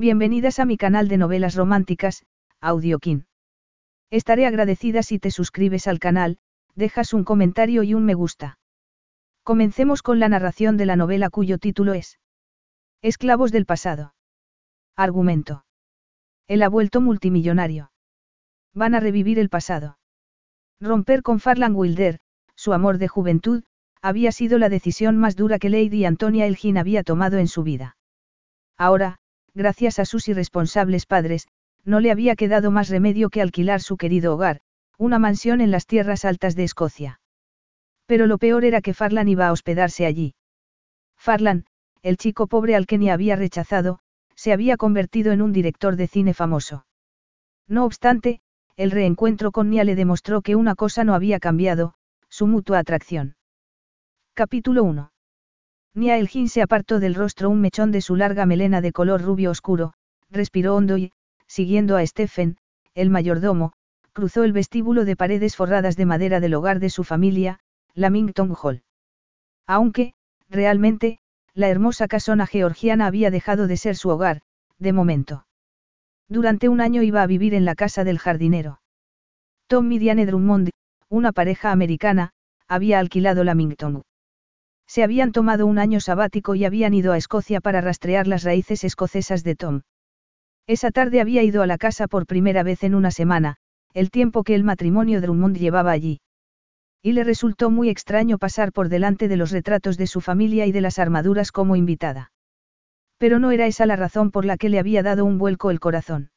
Bienvenidas a mi canal de novelas románticas, Audiokin. Estaré agradecida si te suscribes al canal, dejas un comentario y un me gusta. Comencemos con la narración de la novela cuyo título es Esclavos del pasado. Argumento. Él ha vuelto multimillonario. Van a revivir el pasado. Romper con Farland Wilder, su amor de juventud, había sido la decisión más dura que Lady Antonia Elgin había tomado en su vida. Ahora, gracias a sus irresponsables padres, no le había quedado más remedio que alquilar su querido hogar, una mansión en las tierras altas de Escocia. Pero lo peor era que Farlan iba a hospedarse allí. Farlan, el chico pobre al que ni había rechazado, se había convertido en un director de cine famoso. No obstante, el reencuentro con Nia le demostró que una cosa no había cambiado, su mutua atracción. Capítulo 1. Nia Elgin se apartó del rostro un mechón de su larga melena de color rubio oscuro, respiró hondo y, siguiendo a Stephen, el mayordomo, cruzó el vestíbulo de paredes forradas de madera del hogar de su familia, Lamington Hall. Aunque, realmente, la hermosa casona georgiana había dejado de ser su hogar, de momento. Durante un año iba a vivir en la casa del jardinero. Tom y Diane Drummond, una pareja americana, había alquilado Lamington. Se habían tomado un año sabático y habían ido a Escocia para rastrear las raíces escocesas de Tom. Esa tarde había ido a la casa por primera vez en una semana, el tiempo que el matrimonio Drummond llevaba allí. Y le resultó muy extraño pasar por delante de los retratos de su familia y de las armaduras como invitada. Pero no era esa la razón por la que le había dado un vuelco el corazón.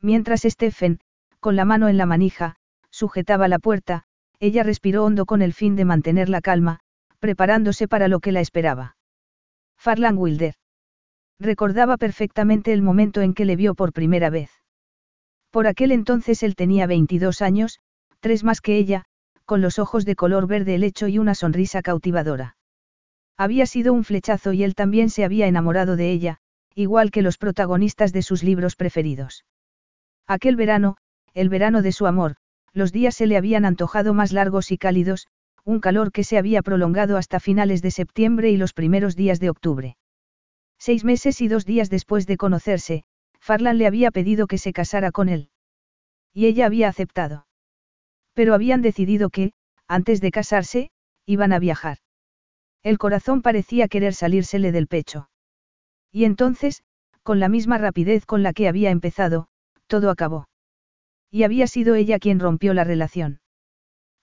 Mientras Stephen, con la mano en la manija, sujetaba la puerta, ella respiró hondo con el fin de mantener la calma, preparándose para lo que la esperaba. Farland Wilder. Recordaba perfectamente el momento en que le vio por primera vez. Por aquel entonces él tenía 22 años, tres más que ella, con los ojos de color verde helecho y una sonrisa cautivadora. Había sido un flechazo y él también se había enamorado de ella, igual que los protagonistas de sus libros preferidos. Aquel verano, el verano de su amor, los días se le habían antojado más largos y cálidos, un calor que se había prolongado hasta finales de septiembre y los primeros días de octubre. Seis meses y dos días después de conocerse, Farlan le había pedido que se casara con él. Y ella había aceptado. Pero habían decidido que, antes de casarse, iban a viajar. El corazón parecía querer salírsele del pecho. Y entonces, con la misma rapidez con la que había empezado, todo acabó. Y había sido ella quien rompió la relación.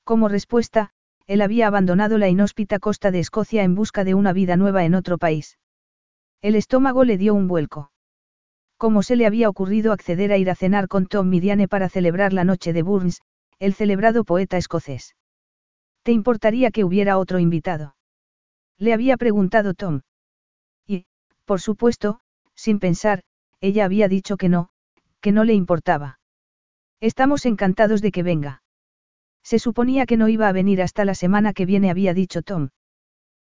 Como respuesta, él había abandonado la inhóspita costa de Escocia en busca de una vida nueva en otro país. El estómago le dio un vuelco. ¿Cómo se le había ocurrido acceder a ir a cenar con Tom Midiane para celebrar la noche de Burns, el celebrado poeta escocés? ¿Te importaría que hubiera otro invitado? Le había preguntado Tom. Y, por supuesto, sin pensar, ella había dicho que no, que no le importaba. Estamos encantados de que venga. Se suponía que no iba a venir hasta la semana que viene, había dicho Tom.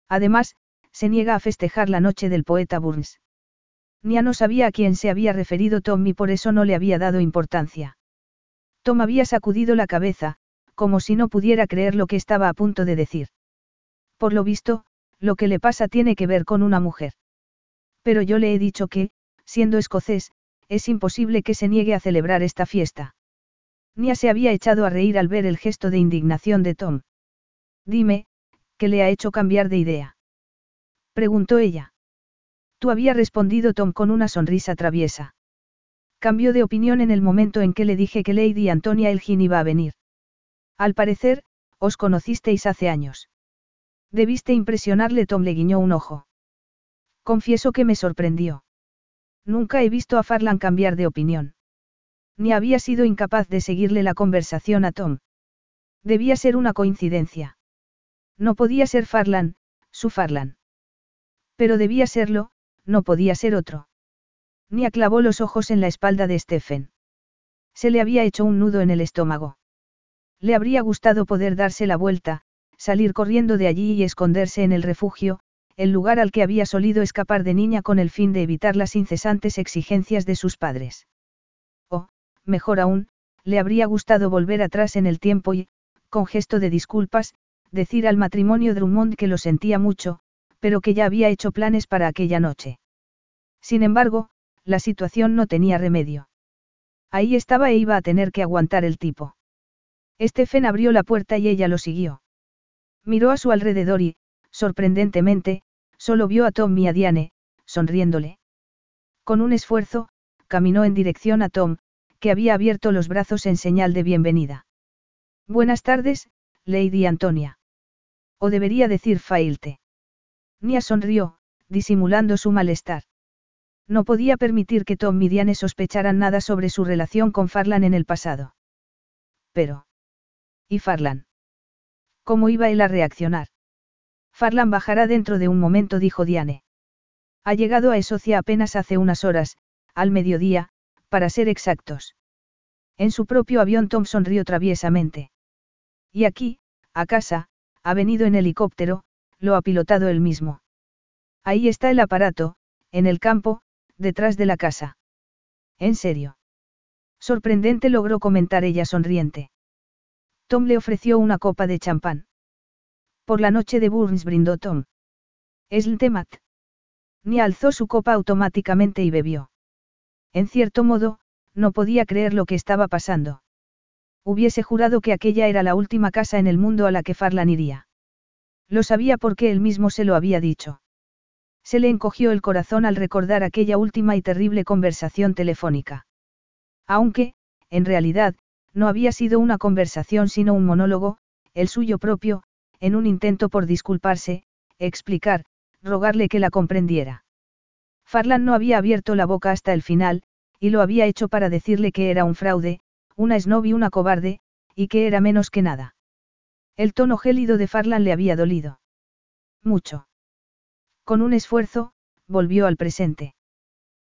Además, se niega a festejar la noche del poeta Burns. Nia no sabía a quién se había referido Tom y por eso no le había dado importancia. Tom había sacudido la cabeza, como si no pudiera creer lo que estaba a punto de decir. Por lo visto, lo que le pasa tiene que ver con una mujer. Pero yo le he dicho que, siendo escocés, es imposible que se niegue a celebrar esta fiesta. Nia se había echado a reír al ver el gesto de indignación de Tom. Dime, ¿qué le ha hecho cambiar de idea? Preguntó ella. Tú había respondido Tom con una sonrisa traviesa. Cambió de opinión en el momento en que le dije que Lady Antonia Elgin iba a venir. Al parecer, os conocisteis hace años. Debiste impresionarle, Tom le guiñó un ojo. Confieso que me sorprendió. Nunca he visto a Farlan cambiar de opinión. Ni había sido incapaz de seguirle la conversación a Tom. Debía ser una coincidencia. No podía ser Farlan, su Farlan. Pero debía serlo, no podía ser otro. Ni aclavó los ojos en la espalda de Stephen. Se le había hecho un nudo en el estómago. Le habría gustado poder darse la vuelta, salir corriendo de allí y esconderse en el refugio, el lugar al que había solido escapar de niña con el fin de evitar las incesantes exigencias de sus padres. Mejor aún, le habría gustado volver atrás en el tiempo y, con gesto de disculpas, decir al matrimonio Drummond que lo sentía mucho, pero que ya había hecho planes para aquella noche. Sin embargo, la situación no tenía remedio. Ahí estaba e iba a tener que aguantar el tipo. Stephen abrió la puerta y ella lo siguió. Miró a su alrededor y, sorprendentemente, Solo vio a Tom y a Diane, sonriéndole. Con un esfuerzo, caminó en dirección a Tom, que había abierto los brazos en señal de bienvenida. Buenas tardes, Lady Antonia. O debería decir Failte. Nia sonrió, disimulando su malestar. No podía permitir que Tom y Diane sospecharan nada sobre su relación con Farlan en el pasado. Pero. ¿Y Farlan? ¿Cómo iba él a reaccionar? Farlan bajará dentro de un momento, dijo Diane. Ha llegado a Esocia apenas hace unas horas, al mediodía, para ser exactos. En su propio avión Tom sonrió traviesamente. Y aquí, a casa, ha venido en helicóptero, lo ha pilotado él mismo. Ahí está el aparato, en el campo, detrás de la casa. ¿En serio? Sorprendente logró comentar ella sonriente. Tom le ofreció una copa de champán. Por la noche de Burns brindó Tom. Es el temat. Ni alzó su copa automáticamente y bebió. En cierto modo, no podía creer lo que estaba pasando. Hubiese jurado que aquella era la última casa en el mundo a la que Farlan iría. Lo sabía porque él mismo se lo había dicho. Se le encogió el corazón al recordar aquella última y terrible conversación telefónica. Aunque, en realidad, no había sido una conversación sino un monólogo, el suyo propio, en un intento por disculparse, explicar, rogarle que la comprendiera. Farlan no había abierto la boca hasta el final, y lo había hecho para decirle que era un fraude, una snob y una cobarde, y que era menos que nada. El tono gélido de Farlan le había dolido. Mucho. Con un esfuerzo, volvió al presente.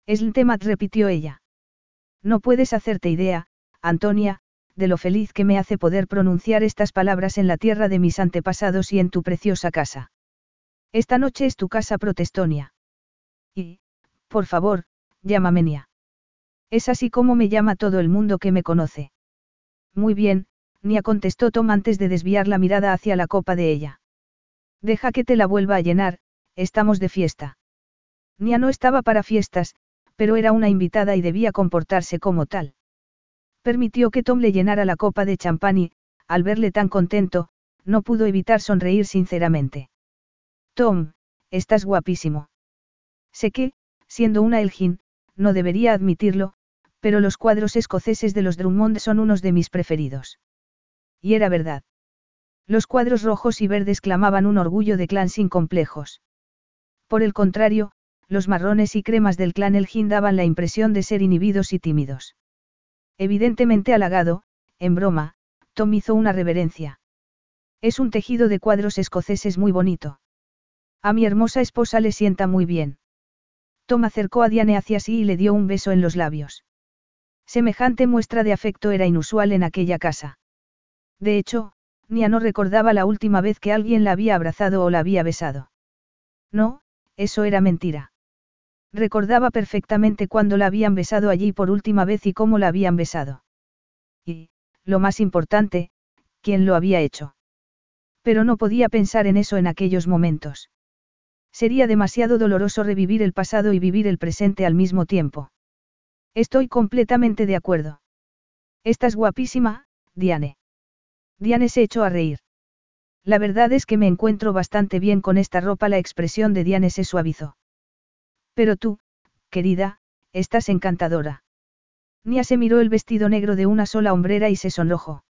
Es el tema, repitió ella. No puedes hacerte idea, Antonia, de lo feliz que me hace poder pronunciar estas palabras en la tierra de mis antepasados y en tu preciosa casa. Esta noche es tu casa protestonia. Y, por favor, llámame Nia. Es así como me llama todo el mundo que me conoce. Muy bien, Nia contestó Tom antes de desviar la mirada hacia la copa de ella. Deja que te la vuelva a llenar, estamos de fiesta. Nia no estaba para fiestas, pero era una invitada y debía comportarse como tal. Permitió que Tom le llenara la copa de champán y, al verle tan contento, no pudo evitar sonreír sinceramente. Tom, estás guapísimo. Sé que, siendo una Elgin, no debería admitirlo, pero los cuadros escoceses de los Drummond son unos de mis preferidos. Y era verdad. Los cuadros rojos y verdes clamaban un orgullo de clan sin complejos. Por el contrario, los marrones y cremas del clan Elgin daban la impresión de ser inhibidos y tímidos. Evidentemente halagado, en broma, Tom hizo una reverencia. Es un tejido de cuadros escoceses muy bonito. A mi hermosa esposa le sienta muy bien. Tom acercó a Diane hacia sí y le dio un beso en los labios. Semejante muestra de afecto era inusual en aquella casa. De hecho, Nia no recordaba la última vez que alguien la había abrazado o la había besado. No, eso era mentira. Recordaba perfectamente cuándo la habían besado allí por última vez y cómo la habían besado. Y, lo más importante, quién lo había hecho. Pero no podía pensar en eso en aquellos momentos. Sería demasiado doloroso revivir el pasado y vivir el presente al mismo tiempo. Estoy completamente de acuerdo. Estás guapísima, Diane. Diane se echó a reír. La verdad es que me encuentro bastante bien con esta ropa. La expresión de Diane se suavizó. Pero tú, querida, estás encantadora. Nia se miró el vestido negro de una sola hombrera y se sonrojó.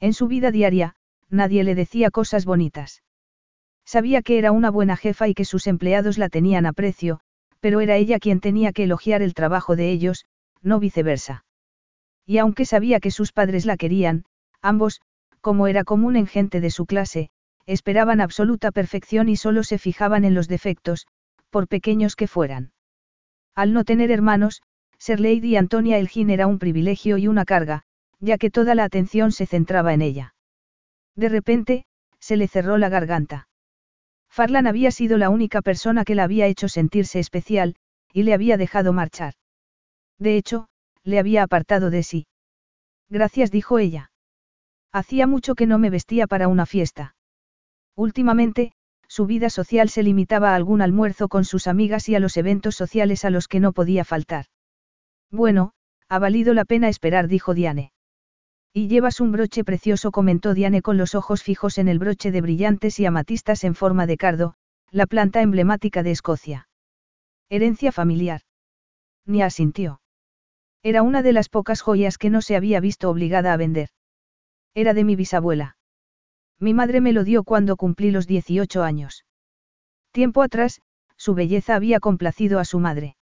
En su vida diaria, nadie le decía cosas bonitas. Sabía que era una buena jefa y que sus empleados la tenían a precio, pero era ella quien tenía que elogiar el trabajo de ellos, no viceversa. Y aunque sabía que sus padres la querían, ambos, como era común en gente de su clase, esperaban absoluta perfección y solo se fijaban en los defectos, por pequeños que fueran. Al no tener hermanos, ser Lady Antonia Elgin era un privilegio y una carga, ya que toda la atención se centraba en ella. De repente, se le cerró la garganta. Farlan había sido la única persona que la había hecho sentirse especial, y le había dejado marchar. De hecho, le había apartado de sí. Gracias, dijo ella. Hacía mucho que no me vestía para una fiesta. Últimamente, su vida social se limitaba a algún almuerzo con sus amigas y a los eventos sociales a los que no podía faltar. Bueno, ha valido la pena esperar, dijo Diane. Y llevas un broche precioso, comentó Diane con los ojos fijos en el broche de brillantes y amatistas en forma de cardo, la planta emblemática de Escocia. Herencia familiar. Ni asintió. Era una de las pocas joyas que no se había visto obligada a vender. Era de mi bisabuela. Mi madre me lo dio cuando cumplí los 18 años. Tiempo atrás, su belleza había complacido a su madre.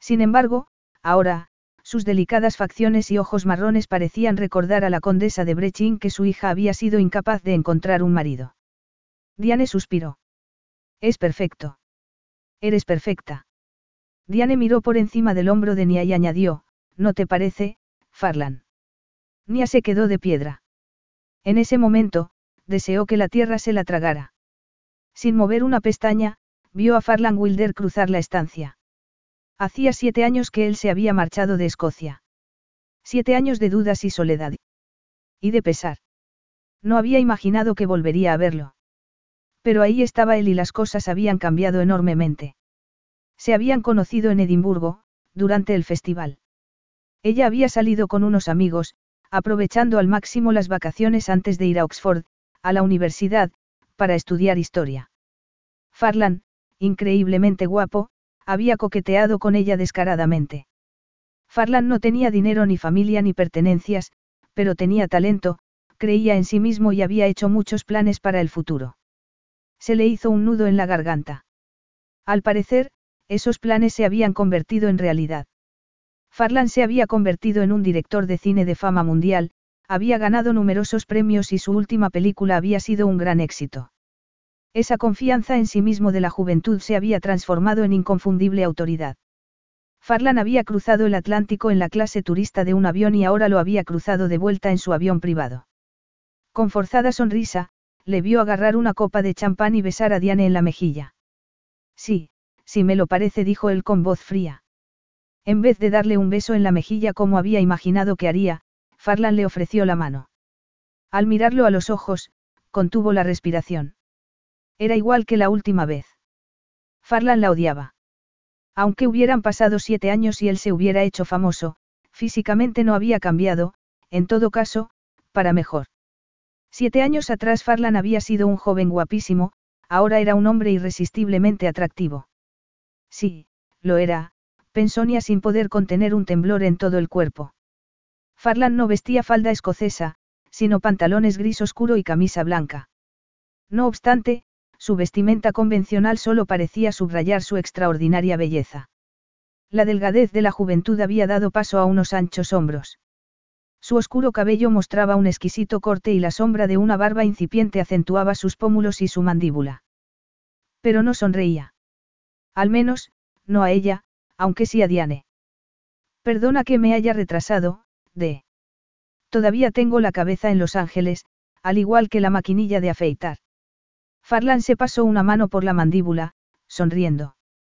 Sin embargo, ahora, sus delicadas facciones y ojos marrones parecían recordar a la condesa de Brechin que su hija había sido incapaz de encontrar un marido. Diane suspiró. Es perfecto. Eres perfecta. Diane miró por encima del hombro de Nia y añadió, ¿no te parece, Farlan? Nia se quedó de piedra. En ese momento, deseó que la tierra se la tragara. Sin mover una pestaña, vio a Farlan Wilder cruzar la estancia. Hacía siete años que él se había marchado de Escocia. Siete años de dudas y soledad. Y de pesar. No había imaginado que volvería a verlo. Pero ahí estaba él y las cosas habían cambiado enormemente. Se habían conocido en Edimburgo, durante el festival. Ella había salido con unos amigos, aprovechando al máximo las vacaciones antes de ir a Oxford, a la universidad, para estudiar historia. Farlan, increíblemente guapo, había coqueteado con ella descaradamente. Farlan no tenía dinero ni familia ni pertenencias, pero tenía talento, creía en sí mismo y había hecho muchos planes para el futuro. Se le hizo un nudo en la garganta. Al parecer, esos planes se habían convertido en realidad. Farlan se había convertido en un director de cine de fama mundial, había ganado numerosos premios y su última película había sido un gran éxito. Esa confianza en sí mismo de la juventud se había transformado en inconfundible autoridad. Farlan había cruzado el Atlántico en la clase turista de un avión y ahora lo había cruzado de vuelta en su avión privado. Con forzada sonrisa, le vio agarrar una copa de champán y besar a Diane en la mejilla. Sí, sí me lo parece, dijo él con voz fría. En vez de darle un beso en la mejilla como había imaginado que haría, Farlan le ofreció la mano. Al mirarlo a los ojos, contuvo la respiración. Era igual que la última vez. Farlan la odiaba. Aunque hubieran pasado siete años y él se hubiera hecho famoso, físicamente no había cambiado, en todo caso, para mejor. Siete años atrás Farlan había sido un joven guapísimo, ahora era un hombre irresistiblemente atractivo. Sí, lo era, pensó Nia sin poder contener un temblor en todo el cuerpo. Farlan no vestía falda escocesa, sino pantalones gris oscuro y camisa blanca. No obstante, su vestimenta convencional solo parecía subrayar su extraordinaria belleza. La delgadez de la juventud había dado paso a unos anchos hombros. Su oscuro cabello mostraba un exquisito corte y la sombra de una barba incipiente acentuaba sus pómulos y su mandíbula. Pero no sonreía. Al menos, no a ella, aunque sí a Diane. Perdona que me haya retrasado, de. Todavía tengo la cabeza en Los Ángeles, al igual que la maquinilla de afeitar. Farlan se pasó una mano por la mandíbula, sonriendo.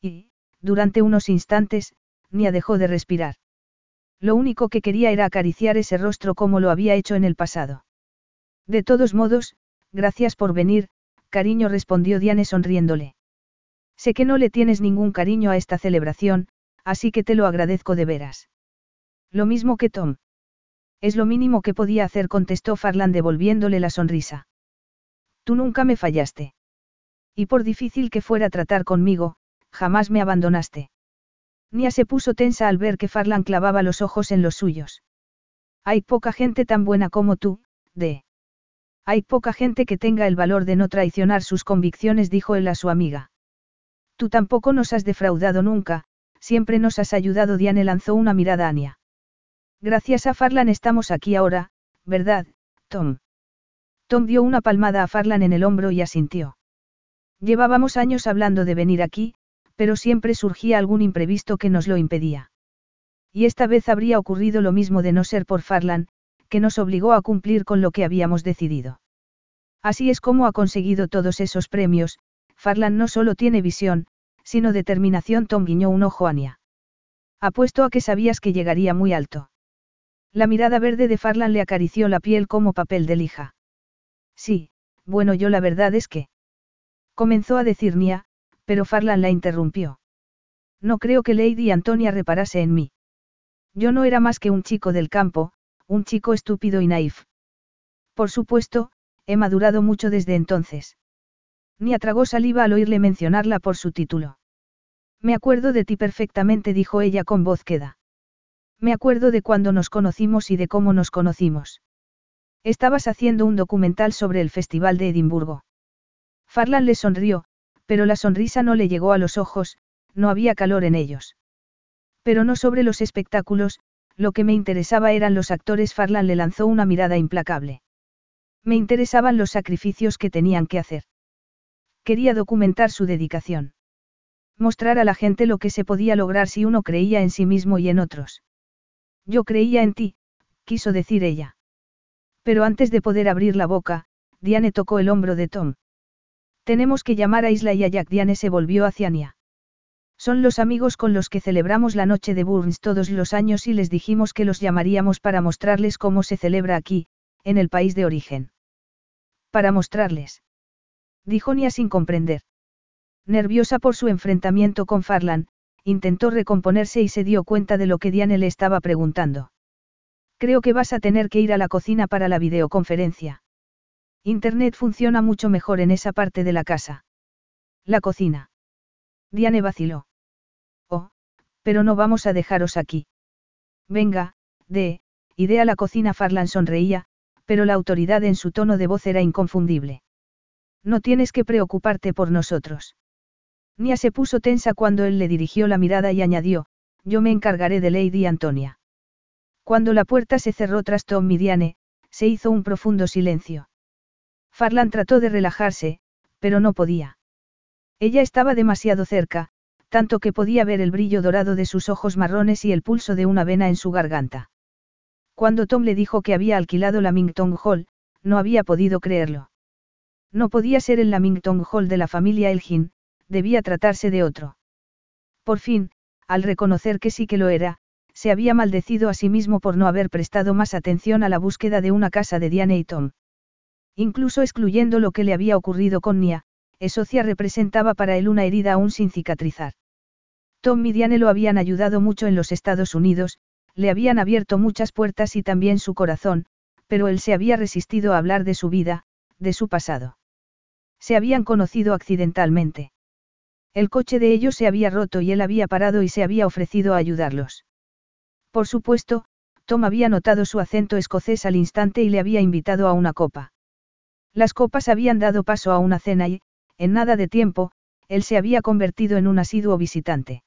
Y, durante unos instantes, Nia dejó de respirar. Lo único que quería era acariciar ese rostro como lo había hecho en el pasado. De todos modos, gracias por venir, cariño respondió Diane sonriéndole. Sé que no le tienes ningún cariño a esta celebración, así que te lo agradezco de veras. Lo mismo que Tom. Es lo mínimo que podía hacer, contestó Farland devolviéndole la sonrisa. Tú nunca me fallaste. Y por difícil que fuera tratar conmigo, jamás me abandonaste. Nia se puso tensa al ver que Farland clavaba los ojos en los suyos. Hay poca gente tan buena como tú, de. Hay poca gente que tenga el valor de no traicionar sus convicciones, dijo él a su amiga. Tú tampoco nos has defraudado nunca, siempre nos has ayudado. Diane lanzó una mirada a Nia. Gracias a Farlan estamos aquí ahora, ¿verdad, Tom? Tom dio una palmada a Farlan en el hombro y asintió. Llevábamos años hablando de venir aquí, pero siempre surgía algún imprevisto que nos lo impedía. Y esta vez habría ocurrido lo mismo de no ser por Farlan, que nos obligó a cumplir con lo que habíamos decidido. Así es como ha conseguido todos esos premios, Farlan no solo tiene visión, sino determinación. Tom guiñó un ojo a Nia. Apuesto a que sabías que llegaría muy alto. La mirada verde de Farlan le acarició la piel como papel de lija. Sí, bueno, yo la verdad es que. Comenzó a decir Nia, pero Farlan la interrumpió. No creo que Lady Antonia reparase en mí. Yo no era más que un chico del campo, un chico estúpido y naif. Por supuesto, he madurado mucho desde entonces. Ni atragó saliva al oírle mencionarla por su título. Me acuerdo de ti perfectamente, dijo ella con voz queda. Me acuerdo de cuando nos conocimos y de cómo nos conocimos. Estabas haciendo un documental sobre el Festival de Edimburgo. Farlan le sonrió, pero la sonrisa no le llegó a los ojos, no había calor en ellos. Pero no sobre los espectáculos, lo que me interesaba eran los actores. Farlan le lanzó una mirada implacable. Me interesaban los sacrificios que tenían que hacer. Quería documentar su dedicación. Mostrar a la gente lo que se podía lograr si uno creía en sí mismo y en otros. Yo creía en ti, quiso decir ella. Pero antes de poder abrir la boca, Diane tocó el hombro de Tom. Tenemos que llamar a Isla y a Jack. Diane se volvió hacia Nia. Son los amigos con los que celebramos la noche de Burns todos los años y les dijimos que los llamaríamos para mostrarles cómo se celebra aquí, en el país de origen. Para mostrarles. Dijo Nia sin comprender. Nerviosa por su enfrentamiento con Farlan, intentó recomponerse y se dio cuenta de lo que Diane le estaba preguntando. Creo que vas a tener que ir a la cocina para la videoconferencia. Internet funciona mucho mejor en esa parte de la casa. La cocina. Diane vaciló. Oh, pero no vamos a dejaros aquí. Venga, de, idea la cocina. Farlan sonreía, pero la autoridad en su tono de voz era inconfundible. No tienes que preocuparte por nosotros. Nia se puso tensa cuando él le dirigió la mirada y añadió, yo me encargaré de Lady Antonia. Cuando la puerta se cerró tras Tom y Diane, se hizo un profundo silencio. Farlan trató de relajarse, pero no podía. Ella estaba demasiado cerca, tanto que podía ver el brillo dorado de sus ojos marrones y el pulso de una vena en su garganta. Cuando Tom le dijo que había alquilado la Mington Hall, no había podido creerlo. No podía ser el Lamington Hall de la familia Elgin, debía tratarse de otro. Por fin, al reconocer que sí que lo era, se había maldecido a sí mismo por no haber prestado más atención a la búsqueda de una casa de Diane y Tom. Incluso excluyendo lo que le había ocurrido con Nia, Esocia representaba para él una herida aún sin cicatrizar. Tom y Diane lo habían ayudado mucho en los Estados Unidos, le habían abierto muchas puertas y también su corazón, pero él se había resistido a hablar de su vida, de su pasado. Se habían conocido accidentalmente. El coche de ellos se había roto y él había parado y se había ofrecido a ayudarlos. Por supuesto, Tom había notado su acento escocés al instante y le había invitado a una copa. Las copas habían dado paso a una cena y, en nada de tiempo, él se había convertido en un asiduo visitante.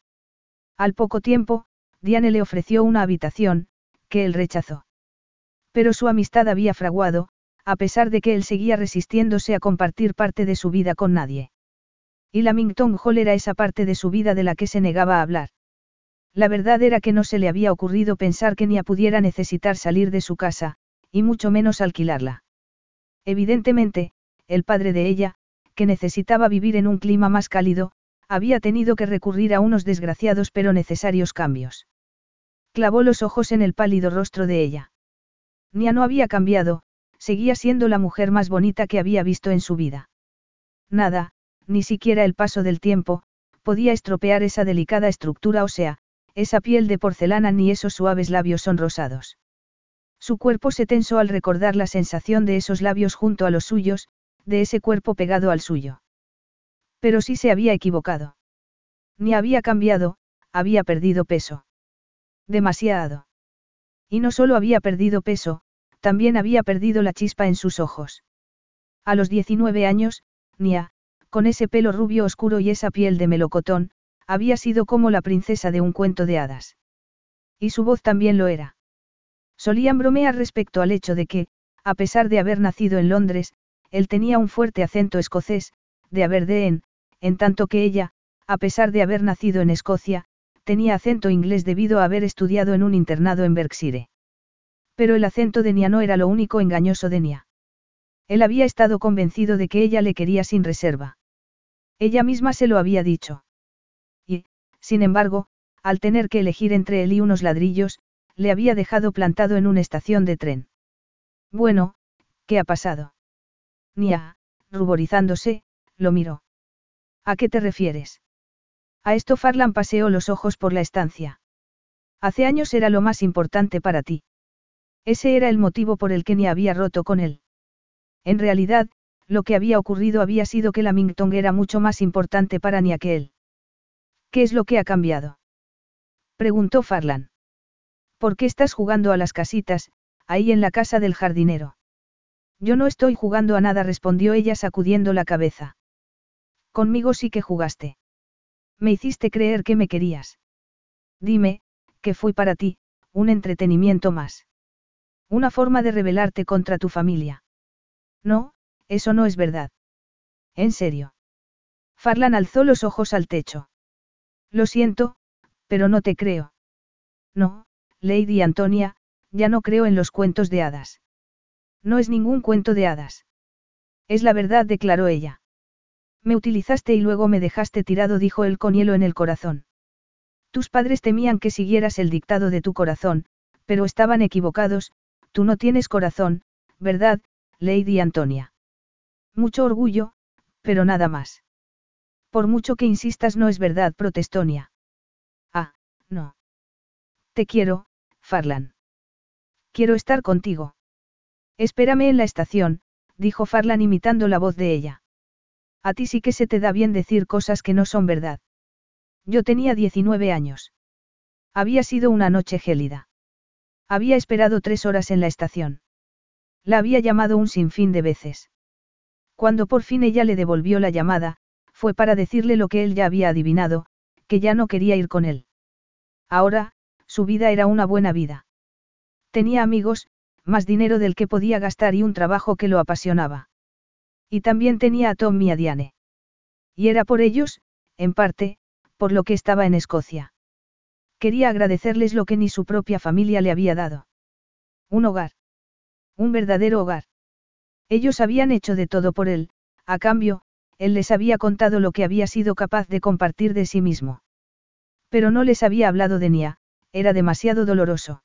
Al poco tiempo, Diane le ofreció una habitación, que él rechazó. Pero su amistad había fraguado, a pesar de que él seguía resistiéndose a compartir parte de su vida con nadie. Y la Mington Hall era esa parte de su vida de la que se negaba a hablar. La verdad era que no se le había ocurrido pensar que Nia pudiera necesitar salir de su casa, y mucho menos alquilarla. Evidentemente, el padre de ella, que necesitaba vivir en un clima más cálido, había tenido que recurrir a unos desgraciados pero necesarios cambios. Clavó los ojos en el pálido rostro de ella. Nia no había cambiado, seguía siendo la mujer más bonita que había visto en su vida. Nada, ni siquiera el paso del tiempo, podía estropear esa delicada estructura ósea, esa piel de porcelana ni esos suaves labios sonrosados. Su cuerpo se tensó al recordar la sensación de esos labios junto a los suyos, de ese cuerpo pegado al suyo. Pero sí se había equivocado. Ni había cambiado, había perdido peso. Demasiado. Y no solo había perdido peso, también había perdido la chispa en sus ojos. A los 19 años, Nia, con ese pelo rubio oscuro y esa piel de melocotón, había sido como la princesa de un cuento de hadas. Y su voz también lo era. Solían bromear respecto al hecho de que, a pesar de haber nacido en Londres, él tenía un fuerte acento escocés, de Aberdeen, en tanto que ella, a pesar de haber nacido en Escocia, tenía acento inglés debido a haber estudiado en un internado en Berkshire. Pero el acento de Nia no era lo único engañoso de Nia. Él había estado convencido de que ella le quería sin reserva. Ella misma se lo había dicho. Y, sin embargo, al tener que elegir entre él y unos ladrillos, le había dejado plantado en una estación de tren. Bueno, ¿qué ha pasado? Nia, ruborizándose, lo miró. ¿A qué te refieres? A esto Farlan paseó los ojos por la estancia. Hace años era lo más importante para ti. Ese era el motivo por el que Nia había roto con él. En realidad, lo que había ocurrido había sido que la Mingtong era mucho más importante para Nia que él. ¿Qué es lo que ha cambiado? Preguntó Farlan. ¿Por qué estás jugando a las casitas, ahí en la casa del jardinero? Yo no estoy jugando a nada, respondió ella sacudiendo la cabeza. Conmigo sí que jugaste. Me hiciste creer que me querías. Dime, que fui para ti, un entretenimiento más. Una forma de rebelarte contra tu familia. No, eso no es verdad. En serio. Farlan alzó los ojos al techo. Lo siento, pero no te creo. No, Lady Antonia, ya no creo en los cuentos de hadas. No es ningún cuento de hadas. Es la verdad, declaró ella. Me utilizaste y luego me dejaste tirado, dijo él con hielo en el corazón. Tus padres temían que siguieras el dictado de tu corazón, pero estaban equivocados, tú no tienes corazón, ¿verdad, Lady Antonia? Mucho orgullo, pero nada más. Por mucho que insistas no es verdad, protestó Nia. Ah, no. Te quiero, Farlan. Quiero estar contigo. Espérame en la estación, dijo Farlan imitando la voz de ella. A ti sí que se te da bien decir cosas que no son verdad. Yo tenía 19 años. Había sido una noche gélida. Había esperado tres horas en la estación. La había llamado un sinfín de veces. Cuando por fin ella le devolvió la llamada, fue para decirle lo que él ya había adivinado, que ya no quería ir con él. Ahora, su vida era una buena vida. Tenía amigos, más dinero del que podía gastar y un trabajo que lo apasionaba. Y también tenía a Tom y a Diane. Y era por ellos, en parte, por lo que estaba en Escocia. Quería agradecerles lo que ni su propia familia le había dado. Un hogar. Un verdadero hogar. Ellos habían hecho de todo por él, a cambio, él les había contado lo que había sido capaz de compartir de sí mismo. Pero no les había hablado de Nia, era demasiado doloroso.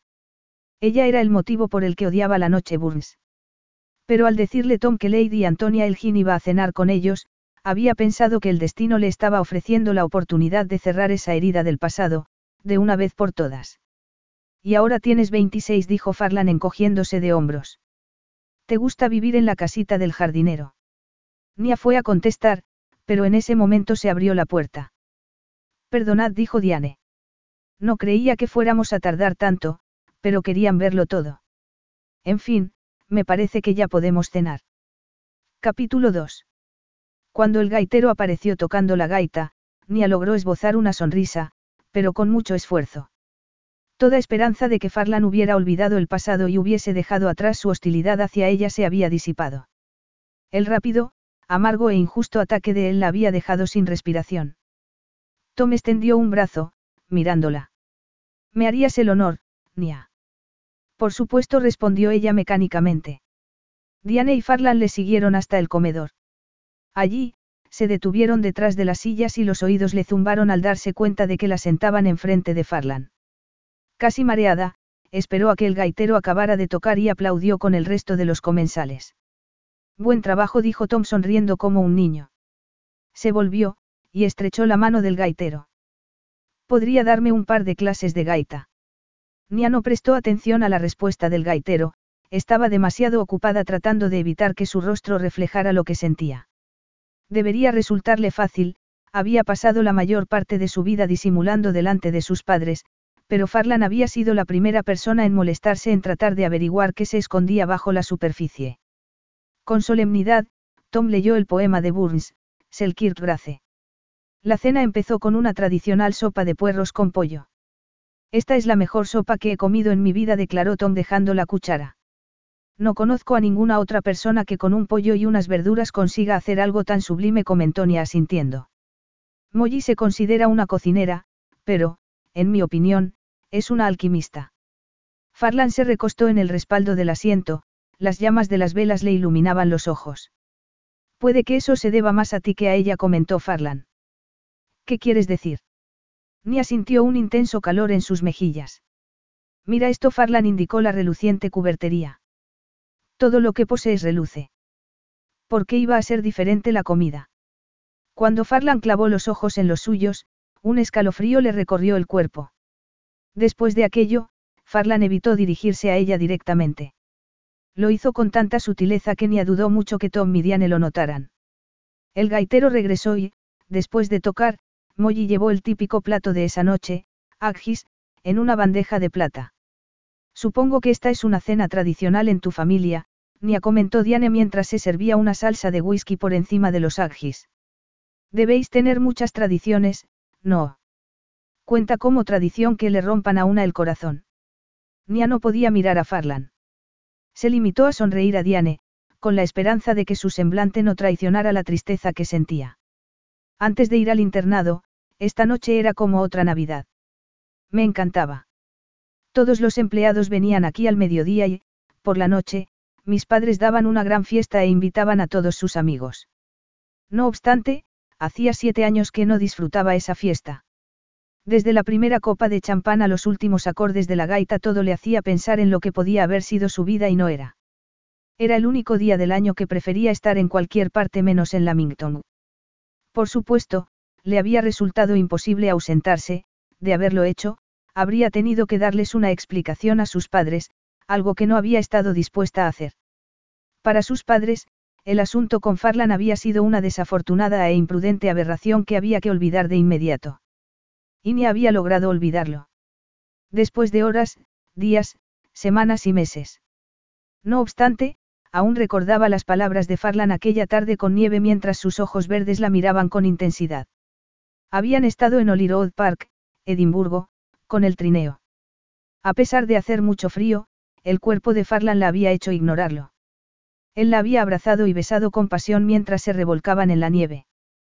Ella era el motivo por el que odiaba la noche Burns. Pero al decirle Tom que Lady Antonia Elgin iba a cenar con ellos, había pensado que el destino le estaba ofreciendo la oportunidad de cerrar esa herida del pasado, de una vez por todas. Y ahora tienes 26, dijo Farlan encogiéndose de hombros. ¿Te gusta vivir en la casita del jardinero? Nia fue a contestar, pero en ese momento se abrió la puerta. Perdonad, dijo Diane. No creía que fuéramos a tardar tanto, pero querían verlo todo. En fin, me parece que ya podemos cenar. Capítulo 2. Cuando el gaitero apareció tocando la gaita, Nia logró esbozar una sonrisa, pero con mucho esfuerzo. Toda esperanza de que Farlan hubiera olvidado el pasado y hubiese dejado atrás su hostilidad hacia ella se había disipado. El rápido, amargo e injusto ataque de él la había dejado sin respiración. Tom extendió un brazo, mirándola. Me harías el honor, Nia. Por supuesto respondió ella mecánicamente. Diane y Farlan le siguieron hasta el comedor. Allí, se detuvieron detrás de las sillas y los oídos le zumbaron al darse cuenta de que la sentaban enfrente de Farlan. Casi mareada, esperó a que el gaitero acabara de tocar y aplaudió con el resto de los comensales. Buen trabajo, dijo Tom sonriendo como un niño. Se volvió, y estrechó la mano del gaitero. Podría darme un par de clases de gaita. Nia no prestó atención a la respuesta del gaitero, estaba demasiado ocupada tratando de evitar que su rostro reflejara lo que sentía. Debería resultarle fácil, había pasado la mayor parte de su vida disimulando delante de sus padres, pero Farlan había sido la primera persona en molestarse en tratar de averiguar qué se escondía bajo la superficie. Con solemnidad, Tom leyó el poema de Burns, Selkirk Grace. La cena empezó con una tradicional sopa de puerros con pollo. Esta es la mejor sopa que he comido en mi vida, declaró Tom dejando la cuchara. No conozco a ninguna otra persona que con un pollo y unas verduras consiga hacer algo tan sublime, comentó Nia asintiendo. Molly se considera una cocinera, pero, en mi opinión, es una alquimista. Farlan se recostó en el respaldo del asiento, las llamas de las velas le iluminaban los ojos. Puede que eso se deba más a ti que a ella, comentó Farlan. ¿Qué quieres decir? Nia sintió un intenso calor en sus mejillas. Mira esto, Farlan indicó la reluciente cubertería. Todo lo que posees reluce. ¿Por qué iba a ser diferente la comida? Cuando Farlan clavó los ojos en los suyos, un escalofrío le recorrió el cuerpo. Después de aquello, Farlan evitó dirigirse a ella directamente. Lo hizo con tanta sutileza que ni dudó mucho que Tom y Diane lo notaran. El gaitero regresó y, después de tocar, Molly llevó el típico plato de esa noche, Agis, en una bandeja de plata. Supongo que esta es una cena tradicional en tu familia, Nia comentó Diane mientras se servía una salsa de whisky por encima de los Agis. Debéis tener muchas tradiciones, ¿no? Cuenta como tradición que le rompan a una el corazón. Nia no podía mirar a Farlan. Se limitó a sonreír a Diane, con la esperanza de que su semblante no traicionara la tristeza que sentía. Antes de ir al internado, esta noche era como otra Navidad. Me encantaba. Todos los empleados venían aquí al mediodía y, por la noche, mis padres daban una gran fiesta e invitaban a todos sus amigos. No obstante, hacía siete años que no disfrutaba esa fiesta. Desde la primera copa de champán a los últimos acordes de la gaita todo le hacía pensar en lo que podía haber sido su vida y no era. Era el único día del año que prefería estar en cualquier parte menos en Lamington. Por supuesto, le había resultado imposible ausentarse, de haberlo hecho, habría tenido que darles una explicación a sus padres, algo que no había estado dispuesta a hacer. Para sus padres, el asunto con Farlan había sido una desafortunada e imprudente aberración que había que olvidar de inmediato. Y ni había logrado olvidarlo. Después de horas, días, semanas y meses. No obstante, aún recordaba las palabras de Farlan aquella tarde con nieve mientras sus ojos verdes la miraban con intensidad. Habían estado en Holyrood Park, Edimburgo, con el trineo. A pesar de hacer mucho frío, el cuerpo de Farlan la había hecho ignorarlo. Él la había abrazado y besado con pasión mientras se revolcaban en la nieve.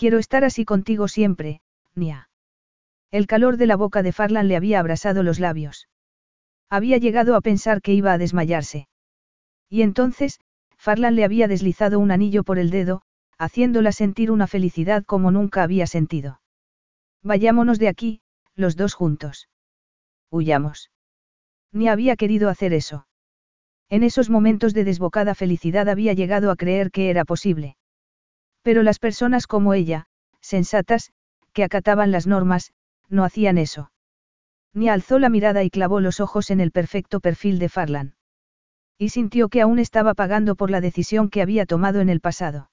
Quiero estar así contigo siempre, Nia. El calor de la boca de Farlan le había abrasado los labios. Había llegado a pensar que iba a desmayarse. Y entonces, Farlan le había deslizado un anillo por el dedo, haciéndola sentir una felicidad como nunca había sentido. Vayámonos de aquí, los dos juntos. Huyamos. Ni había querido hacer eso. En esos momentos de desbocada felicidad había llegado a creer que era posible. Pero las personas como ella, sensatas, que acataban las normas, no hacían eso. Ni alzó la mirada y clavó los ojos en el perfecto perfil de Farlan. Y sintió que aún estaba pagando por la decisión que había tomado en el pasado.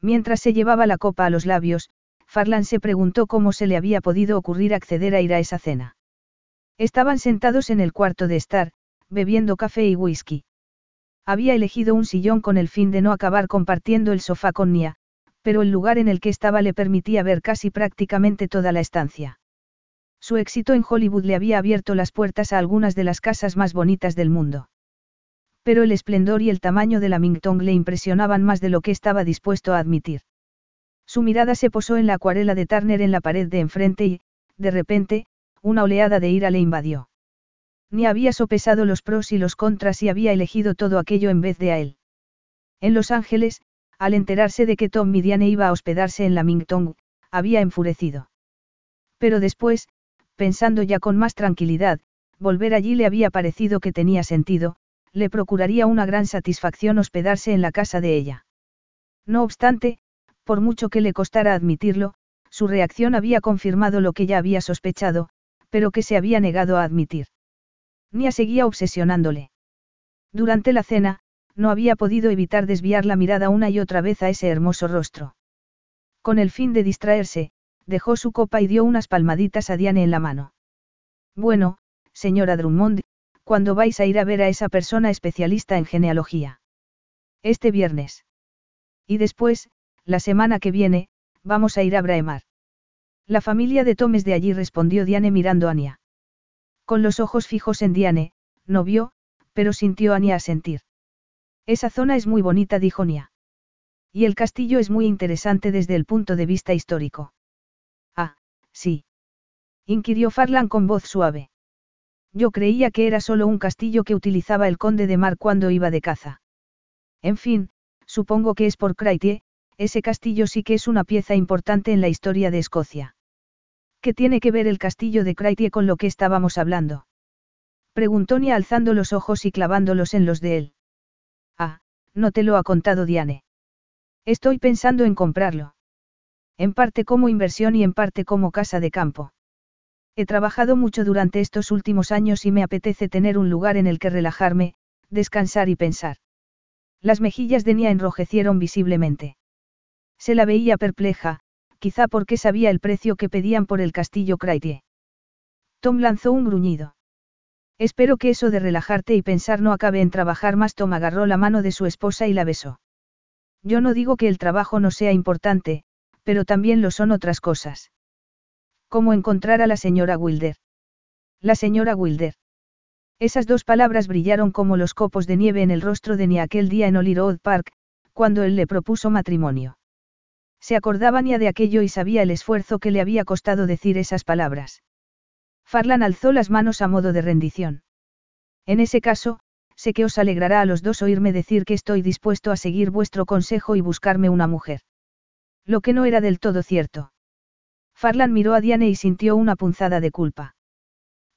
Mientras se llevaba la copa a los labios, Farlan se preguntó cómo se le había podido ocurrir acceder a ir a esa cena. Estaban sentados en el cuarto de estar, bebiendo café y whisky. Había elegido un sillón con el fin de no acabar compartiendo el sofá con Nia, pero el lugar en el que estaba le permitía ver casi prácticamente toda la estancia. Su éxito en Hollywood le había abierto las puertas a algunas de las casas más bonitas del mundo. Pero el esplendor y el tamaño de la Mingtong le impresionaban más de lo que estaba dispuesto a admitir. Su mirada se posó en la acuarela de Turner en la pared de enfrente y, de repente, una oleada de ira le invadió. Ni había sopesado los pros y los contras y había elegido todo aquello en vez de a él. En Los Ángeles, al enterarse de que Tom Midiane iba a hospedarse en la Mingtong, había enfurecido. Pero después, pensando ya con más tranquilidad, volver allí le había parecido que tenía sentido, le procuraría una gran satisfacción hospedarse en la casa de ella. No obstante, por mucho que le costara admitirlo, su reacción había confirmado lo que ya había sospechado, pero que se había negado a admitir. Nia seguía obsesionándole. Durante la cena, no había podido evitar desviar la mirada una y otra vez a ese hermoso rostro. Con el fin de distraerse, dejó su copa y dio unas palmaditas a Diane en la mano. Bueno, señora Drummond, ¿cuándo vais a ir a ver a esa persona especialista en genealogía? Este viernes. Y después, la semana que viene, vamos a ir a Braemar. La familia de Tom es de allí, respondió Diane mirando a Nia. Con los ojos fijos en Diane, no vio, pero sintió a Nia a sentir. Esa zona es muy bonita, dijo Nia. Y el castillo es muy interesante desde el punto de vista histórico. Ah, sí. Inquirió Farlan con voz suave. Yo creía que era solo un castillo que utilizaba el conde de Mar cuando iba de caza. En fin, supongo que es por Craitie, ese castillo sí que es una pieza importante en la historia de Escocia. ¿Qué tiene que ver el castillo de Craitie con lo que estábamos hablando? Preguntó Nia alzando los ojos y clavándolos en los de él. Ah, no te lo ha contado Diane. Estoy pensando en comprarlo. En parte como inversión y en parte como casa de campo. He trabajado mucho durante estos últimos años y me apetece tener un lugar en el que relajarme, descansar y pensar. Las mejillas de Nia enrojecieron visiblemente. Se la veía perpleja, quizá porque sabía el precio que pedían por el castillo Craitie. Tom lanzó un gruñido. Espero que eso de relajarte y pensar no acabe en trabajar más. Tom agarró la mano de su esposa y la besó. Yo no digo que el trabajo no sea importante, pero también lo son otras cosas. ¿Cómo encontrar a la señora Wilder? La señora Wilder. Esas dos palabras brillaron como los copos de nieve en el rostro de ni aquel día en Old Park, cuando él le propuso matrimonio. Se acordaba Nia de aquello y sabía el esfuerzo que le había costado decir esas palabras. Farlan alzó las manos a modo de rendición. En ese caso, sé que os alegrará a los dos oírme decir que estoy dispuesto a seguir vuestro consejo y buscarme una mujer. Lo que no era del todo cierto. Farlan miró a Diane y sintió una punzada de culpa.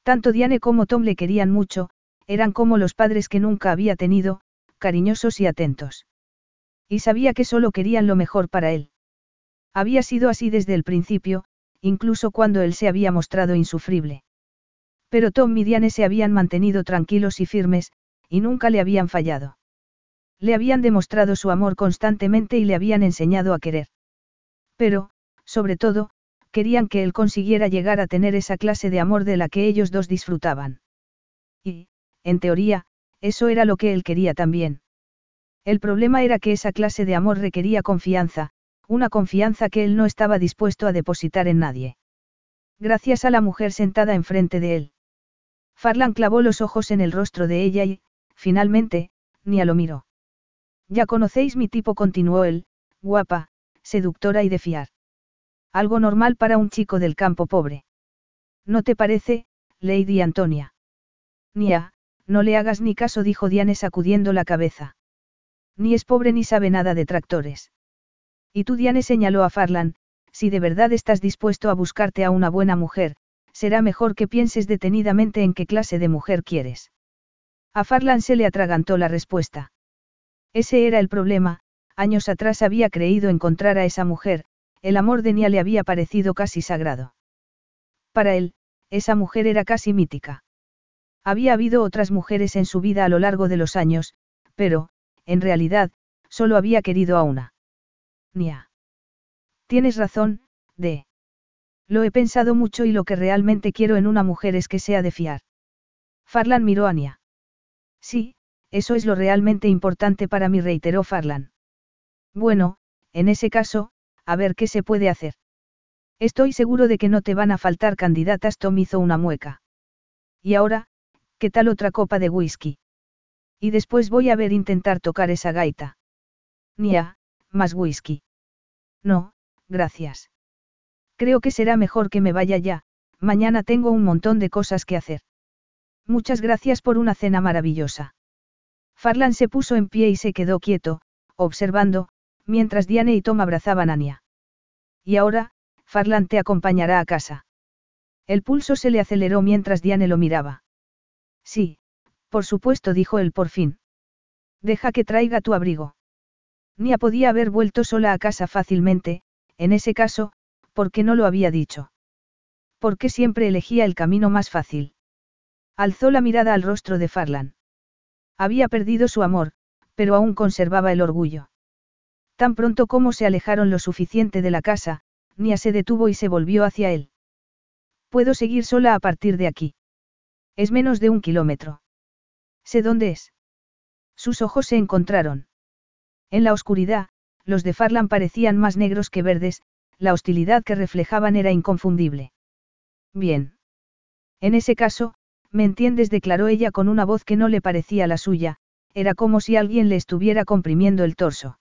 Tanto Diane como Tom le querían mucho, eran como los padres que nunca había tenido, cariñosos y atentos. Y sabía que solo querían lo mejor para él. Había sido así desde el principio, incluso cuando él se había mostrado insufrible. Pero Tom y Diane se habían mantenido tranquilos y firmes, y nunca le habían fallado. Le habían demostrado su amor constantemente y le habían enseñado a querer. Pero, sobre todo, querían que él consiguiera llegar a tener esa clase de amor de la que ellos dos disfrutaban. Y, en teoría, eso era lo que él quería también. El problema era que esa clase de amor requería confianza, una confianza que él no estaba dispuesto a depositar en nadie. Gracias a la mujer sentada enfrente de él. Farlan clavó los ojos en el rostro de ella y, finalmente, Nia lo miró. Ya conocéis mi tipo, continuó él, guapa, seductora y de fiar. Algo normal para un chico del campo pobre. ¿No te parece, Lady Antonia? Nia, no le hagas ni caso, dijo Diane sacudiendo la cabeza. Ni es pobre ni sabe nada de tractores. Y tú, Diane señaló a Farlan, si de verdad estás dispuesto a buscarte a una buena mujer, será mejor que pienses detenidamente en qué clase de mujer quieres. A Farlan se le atragantó la respuesta. Ese era el problema, años atrás había creído encontrar a esa mujer, el amor de Nia le había parecido casi sagrado. Para él, esa mujer era casi mítica. Había habido otras mujeres en su vida a lo largo de los años, pero, en realidad, solo había querido a una. Nia. Tienes razón, de. Lo he pensado mucho y lo que realmente quiero en una mujer es que sea de fiar. Farlan miró a Nia. Sí, eso es lo realmente importante para mí, reiteró Farlan. Bueno, en ese caso, a ver qué se puede hacer. Estoy seguro de que no te van a faltar candidatas, Tom hizo una mueca. Y ahora, ¿qué tal otra copa de whisky? Y después voy a ver intentar tocar esa gaita. Nia, más whisky. No, gracias. Creo que será mejor que me vaya ya, mañana tengo un montón de cosas que hacer. Muchas gracias por una cena maravillosa. Farlan se puso en pie y se quedó quieto, observando, mientras Diane y Tom abrazaban a Nia. Y ahora, Farlan te acompañará a casa. El pulso se le aceleró mientras Diane lo miraba. Sí, por supuesto, dijo él por fin. Deja que traiga tu abrigo. Nia podía haber vuelto sola a casa fácilmente, en ese caso, ¿por qué no lo había dicho? ¿Por qué siempre elegía el camino más fácil? Alzó la mirada al rostro de Farlan. Había perdido su amor, pero aún conservaba el orgullo. Tan pronto como se alejaron lo suficiente de la casa, Nia se detuvo y se volvió hacia él. Puedo seguir sola a partir de aquí. Es menos de un kilómetro. Sé dónde es. Sus ojos se encontraron. En la oscuridad, los de Farlan parecían más negros que verdes, la hostilidad que reflejaban era inconfundible. Bien. En ese caso, me entiendes, declaró ella con una voz que no le parecía la suya, era como si alguien le estuviera comprimiendo el torso.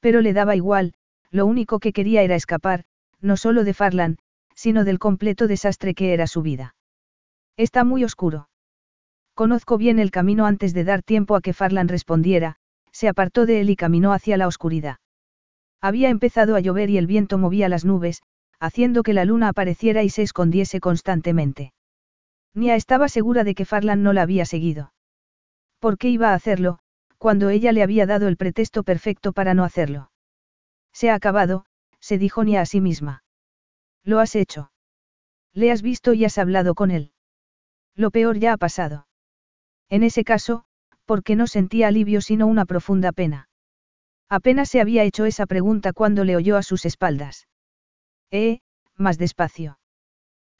Pero le daba igual, lo único que quería era escapar, no solo de Farlan, sino del completo desastre que era su vida. Está muy oscuro. Conozco bien el camino antes de dar tiempo a que Farlan respondiera, se apartó de él y caminó hacia la oscuridad. Había empezado a llover y el viento movía las nubes, haciendo que la luna apareciera y se escondiese constantemente. Nia estaba segura de que Farlan no la había seguido. ¿Por qué iba a hacerlo, cuando ella le había dado el pretexto perfecto para no hacerlo? Se ha acabado, se dijo Nia a sí misma. Lo has hecho. Le has visto y has hablado con él. Lo peor ya ha pasado. En ese caso, ¿por qué no sentía alivio sino una profunda pena? Apenas se había hecho esa pregunta cuando le oyó a sus espaldas. Eh, más despacio.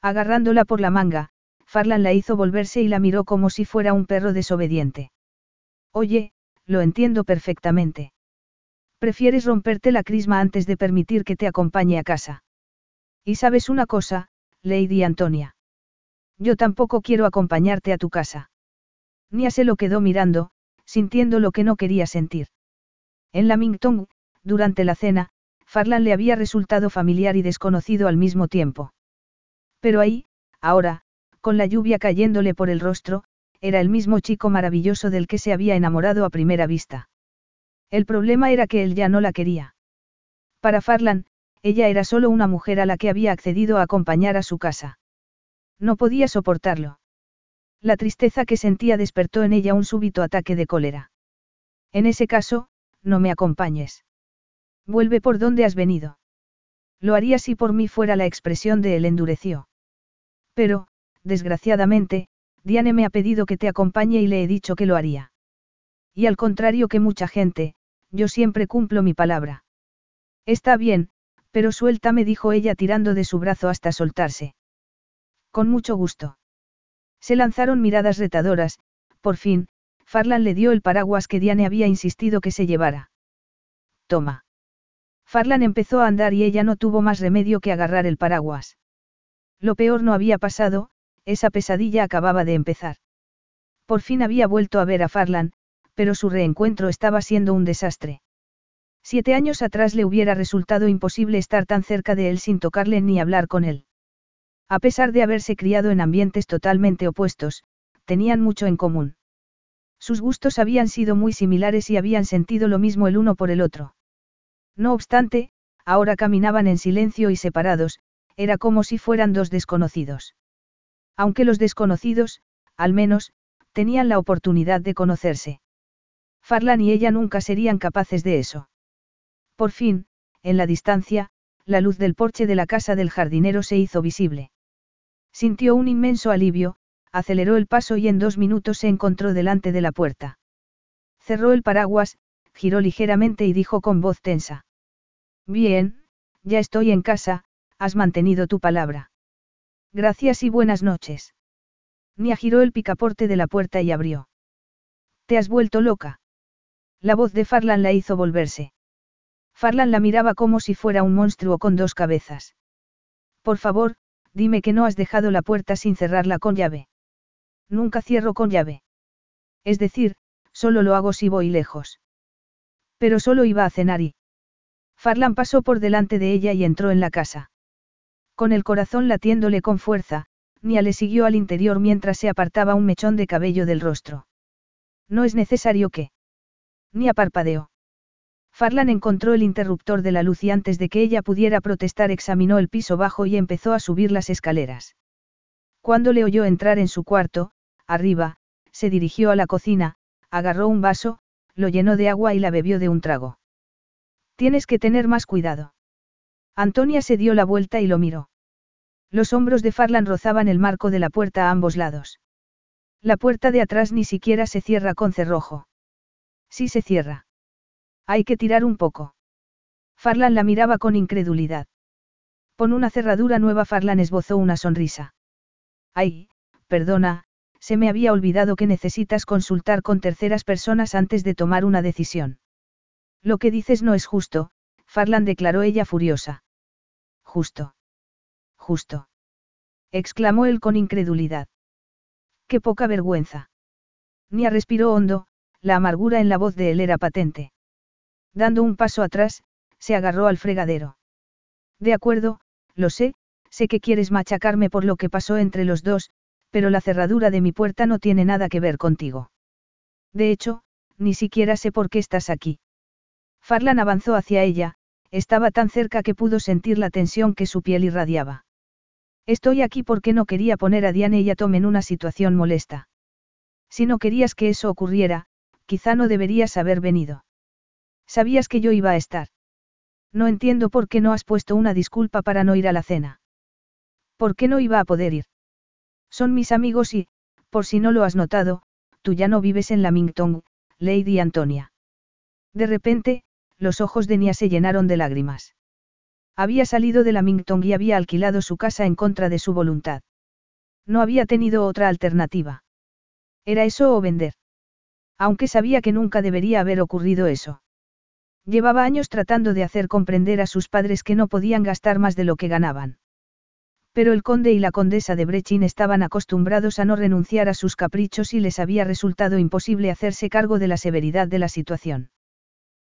Agarrándola por la manga, Farlan la hizo volverse y la miró como si fuera un perro desobediente. Oye, lo entiendo perfectamente. Prefieres romperte la crisma antes de permitir que te acompañe a casa. Y sabes una cosa, Lady Antonia. Yo tampoco quiero acompañarte a tu casa. Nia se lo quedó mirando, sintiendo lo que no quería sentir. En Lamington, durante la cena, Farlan le había resultado familiar y desconocido al mismo tiempo. Pero ahí, ahora, con la lluvia cayéndole por el rostro, era el mismo chico maravilloso del que se había enamorado a primera vista. El problema era que él ya no la quería. Para Farlan, ella era solo una mujer a la que había accedido a acompañar a su casa. No podía soportarlo. La tristeza que sentía despertó en ella un súbito ataque de cólera. En ese caso, no me acompañes. Vuelve por donde has venido. Lo haría si por mí fuera la expresión de él endureció. Pero, desgraciadamente, Diane me ha pedido que te acompañe y le he dicho que lo haría. Y al contrario que mucha gente, yo siempre cumplo mi palabra. Está bien, Pero suéltame, dijo ella tirando de su brazo hasta soltarse. Con mucho gusto. Se lanzaron miradas retadoras, por fin, Farlan le dio el paraguas que Diane había insistido que se llevara. Toma. Farlan empezó a andar y ella no tuvo más remedio que agarrar el paraguas. Lo peor no había pasado, esa pesadilla acababa de empezar. Por fin había vuelto a ver a Farlan, pero su reencuentro estaba siendo un desastre. Siete años atrás le hubiera resultado imposible estar tan cerca de él sin tocarle ni hablar con él. A pesar de haberse criado en ambientes totalmente opuestos, tenían mucho en común. Sus gustos habían sido muy similares y habían sentido lo mismo el uno por el otro. No obstante, ahora caminaban en silencio y separados, era como si fueran dos desconocidos. Aunque los desconocidos, al menos, tenían la oportunidad de conocerse. Farlan y ella nunca serían capaces de eso. Por fin, en la distancia, la luz del porche de la casa del jardinero se hizo visible. Sintió un inmenso alivio, aceleró el paso y en dos minutos se encontró delante de la puerta. Cerró el paraguas, giró ligeramente y dijo con voz tensa. Bien, ya estoy en casa, has mantenido tu palabra. Gracias y buenas noches. Nia giró el picaporte de la puerta y abrió. ¿Te has vuelto loca? La voz de Farlan la hizo volverse. Farlan la miraba como si fuera un monstruo con dos cabezas. Por favor, dime que no has dejado la puerta sin cerrarla con llave. Nunca cierro con llave. Es decir, solo lo hago si voy lejos. Pero solo iba a cenar y... Farlan pasó por delante de ella y entró en la casa. Con el corazón latiéndole con fuerza, Nia le siguió al interior mientras se apartaba un mechón de cabello del rostro. No es necesario que... Nia parpadeó. Farlan encontró el interruptor de la luz y antes de que ella pudiera protestar examinó el piso bajo y empezó a subir las escaleras. Cuando le oyó entrar en su cuarto, arriba, se dirigió a la cocina, agarró un vaso, lo llenó de agua y la bebió de un trago. Tienes que tener más cuidado. Antonia se dio la vuelta y lo miró. Los hombros de Farlan rozaban el marco de la puerta a ambos lados. La puerta de atrás ni siquiera se cierra con cerrojo. Sí se cierra. Hay que tirar un poco. Farlan la miraba con incredulidad. Pon una cerradura nueva. Farlan esbozó una sonrisa. Ay, perdona, se me había olvidado que necesitas consultar con terceras personas antes de tomar una decisión. Lo que dices no es justo, Farlan declaró ella furiosa. Justo. Justo. exclamó él con incredulidad. Qué poca vergüenza. Nia respiró hondo, la amargura en la voz de él era patente. Dando un paso atrás, se agarró al fregadero. De acuerdo, lo sé, sé que quieres machacarme por lo que pasó entre los dos, pero la cerradura de mi puerta no tiene nada que ver contigo. De hecho, ni siquiera sé por qué estás aquí. Farlan avanzó hacia ella, estaba tan cerca que pudo sentir la tensión que su piel irradiaba. Estoy aquí porque no quería poner a Diane y a Tom en una situación molesta. Si no querías que eso ocurriera, quizá no deberías haber venido. Sabías que yo iba a estar. No entiendo por qué no has puesto una disculpa para no ir a la cena. ¿Por qué no iba a poder ir? Son mis amigos y, por si no lo has notado, tú ya no vives en Lamington, Lady Antonia. De repente, los ojos de Nia se llenaron de lágrimas. Había salido de Lamington y había alquilado su casa en contra de su voluntad. No había tenido otra alternativa. Era eso o vender. Aunque sabía que nunca debería haber ocurrido eso. Llevaba años tratando de hacer comprender a sus padres que no podían gastar más de lo que ganaban. Pero el conde y la condesa de Brechin estaban acostumbrados a no renunciar a sus caprichos y les había resultado imposible hacerse cargo de la severidad de la situación.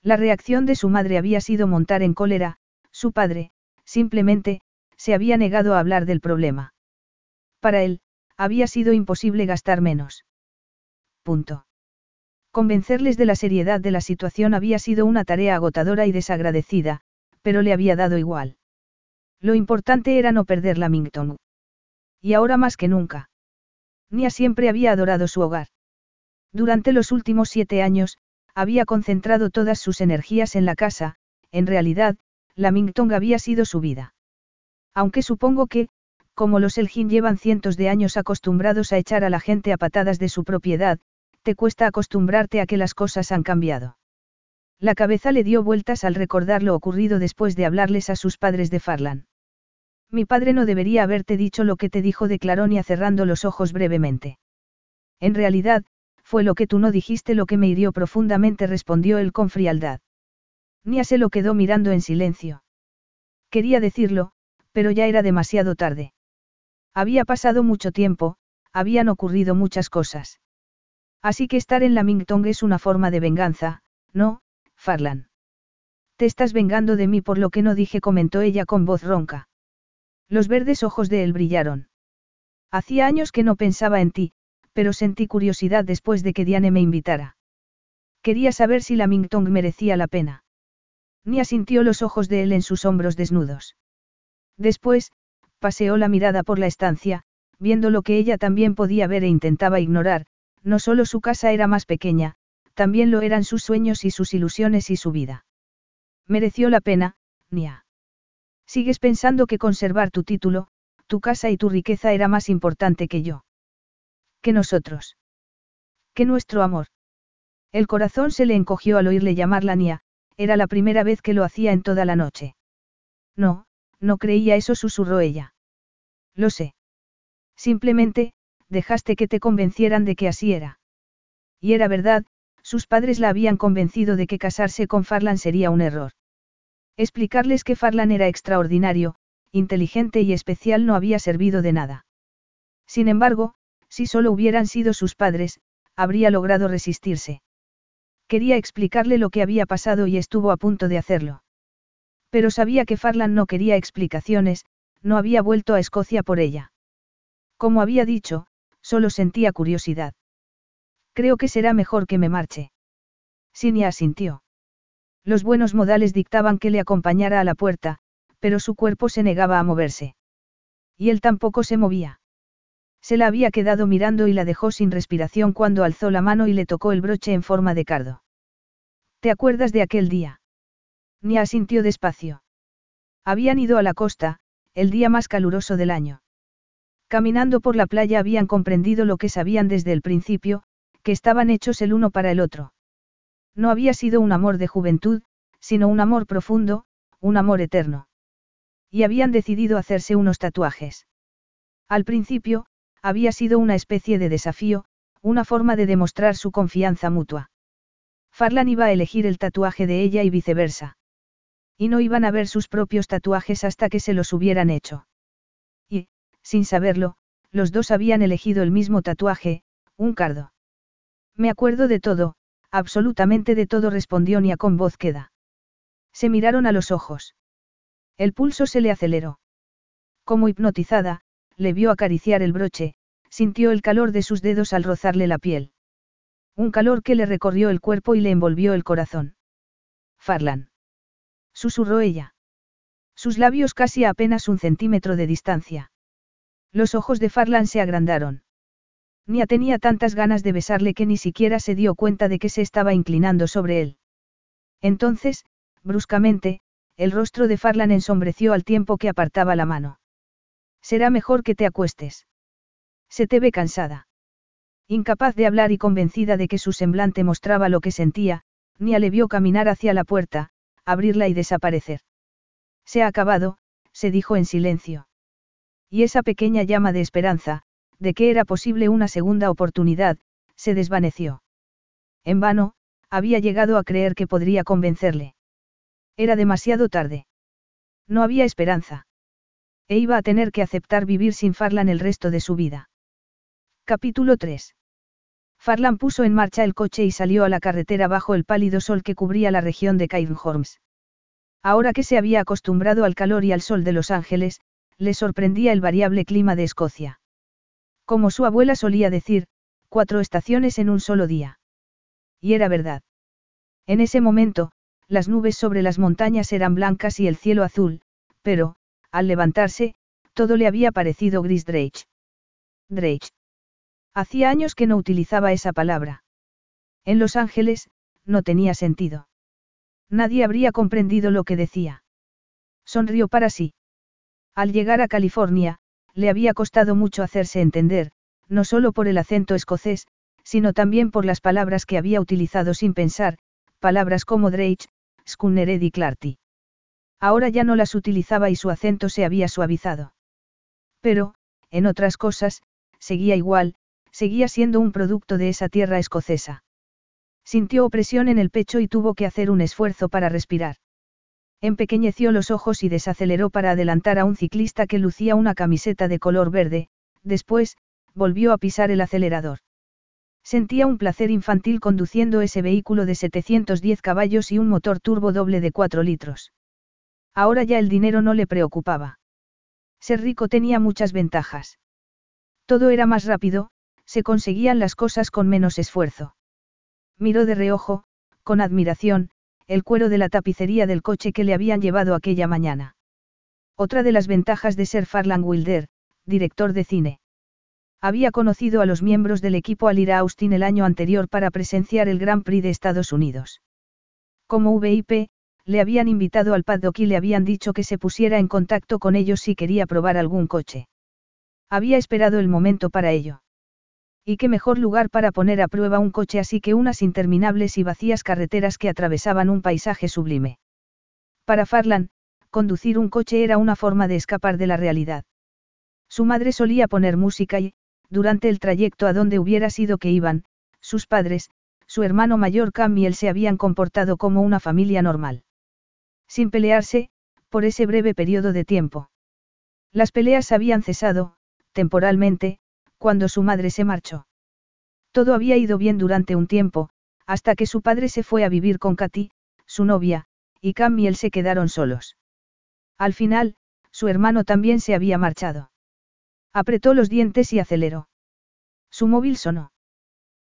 La reacción de su madre había sido montar en cólera, su padre, simplemente, se había negado a hablar del problema. Para él, había sido imposible gastar menos. Punto. Convencerles de la seriedad de la situación había sido una tarea agotadora y desagradecida, pero le había dado igual. Lo importante era no perder la Mington. Y ahora más que nunca. Nia siempre había adorado su hogar. Durante los últimos siete años, había concentrado todas sus energías en la casa, en realidad, la Mingtong había sido su vida. Aunque supongo que, como los Elgin llevan cientos de años acostumbrados a echar a la gente a patadas de su propiedad, te cuesta acostumbrarte a que las cosas han cambiado. La cabeza le dio vueltas al recordar lo ocurrido después de hablarles a sus padres de Farlan. Mi padre no debería haberte dicho lo que te dijo, declaró Nia cerrando los ojos brevemente. En realidad, fue lo que tú no dijiste lo que me hirió profundamente, respondió él con frialdad. Nia se lo quedó mirando en silencio. Quería decirlo, pero ya era demasiado tarde. Había pasado mucho tiempo, habían ocurrido muchas cosas. Así que estar en la Mingtong es una forma de venganza, ¿no, Farlan? Te estás vengando de mí por lo que no dije, comentó ella con voz ronca. Los verdes ojos de él brillaron. Hacía años que no pensaba en ti, pero sentí curiosidad después de que Diane me invitara. Quería saber si la Mingtong merecía la pena. Nia sintió los ojos de él en sus hombros desnudos. Después, paseó la mirada por la estancia, viendo lo que ella también podía ver e intentaba ignorar, no solo su casa era más pequeña, también lo eran sus sueños y sus ilusiones y su vida. Mereció la pena, Nia. Sigues pensando que conservar tu título, tu casa y tu riqueza era más importante que yo. Que nosotros. Que nuestro amor. El corazón se le encogió al oírle llamarla Nia, era la primera vez que lo hacía en toda la noche. No, no creía eso, susurró ella. Lo sé. Simplemente, dejaste que te convencieran de que así era. Y era verdad, sus padres la habían convencido de que casarse con Farlan sería un error. Explicarles que Farlan era extraordinario, inteligente y especial no había servido de nada. Sin embargo, si solo hubieran sido sus padres, habría logrado resistirse. Quería explicarle lo que había pasado y estuvo a punto de hacerlo. Pero sabía que Farlan no quería explicaciones, no había vuelto a Escocia por ella. Como había dicho, solo sentía curiosidad. Creo que será mejor que me marche. Sinia asintió. Los buenos modales dictaban que le acompañara a la puerta, pero su cuerpo se negaba a moverse. Y él tampoco se movía. Se la había quedado mirando y la dejó sin respiración cuando alzó la mano y le tocó el broche en forma de cardo. ¿Te acuerdas de aquel día? Ni asintió despacio. Habían ido a la costa, el día más caluroso del año. Caminando por la playa habían comprendido lo que sabían desde el principio, que estaban hechos el uno para el otro. No había sido un amor de juventud, sino un amor profundo, un amor eterno. Y habían decidido hacerse unos tatuajes. Al principio, había sido una especie de desafío, una forma de demostrar su confianza mutua. Farlan iba a elegir el tatuaje de ella y viceversa. Y no iban a ver sus propios tatuajes hasta que se los hubieran hecho. Sin saberlo, los dos habían elegido el mismo tatuaje, un cardo. Me acuerdo de todo, absolutamente de todo, respondió Nia con voz queda. Se miraron a los ojos. El pulso se le aceleró. Como hipnotizada, le vio acariciar el broche, sintió el calor de sus dedos al rozarle la piel. Un calor que le recorrió el cuerpo y le envolvió el corazón. Farlan. Susurró ella. Sus labios casi a apenas un centímetro de distancia. Los ojos de Farlan se agrandaron. Nia tenía tantas ganas de besarle que ni siquiera se dio cuenta de que se estaba inclinando sobre él. Entonces, bruscamente, el rostro de Farlan ensombreció al tiempo que apartaba la mano. Será mejor que te acuestes. Se te ve cansada. Incapaz de hablar y convencida de que su semblante mostraba lo que sentía, Nia le vio caminar hacia la puerta, abrirla y desaparecer. Se ha acabado, se dijo en silencio. Y esa pequeña llama de esperanza, de que era posible una segunda oportunidad, se desvaneció. En vano, había llegado a creer que podría convencerle. Era demasiado tarde. No había esperanza. E iba a tener que aceptar vivir sin Farlan el resto de su vida. Capítulo 3. Farlan puso en marcha el coche y salió a la carretera bajo el pálido sol que cubría la región de Cairnhorns. Ahora que se había acostumbrado al calor y al sol de Los Ángeles, le sorprendía el variable clima de Escocia. Como su abuela solía decir, cuatro estaciones en un solo día. Y era verdad. En ese momento, las nubes sobre las montañas eran blancas y el cielo azul, pero, al levantarse, todo le había parecido gris Drake. Drake. Hacía años que no utilizaba esa palabra. En Los Ángeles, no tenía sentido. Nadie habría comprendido lo que decía. Sonrió para sí. Al llegar a California, le había costado mucho hacerse entender, no solo por el acento escocés, sino también por las palabras que había utilizado sin pensar, palabras como Drake, Schoonered y Clarty. Ahora ya no las utilizaba y su acento se había suavizado. Pero, en otras cosas, seguía igual, seguía siendo un producto de esa tierra escocesa. Sintió opresión en el pecho y tuvo que hacer un esfuerzo para respirar. Empequeñeció los ojos y desaceleró para adelantar a un ciclista que lucía una camiseta de color verde, después, volvió a pisar el acelerador. Sentía un placer infantil conduciendo ese vehículo de 710 caballos y un motor turbo doble de 4 litros. Ahora ya el dinero no le preocupaba. Ser rico tenía muchas ventajas. Todo era más rápido, se conseguían las cosas con menos esfuerzo. Miró de reojo, con admiración, el cuero de la tapicería del coche que le habían llevado aquella mañana. Otra de las ventajas de ser Farland Wilder, director de cine. Había conocido a los miembros del equipo al ir a Austin el año anterior para presenciar el Grand Prix de Estados Unidos. Como VIP, le habían invitado al paddock y le habían dicho que se pusiera en contacto con ellos si quería probar algún coche. Había esperado el momento para ello. Y qué mejor lugar para poner a prueba un coche así que unas interminables y vacías carreteras que atravesaban un paisaje sublime. Para Farlan, conducir un coche era una forma de escapar de la realidad. Su madre solía poner música y, durante el trayecto a donde hubiera sido que iban, sus padres, su hermano mayor Cam y él se habían comportado como una familia normal. Sin pelearse, por ese breve periodo de tiempo. Las peleas habían cesado, temporalmente, cuando su madre se marchó. Todo había ido bien durante un tiempo, hasta que su padre se fue a vivir con Katy, su novia, y Cam y él se quedaron solos. Al final, su hermano también se había marchado. Apretó los dientes y aceleró. Su móvil sonó.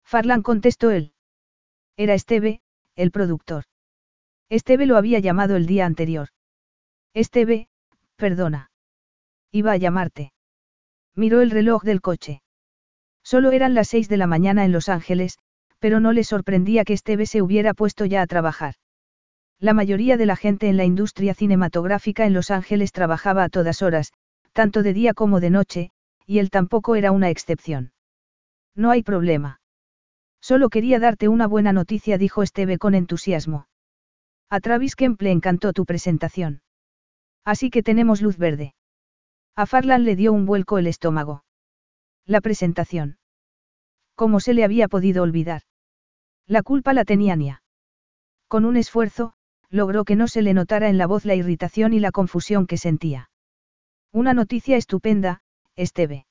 Farlan contestó él. Era Esteve, el productor. Esteve lo había llamado el día anterior. Esteve, perdona. Iba a llamarte. Miró el reloj del coche. Solo eran las seis de la mañana en Los Ángeles, pero no le sorprendía que Esteve se hubiera puesto ya a trabajar. La mayoría de la gente en la industria cinematográfica en Los Ángeles trabajaba a todas horas, tanto de día como de noche, y él tampoco era una excepción. No hay problema. Solo quería darte una buena noticia, dijo Esteve con entusiasmo. A Travis Kemp le encantó tu presentación. Así que tenemos luz verde. A Farlan le dio un vuelco el estómago. La presentación. ¿Cómo se le había podido olvidar? La culpa la tenía Nia. Con un esfuerzo, logró que no se le notara en la voz la irritación y la confusión que sentía. Una noticia estupenda, Esteve.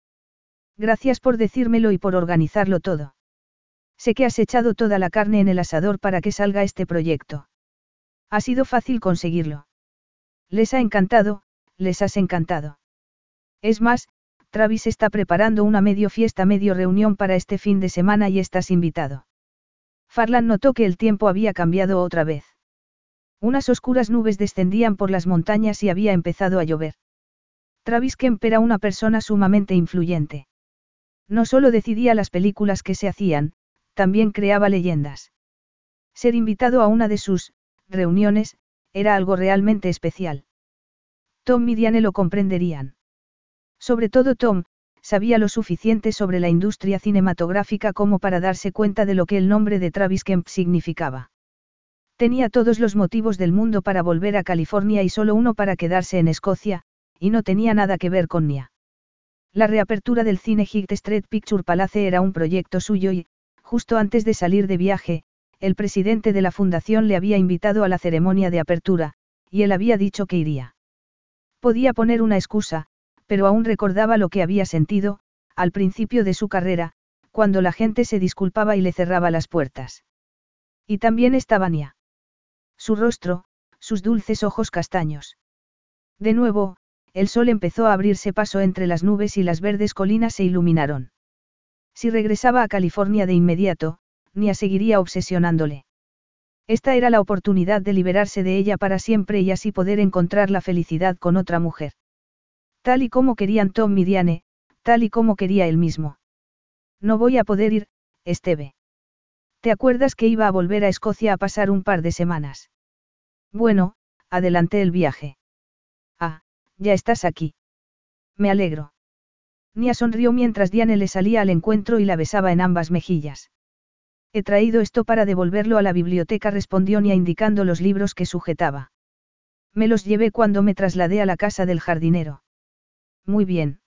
Gracias por decírmelo y por organizarlo todo. Sé que has echado toda la carne en el asador para que salga este proyecto. Ha sido fácil conseguirlo. Les ha encantado, les has encantado. Es más, Travis está preparando una medio fiesta, medio reunión para este fin de semana y estás invitado. Farlan notó que el tiempo había cambiado otra vez. Unas oscuras nubes descendían por las montañas y había empezado a llover. Travis Kemp era una persona sumamente influyente. No solo decidía las películas que se hacían, también creaba leyendas. Ser invitado a una de sus reuniones era algo realmente especial. Tom y Diane lo comprenderían. Sobre todo Tom, sabía lo suficiente sobre la industria cinematográfica como para darse cuenta de lo que el nombre de Travis Kemp significaba. Tenía todos los motivos del mundo para volver a California y solo uno para quedarse en Escocia, y no tenía nada que ver con Nia. La reapertura del cine Hit Street Picture Palace era un proyecto suyo y, justo antes de salir de viaje, el presidente de la fundación le había invitado a la ceremonia de apertura, y él había dicho que iría. Podía poner una excusa, pero aún recordaba lo que había sentido, al principio de su carrera, cuando la gente se disculpaba y le cerraba las puertas. Y también estaba Nia. Su rostro, sus dulces ojos castaños. De nuevo, el sol empezó a abrirse paso entre las nubes y las verdes colinas se iluminaron. Si regresaba a California de inmediato, Nia seguiría obsesionándole. Esta era la oportunidad de liberarse de ella para siempre y así poder encontrar la felicidad con otra mujer. Tal y como querían Tom y Diane, tal y como quería él mismo. No voy a poder ir, Esteve. ¿Te acuerdas que iba a volver a Escocia a pasar un par de semanas? Bueno, adelanté el viaje. Ah, ya estás aquí. Me alegro. Nia sonrió mientras Diane le salía al encuentro y la besaba en ambas mejillas. He traído esto para devolverlo a la biblioteca, respondió Nia indicando los libros que sujetaba. Me los llevé cuando me trasladé a la casa del jardinero. Muy bien.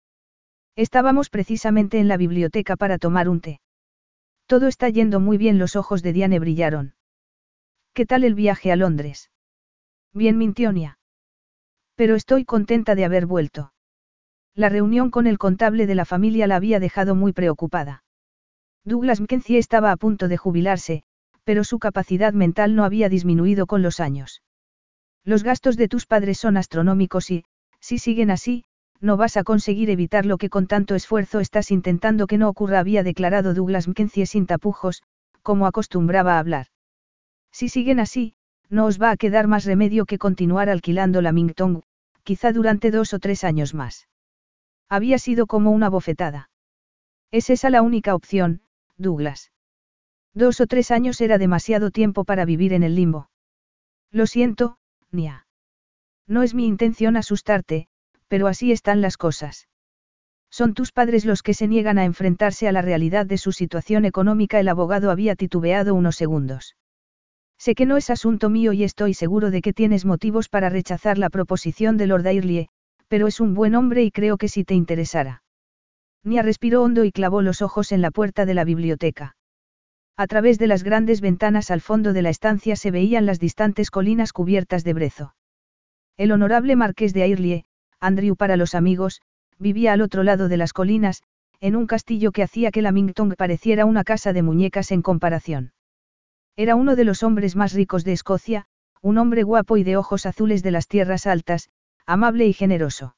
Estábamos precisamente en la biblioteca para tomar un té. Todo está yendo muy bien, los ojos de Diane brillaron. ¿Qué tal el viaje a Londres? Bien, mintió Nia. Pero estoy contenta de haber vuelto. La reunión con el contable de la familia la había dejado muy preocupada. Douglas Mackenzie estaba a punto de jubilarse, pero su capacidad mental no había disminuido con los años. Los gastos de tus padres son astronómicos y, si siguen así, no vas a conseguir evitar lo que con tanto esfuerzo estás intentando que no ocurra, había declarado Douglas Mackenzie sin tapujos, como acostumbraba a hablar. Si siguen así, no os va a quedar más remedio que continuar alquilando la Mingtong, quizá durante dos o tres años más. Había sido como una bofetada. Es esa la única opción, Douglas. Dos o tres años era demasiado tiempo para vivir en el limbo. Lo siento, Nia. No es mi intención asustarte, pero así están las cosas. Son tus padres los que se niegan a enfrentarse a la realidad de su situación económica. El abogado había titubeado unos segundos. Sé que no es asunto mío y estoy seguro de que tienes motivos para rechazar la proposición de Lord Airlie, pero es un buen hombre y creo que si te interesara. Nia respiró hondo y clavó los ojos en la puerta de la biblioteca. A través de las grandes ventanas al fondo de la estancia se veían las distantes colinas cubiertas de brezo. El honorable marqués de Airlie, Andrew para los amigos, vivía al otro lado de las colinas, en un castillo que hacía que la Mingtong pareciera una casa de muñecas en comparación. Era uno de los hombres más ricos de Escocia, un hombre guapo y de ojos azules de las tierras altas, amable y generoso.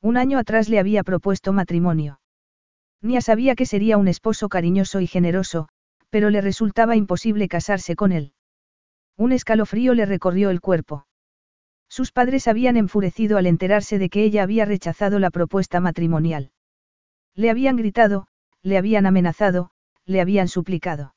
Un año atrás le había propuesto matrimonio. Nia sabía que sería un esposo cariñoso y generoso, pero le resultaba imposible casarse con él. Un escalofrío le recorrió el cuerpo. Sus padres habían enfurecido al enterarse de que ella había rechazado la propuesta matrimonial. Le habían gritado, le habían amenazado, le habían suplicado.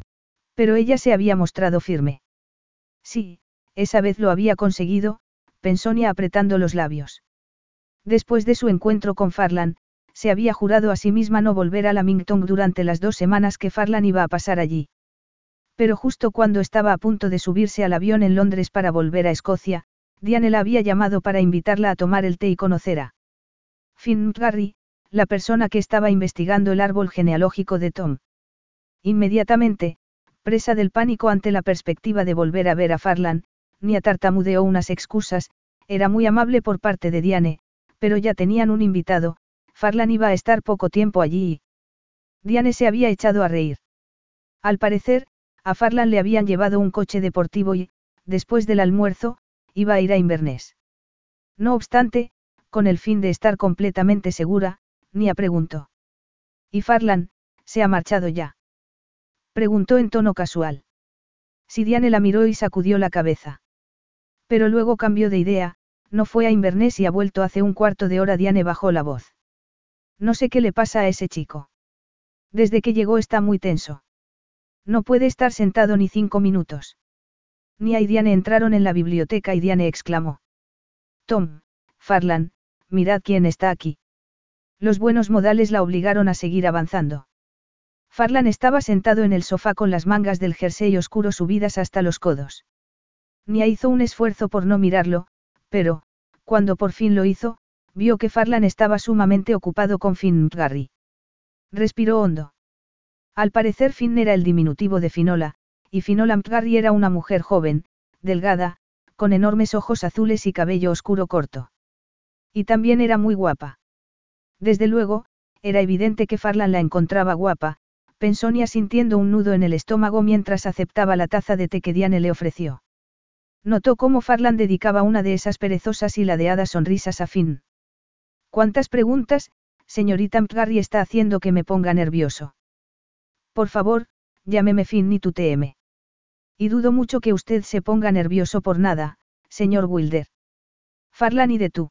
Pero ella se había mostrado firme. Sí, esa vez lo había conseguido, pensó Nia apretando los labios. Después de su encuentro con Farlan, se había jurado a sí misma no volver a la Mingtong durante las dos semanas que Farlan iba a pasar allí. Pero justo cuando estaba a punto de subirse al avión en Londres para volver a Escocia, Diane la había llamado para invitarla a tomar el té y conocer a Finn Garry, la persona que estaba investigando el árbol genealógico de Tom. Inmediatamente, presa del pánico ante la perspectiva de volver a ver a Farlan, ni tartamudeó unas excusas, era muy amable por parte de Diane, pero ya tenían un invitado, Farlan iba a estar poco tiempo allí y... Diane se había echado a reír. Al parecer, a Farlan le habían llevado un coche deportivo y, después del almuerzo, iba a ir a Inverness. No obstante, con el fin de estar completamente segura, Nia preguntó. ¿Y Farlan, se ha marchado ya? Preguntó en tono casual. Si Diane la miró y sacudió la cabeza. Pero luego cambió de idea, no fue a Inverness y ha vuelto hace un cuarto de hora. Diane bajó la voz. No sé qué le pasa a ese chico. Desde que llegó está muy tenso. No puede estar sentado ni cinco minutos. Nia y Diane entraron en la biblioteca y Diane exclamó. Tom, Farlan, mirad quién está aquí. Los buenos modales la obligaron a seguir avanzando. Farlan estaba sentado en el sofá con las mangas del jersey oscuro subidas hasta los codos. Nia hizo un esfuerzo por no mirarlo, pero, cuando por fin lo hizo, vio que Farlan estaba sumamente ocupado con Finn. Respiró hondo. Al parecer Finn era el diminutivo de Finola, y Finola Mtgarry era una mujer joven, delgada, con enormes ojos azules y cabello oscuro corto. Y también era muy guapa. Desde luego, era evidente que Farlan la encontraba guapa, pensó Nia sintiendo un nudo en el estómago mientras aceptaba la taza de té que Diane le ofreció. Notó cómo Farlan dedicaba una de esas perezosas y ladeadas sonrisas a Finn. ¿Cuántas preguntas, señorita Mtgarry está haciendo que me ponga nervioso? Por favor, llámeme Finn ni tu TM. Y dudo mucho que usted se ponga nervioso por nada, señor Wilder. Farlan y de tú.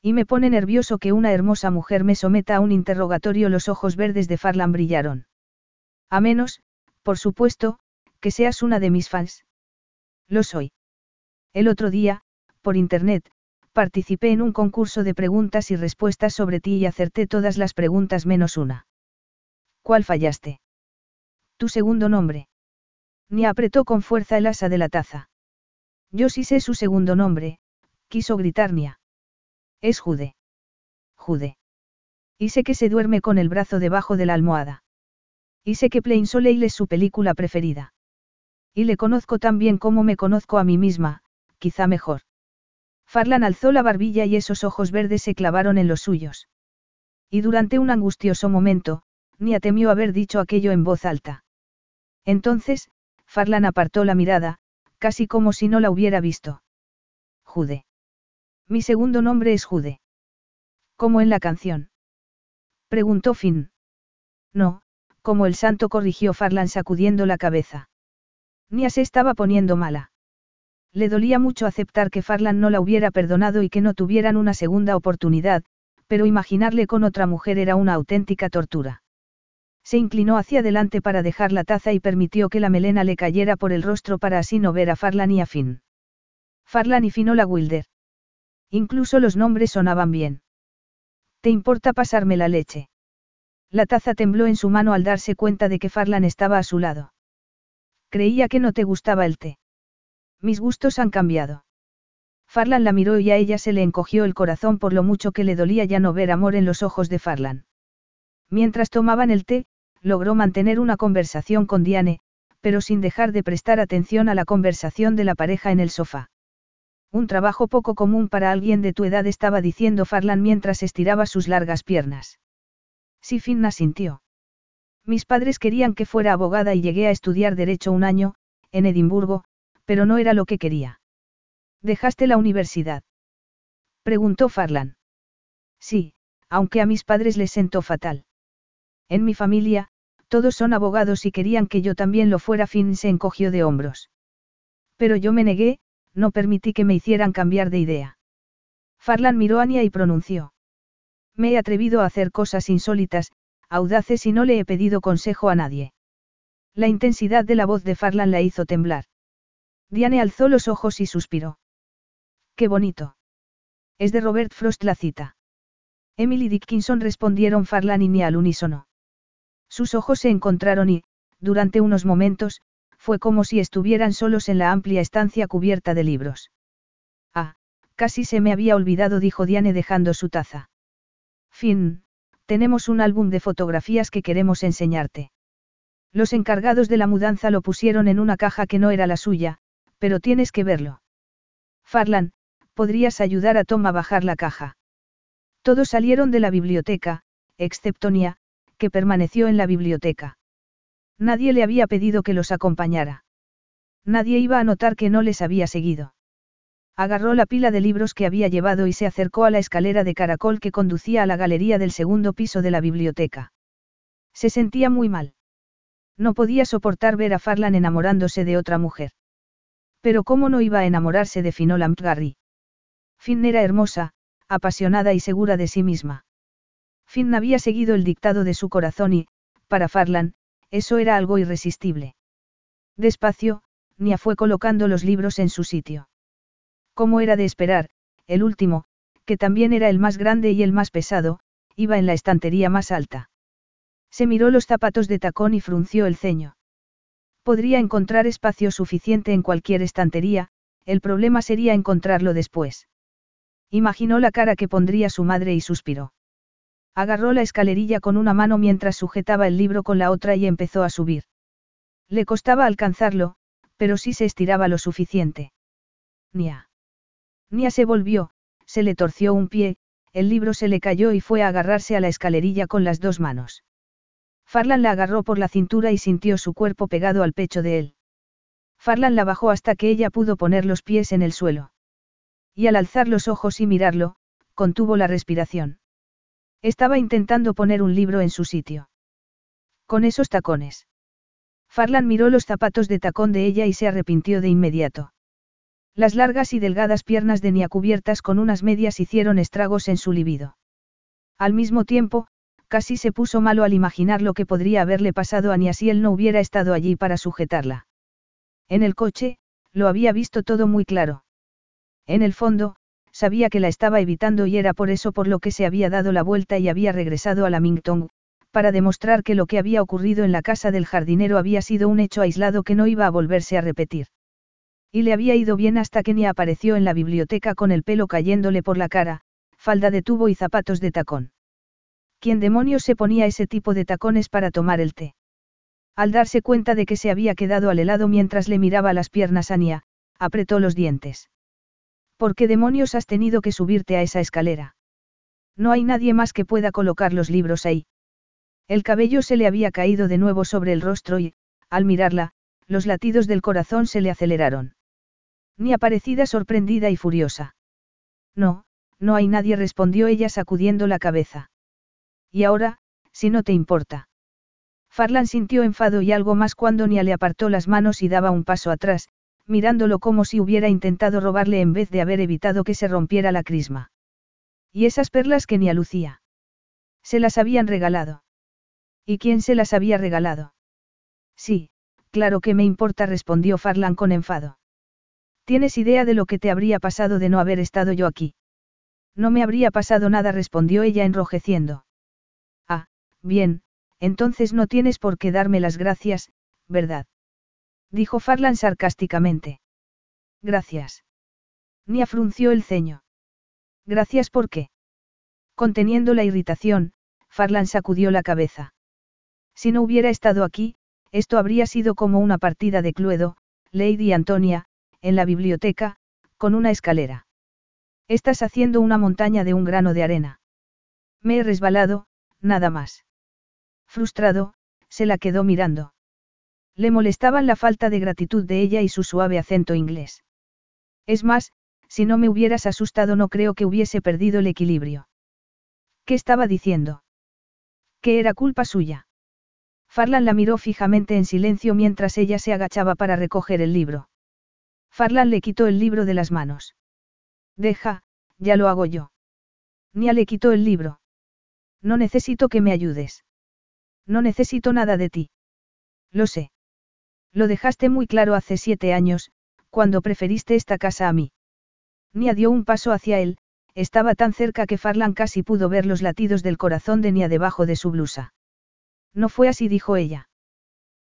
Y me pone nervioso que una hermosa mujer me someta a un interrogatorio. Los ojos verdes de Farlan brillaron. A menos, por supuesto, que seas una de mis fans. Lo soy. El otro día, por internet, participé en un concurso de preguntas y respuestas sobre ti y acerté todas las preguntas menos una. ¿Cuál fallaste? Tu segundo nombre. Ni apretó con fuerza el asa de la taza. Yo sí sé su segundo nombre, quiso gritar Nia. Es Jude. Jude. Y sé que se duerme con el brazo debajo de la almohada. Y sé que Plain Soleil es su película preferida. Y le conozco tan bien como me conozco a mí misma, quizá mejor. Farlan alzó la barbilla y esos ojos verdes se clavaron en los suyos. Y durante un angustioso momento, Nia temió haber dicho aquello en voz alta. Entonces, Farlan apartó la mirada, casi como si no la hubiera visto. Jude. Mi segundo nombre es Jude. Como en la canción. Preguntó Finn. No, como el santo corrigió Farlan sacudiendo la cabeza. Nia se estaba poniendo mala. Le dolía mucho aceptar que Farlan no la hubiera perdonado y que no tuvieran una segunda oportunidad, pero imaginarle con otra mujer era una auténtica tortura. Se inclinó hacia adelante para dejar la taza y permitió que la melena le cayera por el rostro para así no ver a Farlan y a Finn. Farlan y Finola Wilder. Incluso los nombres sonaban bien. ¿Te importa pasarme la leche? La taza tembló en su mano al darse cuenta de que Farlan estaba a su lado. Creía que no te gustaba el té. Mis gustos han cambiado. Farlan la miró y a ella se le encogió el corazón por lo mucho que le dolía ya no ver amor en los ojos de Farlan. Mientras tomaban el té, logró mantener una conversación con Diane, pero sin dejar de prestar atención a la conversación de la pareja en el sofá. Un trabajo poco común para alguien de tu edad estaba diciendo Farlan mientras estiraba sus largas piernas. Sí, Finna sintió. Mis padres querían que fuera abogada y llegué a estudiar derecho un año, en Edimburgo, pero no era lo que quería. ¿Dejaste la universidad? Preguntó Farlan. Sí, aunque a mis padres les sentó fatal. En mi familia, todos son abogados y querían que yo también lo fuera. Finn se encogió de hombros. Pero yo me negué, no permití que me hicieran cambiar de idea. Farlan miró a Anya y pronunció. Me he atrevido a hacer cosas insólitas, audaces y no le he pedido consejo a nadie. La intensidad de la voz de Farlan la hizo temblar. Diane alzó los ojos y suspiró. Qué bonito. Es de Robert Frost la cita. Emily Dickinson respondieron Farlan y Nia al unísono. Sus ojos se encontraron y, durante unos momentos, fue como si estuvieran solos en la amplia estancia cubierta de libros. Ah, casi se me había olvidado, dijo Diane dejando su taza. Fin, tenemos un álbum de fotografías que queremos enseñarte. Los encargados de la mudanza lo pusieron en una caja que no era la suya, pero tienes que verlo. Farlan, ¿podrías ayudar a Tom a bajar la caja? Todos salieron de la biblioteca, excepto Nia, que permaneció en la biblioteca. Nadie le había pedido que los acompañara. Nadie iba a notar que no les había seguido. Agarró la pila de libros que había llevado y se acercó a la escalera de caracol que conducía a la galería del segundo piso de la biblioteca. Se sentía muy mal. No podía soportar ver a Farlan enamorándose de otra mujer. Pero ¿cómo no iba a enamorarse de Finola Mtgarry? Finn era hermosa, apasionada y segura de sí misma. Finn había seguido el dictado de su corazón y, para Farlan, eso era algo irresistible. Despacio, Nia fue colocando los libros en su sitio. Como era de esperar, el último, que también era el más grande y el más pesado, iba en la estantería más alta. Se miró los zapatos de tacón y frunció el ceño. Podría encontrar espacio suficiente en cualquier estantería, el problema sería encontrarlo después. Imaginó la cara que pondría su madre y suspiró. Agarró la escalerilla con una mano mientras sujetaba el libro con la otra y empezó a subir. Le costaba alcanzarlo, pero sí se estiraba lo suficiente. Nia. Nia se volvió, se le torció un pie, el libro se le cayó y fue a agarrarse a la escalerilla con las dos manos. Farlan la agarró por la cintura y sintió su cuerpo pegado al pecho de él. Farlan la bajó hasta que ella pudo poner los pies en el suelo. Y al alzar los ojos y mirarlo, contuvo la respiración. Estaba intentando poner un libro en su sitio. Con esos tacones. Farlan miró los zapatos de tacón de ella y se arrepintió de inmediato. Las largas y delgadas piernas de Nia cubiertas con unas medias hicieron estragos en su libido. Al mismo tiempo, casi se puso malo al imaginar lo que podría haberle pasado a Nia si él no hubiera estado allí para sujetarla. En el coche, lo había visto todo muy claro. En el fondo, sabía que la estaba evitando y era por eso por lo que se había dado la vuelta y había regresado a la Mingtong, para demostrar que lo que había ocurrido en la casa del jardinero había sido un hecho aislado que no iba a volverse a repetir. Y le había ido bien hasta que ni apareció en la biblioteca con el pelo cayéndole por la cara, falda de tubo y zapatos de tacón. ¿Quién demonios se ponía ese tipo de tacones para tomar el té? Al darse cuenta de que se había quedado al helado mientras le miraba las piernas a Nia, apretó los dientes. ¿Por qué demonios has tenido que subirte a esa escalera? No hay nadie más que pueda colocar los libros ahí. El cabello se le había caído de nuevo sobre el rostro y, al mirarla, los latidos del corazón se le aceleraron. Ni aparecida sorprendida y furiosa. No, no hay nadie, respondió ella sacudiendo la cabeza. Y ahora, si no te importa. Farlan sintió enfado y algo más cuando Nia le apartó las manos y daba un paso atrás, mirándolo como si hubiera intentado robarle en vez de haber evitado que se rompiera la crisma. Y esas perlas que Nia lucía. Se las habían regalado. ¿Y quién se las había regalado? Sí, claro que me importa, respondió Farlan con enfado. ¿Tienes idea de lo que te habría pasado de no haber estado yo aquí? No me habría pasado nada, respondió ella enrojeciendo. Ah, bien, entonces no tienes por qué darme las gracias, ¿verdad? Dijo Farlan sarcásticamente. Gracias. Ni afrunció el ceño. Gracias por qué. Conteniendo la irritación, Farlan sacudió la cabeza. Si no hubiera estado aquí, esto habría sido como una partida de Cluedo, Lady Antonia, en la biblioteca, con una escalera. Estás haciendo una montaña de un grano de arena. Me he resbalado, nada más. Frustrado, se la quedó mirando. Le molestaban la falta de gratitud de ella y su suave acento inglés. Es más, si no me hubieras asustado no creo que hubiese perdido el equilibrio. ¿Qué estaba diciendo? Que era culpa suya. Farlan la miró fijamente en silencio mientras ella se agachaba para recoger el libro. Farlan le quitó el libro de las manos. Deja, ya lo hago yo. Nia le quitó el libro. No necesito que me ayudes. No necesito nada de ti. Lo sé. Lo dejaste muy claro hace siete años, cuando preferiste esta casa a mí. Nia dio un paso hacia él, estaba tan cerca que Farlan casi pudo ver los latidos del corazón de Nia debajo de su blusa. No fue así, dijo ella.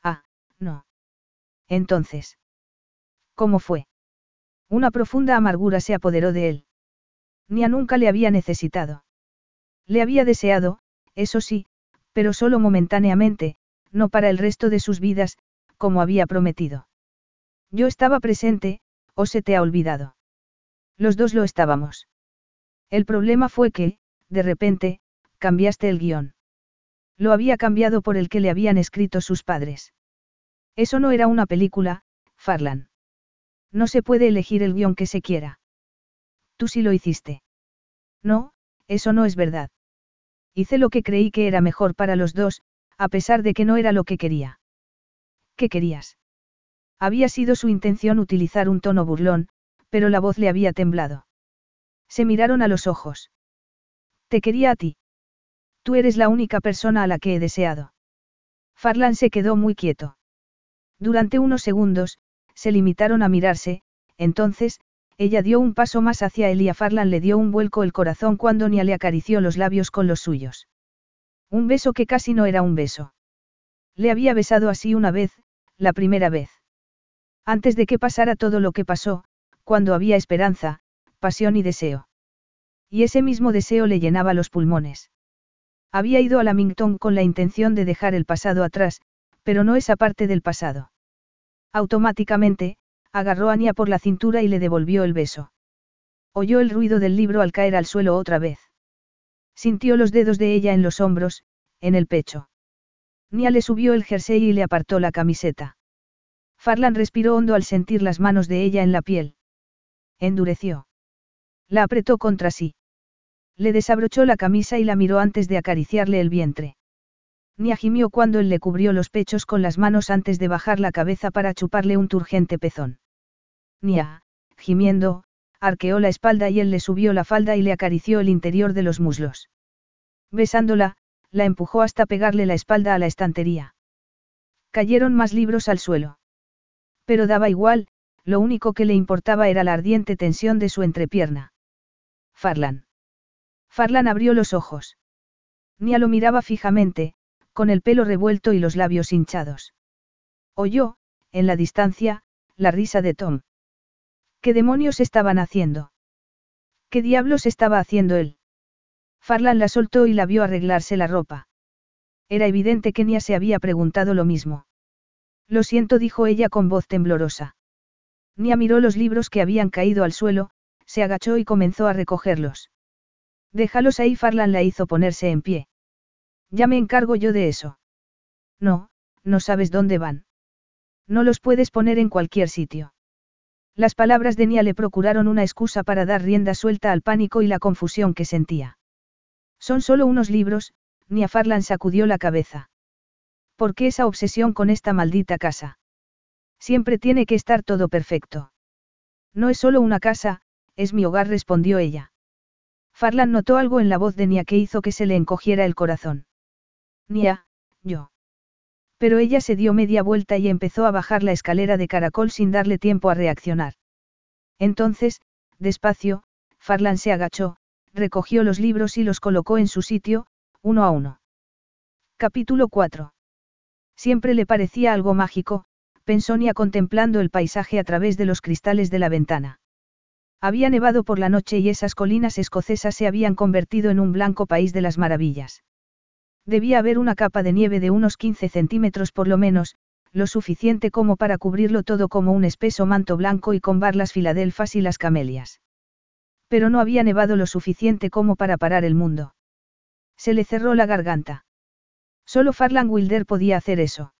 Ah, no. Entonces. ¿Cómo fue? Una profunda amargura se apoderó de él. Nia nunca le había necesitado. Le había deseado, eso sí, pero solo momentáneamente, no para el resto de sus vidas, como había prometido. Yo estaba presente, o se te ha olvidado. Los dos lo estábamos. El problema fue que, de repente, cambiaste el guion. Lo había cambiado por el que le habían escrito sus padres. Eso no era una película, Farlan. No se puede elegir el guion que se quiera. Tú sí lo hiciste. No, eso no es verdad. Hice lo que creí que era mejor para los dos, a pesar de que no era lo que quería. ¿Qué querías? Había sido su intención utilizar un tono burlón, pero la voz le había temblado. Se miraron a los ojos. Te quería a ti. Tú eres la única persona a la que he deseado. Farlan se quedó muy quieto. Durante unos segundos, se limitaron a mirarse, entonces, ella dio un paso más hacia él y a Farlan le dio un vuelco el corazón cuando Nia le acarició los labios con los suyos. Un beso que casi no era un beso. Le había besado así una vez, la primera vez. Antes de que pasara todo lo que pasó, cuando había esperanza, pasión y deseo. Y ese mismo deseo le llenaba los pulmones. Había ido a Lamington con la intención de dejar el pasado atrás, pero no esa parte del pasado. Automáticamente, agarró a Nia por la cintura y le devolvió el beso. Oyó el ruido del libro al caer al suelo otra vez. Sintió los dedos de ella en los hombros, en el pecho. Nia le subió el jersey y le apartó la camiseta. Farlan respiró hondo al sentir las manos de ella en la piel. Endureció. La apretó contra sí. Le desabrochó la camisa y la miró antes de acariciarle el vientre. Nia gimió cuando él le cubrió los pechos con las manos antes de bajar la cabeza para chuparle un turgente pezón. Nia, gimiendo, arqueó la espalda y él le subió la falda y le acarició el interior de los muslos. Besándola, la empujó hasta pegarle la espalda a la estantería. Cayeron más libros al suelo. Pero daba igual, lo único que le importaba era la ardiente tensión de su entrepierna. Farlan. Farlan abrió los ojos. Nia lo miraba fijamente, con el pelo revuelto y los labios hinchados. Oyó, en la distancia, la risa de Tom. ¿Qué demonios estaban haciendo? ¿Qué diablos estaba haciendo él? Farlan la soltó y la vio arreglarse la ropa. Era evidente que Nia se había preguntado lo mismo. Lo siento, dijo ella con voz temblorosa. Nia miró los libros que habían caído al suelo, se agachó y comenzó a recogerlos. Déjalos ahí, Farlan la hizo ponerse en pie. Ya me encargo yo de eso. No, no sabes dónde van. No los puedes poner en cualquier sitio. Las palabras de Nia le procuraron una excusa para dar rienda suelta al pánico y la confusión que sentía. Son solo unos libros, Nia Farlan sacudió la cabeza. ¿Por qué esa obsesión con esta maldita casa? Siempre tiene que estar todo perfecto. No es solo una casa, es mi hogar, respondió ella. Farlan notó algo en la voz de Nia que hizo que se le encogiera el corazón. Nia, yo. Pero ella se dio media vuelta y empezó a bajar la escalera de caracol sin darle tiempo a reaccionar. Entonces, despacio, Farlan se agachó, recogió los libros y los colocó en su sitio, uno a uno. Capítulo 4. Siempre le parecía algo mágico, pensó Nia contemplando el paisaje a través de los cristales de la ventana. Había nevado por la noche y esas colinas escocesas se habían convertido en un blanco país de las maravillas. Debía haber una capa de nieve de unos 15 centímetros por lo menos, lo suficiente como para cubrirlo todo como un espeso manto blanco y combar las filadelfas y las camelias. Pero no había nevado lo suficiente como para parar el mundo. Se le cerró la garganta. Solo Farland Wilder podía hacer eso.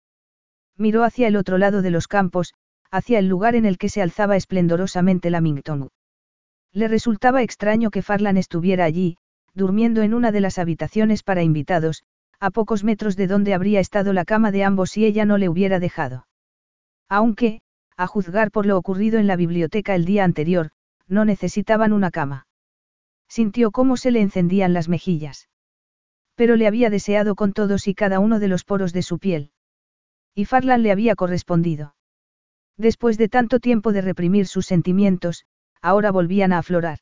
Miró hacia el otro lado de los campos, hacia el lugar en el que se alzaba esplendorosamente Lamington. Le resultaba extraño que Farland estuviera allí, durmiendo en una de las habitaciones para invitados, a pocos metros de donde habría estado la cama de ambos si ella no le hubiera dejado. Aunque, a juzgar por lo ocurrido en la biblioteca el día anterior, no necesitaban una cama. Sintió cómo se le encendían las mejillas. Pero le había deseado con todos y cada uno de los poros de su piel. Y Farlan le había correspondido. Después de tanto tiempo de reprimir sus sentimientos, ahora volvían a aflorar.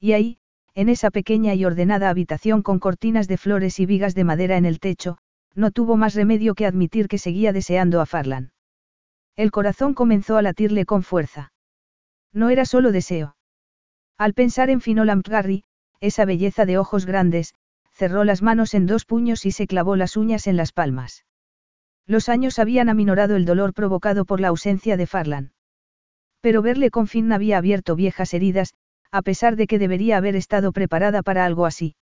Y ahí, en esa pequeña y ordenada habitación con cortinas de flores y vigas de madera en el techo, no tuvo más remedio que admitir que seguía deseando a Farlan. El corazón comenzó a latirle con fuerza. No era solo deseo. Al pensar en Finolam Garry, esa belleza de ojos grandes, cerró las manos en dos puños y se clavó las uñas en las palmas. Los años habían aminorado el dolor provocado por la ausencia de Farlan. Pero verle con Finn había abierto viejas heridas, a pesar de que debería haber estado preparada para algo así.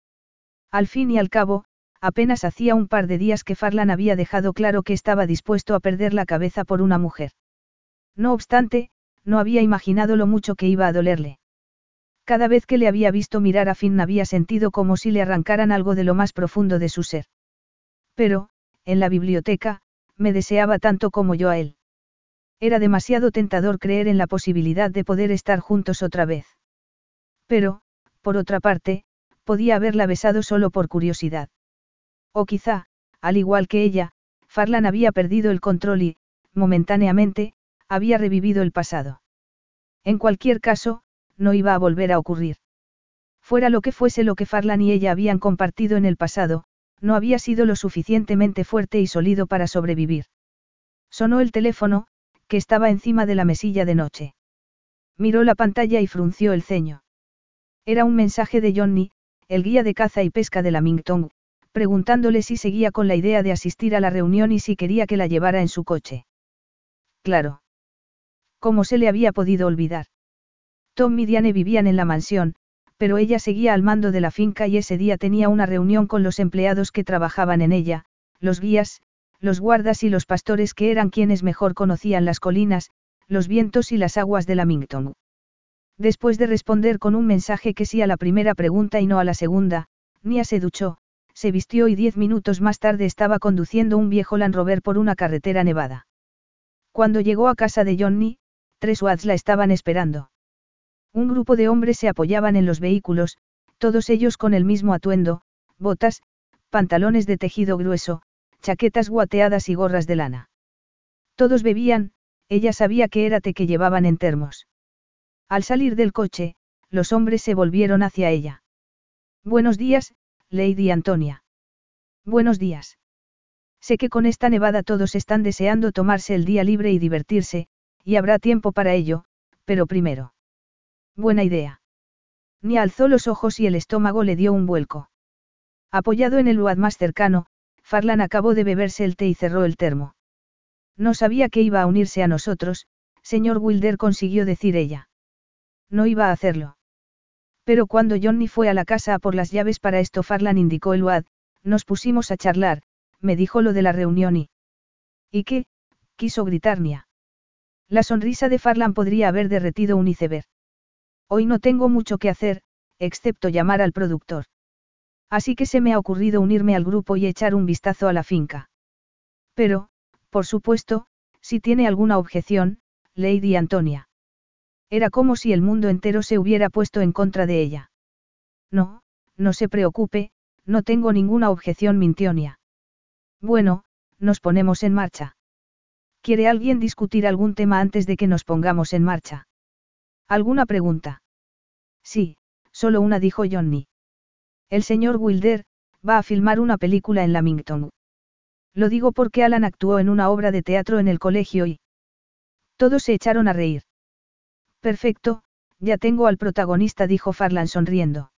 Al fin y al cabo, apenas hacía un par de días que Farlan había dejado claro que estaba dispuesto a perder la cabeza por una mujer. No obstante, no había imaginado lo mucho que iba a dolerle. Cada vez que le había visto mirar a Finn había sentido como si le arrancaran algo de lo más profundo de su ser. Pero, en la biblioteca, me deseaba tanto como yo a él. Era demasiado tentador creer en la posibilidad de poder estar juntos otra vez. Pero, por otra parte, podía haberla besado solo por curiosidad. O quizá, al igual que ella, Farlan había perdido el control y, momentáneamente, había revivido el pasado. En cualquier caso, no iba a volver a ocurrir. Fuera lo que fuese lo que Farlan y ella habían compartido en el pasado, no había sido lo suficientemente fuerte y sólido para sobrevivir. Sonó el teléfono, que estaba encima de la mesilla de noche. Miró la pantalla y frunció el ceño. Era un mensaje de Johnny, el guía de caza y pesca de la Mingtong, preguntándole si seguía con la idea de asistir a la reunión y si quería que la llevara en su coche. Claro. ¿Cómo se le había podido olvidar? Tom y Diane vivían en la mansión, pero ella seguía al mando de la finca y ese día tenía una reunión con los empleados que trabajaban en ella, los guías, los guardas y los pastores que eran quienes mejor conocían las colinas, los vientos y las aguas de Lamington. Después de responder con un mensaje que sí a la primera pregunta y no a la segunda, Nia se duchó, se vistió y diez minutos más tarde estaba conduciendo un viejo Land Rover por una carretera nevada. Cuando llegó a casa de Johnny, tres Wads la estaban esperando. Un grupo de hombres se apoyaban en los vehículos, todos ellos con el mismo atuendo, botas, pantalones de tejido grueso, chaquetas guateadas y gorras de lana. Todos bebían, ella sabía que era té que llevaban en termos. Al salir del coche, los hombres se volvieron hacia ella. Buenos días, Lady Antonia. Buenos días. Sé que con esta nevada todos están deseando tomarse el día libre y divertirse, y habrá tiempo para ello, pero primero. Buena idea. Ni alzó los ojos y el estómago le dio un vuelco. Apoyado en el luad más cercano, Farlan acabó de beberse el té y cerró el termo. No sabía que iba a unirse a nosotros, señor Wilder consiguió decir ella. No iba a hacerlo. Pero cuando Johnny fue a la casa a por las llaves para esto Farlan indicó el UAD, nos pusimos a charlar, me dijo lo de la reunión y... ¿Y qué? quiso gritar Nia. La sonrisa de Farlan podría haber derretido un iceberg. Hoy no tengo mucho que hacer, excepto llamar al productor. Así que se me ha ocurrido unirme al grupo y echar un vistazo a la finca. Pero, por supuesto, si tiene alguna objeción, Lady Antonia. Era como si el mundo entero se hubiera puesto en contra de ella. No, no se preocupe, no tengo ninguna objeción, Mintionia. Bueno, nos ponemos en marcha. ¿Quiere alguien discutir algún tema antes de que nos pongamos en marcha? ¿Alguna pregunta? Sí, solo una dijo Johnny. El señor Wilder, va a filmar una película en Lamington. Lo digo porque Alan actuó en una obra de teatro en el colegio y... Todos se echaron a reír. Perfecto, ya tengo al protagonista, dijo Farlan sonriendo.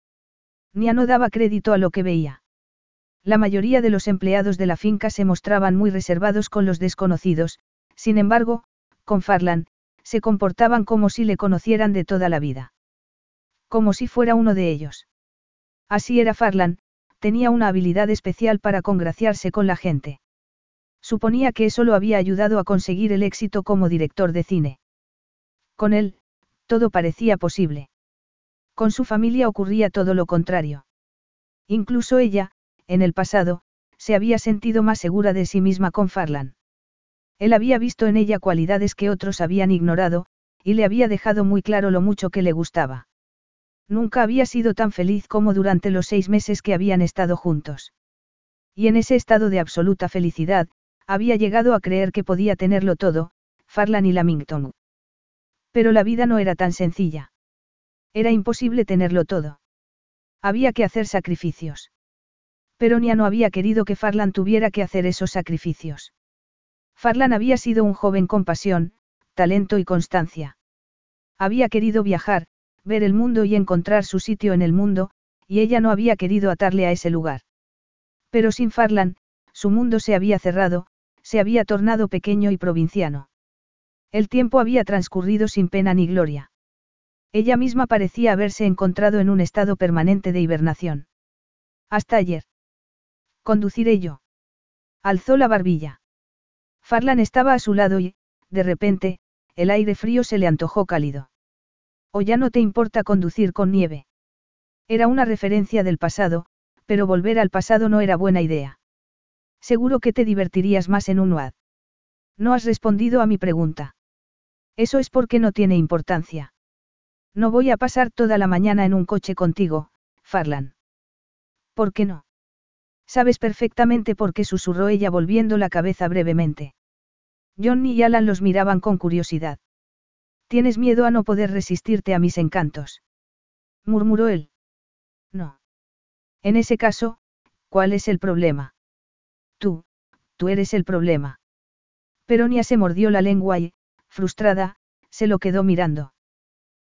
Nia no daba crédito a lo que veía. La mayoría de los empleados de la finca se mostraban muy reservados con los desconocidos, sin embargo, con Farlan, se comportaban como si le conocieran de toda la vida. Como si fuera uno de ellos. Así era Farlan, tenía una habilidad especial para congraciarse con la gente. Suponía que eso lo había ayudado a conseguir el éxito como director de cine. Con él, todo parecía posible. Con su familia ocurría todo lo contrario. Incluso ella, en el pasado, se había sentido más segura de sí misma con Farlan. Él había visto en ella cualidades que otros habían ignorado, y le había dejado muy claro lo mucho que le gustaba. Nunca había sido tan feliz como durante los seis meses que habían estado juntos. Y en ese estado de absoluta felicidad, había llegado a creer que podía tenerlo todo, Farlan y Lamington. Pero la vida no era tan sencilla. Era imposible tenerlo todo. Había que hacer sacrificios. Pero Nia no había querido que Farlan tuviera que hacer esos sacrificios. Farlan había sido un joven con pasión, talento y constancia. Había querido viajar, ver el mundo y encontrar su sitio en el mundo, y ella no había querido atarle a ese lugar. Pero sin Farlan, su mundo se había cerrado, se había tornado pequeño y provinciano. El tiempo había transcurrido sin pena ni gloria. Ella misma parecía haberse encontrado en un estado permanente de hibernación. Hasta ayer. Conduciré yo. Alzó la barbilla. Farlan estaba a su lado y, de repente, el aire frío se le antojó cálido. O ya no te importa conducir con nieve. Era una referencia del pasado, pero volver al pasado no era buena idea. Seguro que te divertirías más en un UAD. No has respondido a mi pregunta. Eso es porque no tiene importancia. No voy a pasar toda la mañana en un coche contigo, Farlan. ¿Por qué no? Sabes perfectamente por qué susurró ella volviendo la cabeza brevemente. Johnny y Alan los miraban con curiosidad. Tienes miedo a no poder resistirte a mis encantos. murmuró él. No. En ese caso, ¿cuál es el problema? Tú, tú eres el problema. Peronia se mordió la lengua y, frustrada, se lo quedó mirando.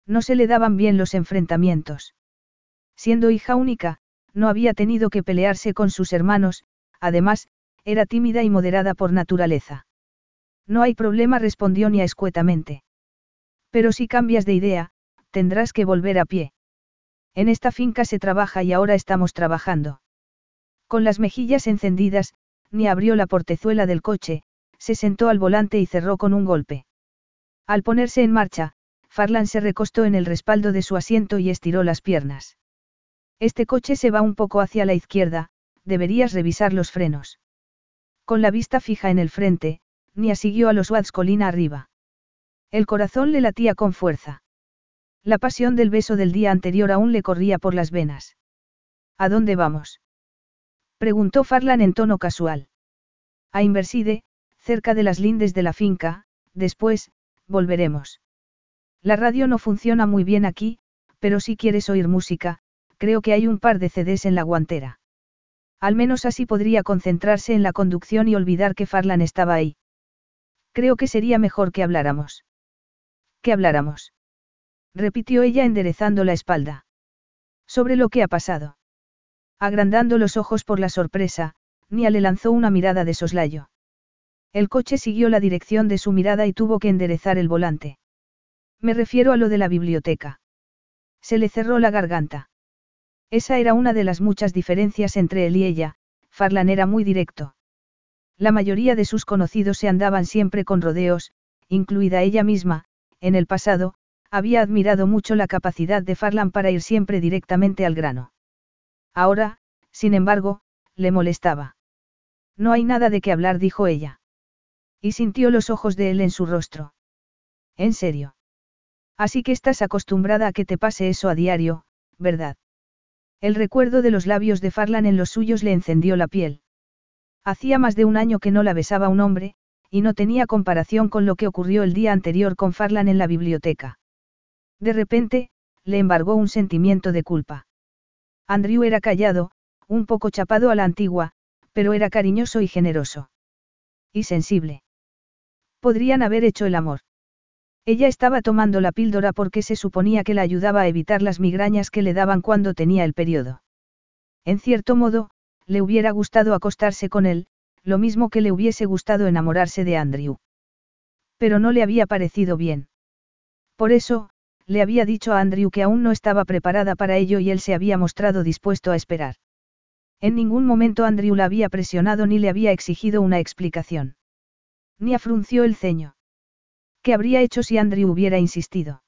No se le daban bien los enfrentamientos. Siendo hija única, no había tenido que pelearse con sus hermanos, además, era tímida y moderada por naturaleza. No hay problema, respondió Nia escuetamente. Pero si cambias de idea, tendrás que volver a pie. En esta finca se trabaja y ahora estamos trabajando. Con las mejillas encendidas, Nia abrió la portezuela del coche, se sentó al volante y cerró con un golpe. Al ponerse en marcha, Farlan se recostó en el respaldo de su asiento y estiró las piernas. Este coche se va un poco hacia la izquierda, deberías revisar los frenos. Con la vista fija en el frente, Nia siguió a los Wads colina arriba. El corazón le latía con fuerza. La pasión del beso del día anterior aún le corría por las venas. ¿A dónde vamos? Preguntó Farlan en tono casual. A Inverside, cerca de las lindes de la finca, después, volveremos. La radio no funciona muy bien aquí, pero si quieres oír música, creo que hay un par de CDs en la guantera. Al menos así podría concentrarse en la conducción y olvidar que Farlan estaba ahí. Creo que sería mejor que habláramos. Que habláramos. Repitió ella enderezando la espalda. Sobre lo que ha pasado. Agrandando los ojos por la sorpresa, Nia le lanzó una mirada de soslayo. El coche siguió la dirección de su mirada y tuvo que enderezar el volante. Me refiero a lo de la biblioteca. Se le cerró la garganta. Esa era una de las muchas diferencias entre él y ella, Farlan era muy directo. La mayoría de sus conocidos se andaban siempre con rodeos, incluida ella misma, en el pasado, había admirado mucho la capacidad de Farlan para ir siempre directamente al grano. Ahora, sin embargo, le molestaba. No hay nada de qué hablar, dijo ella. Y sintió los ojos de él en su rostro. ¿En serio? Así que estás acostumbrada a que te pase eso a diario, ¿verdad? El recuerdo de los labios de Farlan en los suyos le encendió la piel. Hacía más de un año que no la besaba un hombre, y no tenía comparación con lo que ocurrió el día anterior con Farlan en la biblioteca. De repente, le embargó un sentimiento de culpa. Andrew era callado, un poco chapado a la antigua, pero era cariñoso y generoso. Y sensible. Podrían haber hecho el amor. Ella estaba tomando la píldora porque se suponía que la ayudaba a evitar las migrañas que le daban cuando tenía el periodo. En cierto modo, le hubiera gustado acostarse con él, lo mismo que le hubiese gustado enamorarse de Andrew. Pero no le había parecido bien. Por eso, le había dicho a Andrew que aún no estaba preparada para ello y él se había mostrado dispuesto a esperar. En ningún momento Andrew la había presionado ni le había exigido una explicación. Ni afrunció el ceño. ¿Qué habría hecho si Andrew hubiera insistido?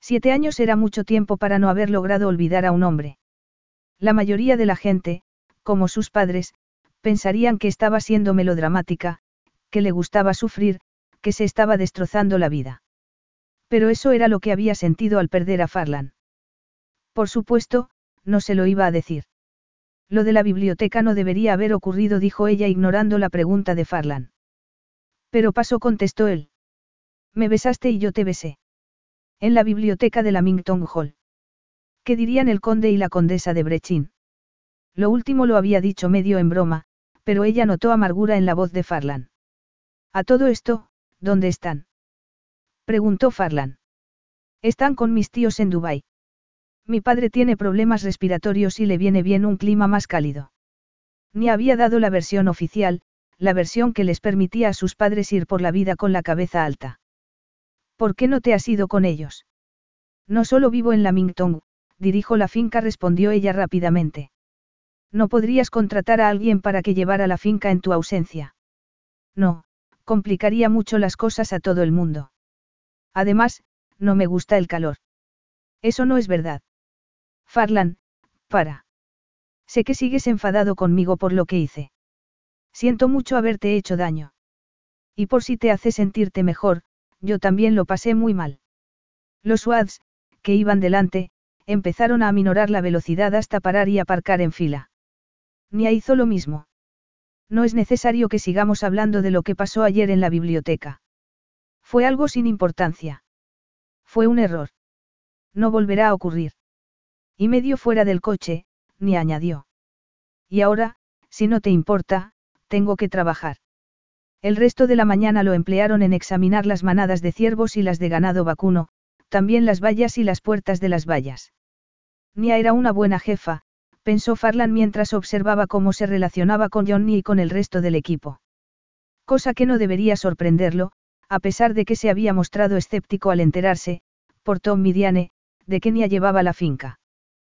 Siete años era mucho tiempo para no haber logrado olvidar a un hombre. La mayoría de la gente, como sus padres, pensarían que estaba siendo melodramática, que le gustaba sufrir, que se estaba destrozando la vida. Pero eso era lo que había sentido al perder a Farlan. Por supuesto, no se lo iba a decir. Lo de la biblioteca no debería haber ocurrido, dijo ella ignorando la pregunta de Farlan. Pero pasó, contestó él. Me besaste y yo te besé. En la biblioteca de la Mington Hall. ¿Qué dirían el conde y la condesa de Brechin? Lo último lo había dicho medio en broma, pero ella notó amargura en la voz de Farlan. A todo esto, ¿dónde están? Preguntó Farlan. Están con mis tíos en Dubái. Mi padre tiene problemas respiratorios y le viene bien un clima más cálido. Ni había dado la versión oficial, la versión que les permitía a sus padres ir por la vida con la cabeza alta. ¿Por qué no te has ido con ellos? No solo vivo en la Mingtong, dirijo la finca, respondió ella rápidamente. No podrías contratar a alguien para que llevara la finca en tu ausencia. No, complicaría mucho las cosas a todo el mundo. Además, no me gusta el calor. Eso no es verdad. Farlan, para. Sé que sigues enfadado conmigo por lo que hice. Siento mucho haberte hecho daño. Y por si te hace sentirte mejor, yo también lo pasé muy mal. Los SWATs, que iban delante, empezaron a aminorar la velocidad hasta parar y aparcar en fila. Nia hizo lo mismo. No es necesario que sigamos hablando de lo que pasó ayer en la biblioteca. Fue algo sin importancia. Fue un error. No volverá a ocurrir. Y medio fuera del coche, ni añadió. Y ahora, si no te importa, tengo que trabajar. El resto de la mañana lo emplearon en examinar las manadas de ciervos y las de ganado vacuno, también las vallas y las puertas de las vallas. Nia era una buena jefa, pensó Farlan mientras observaba cómo se relacionaba con Johnny y con el resto del equipo. Cosa que no debería sorprenderlo, a pesar de que se había mostrado escéptico al enterarse, por Tom Midiane, de que Nia llevaba la finca.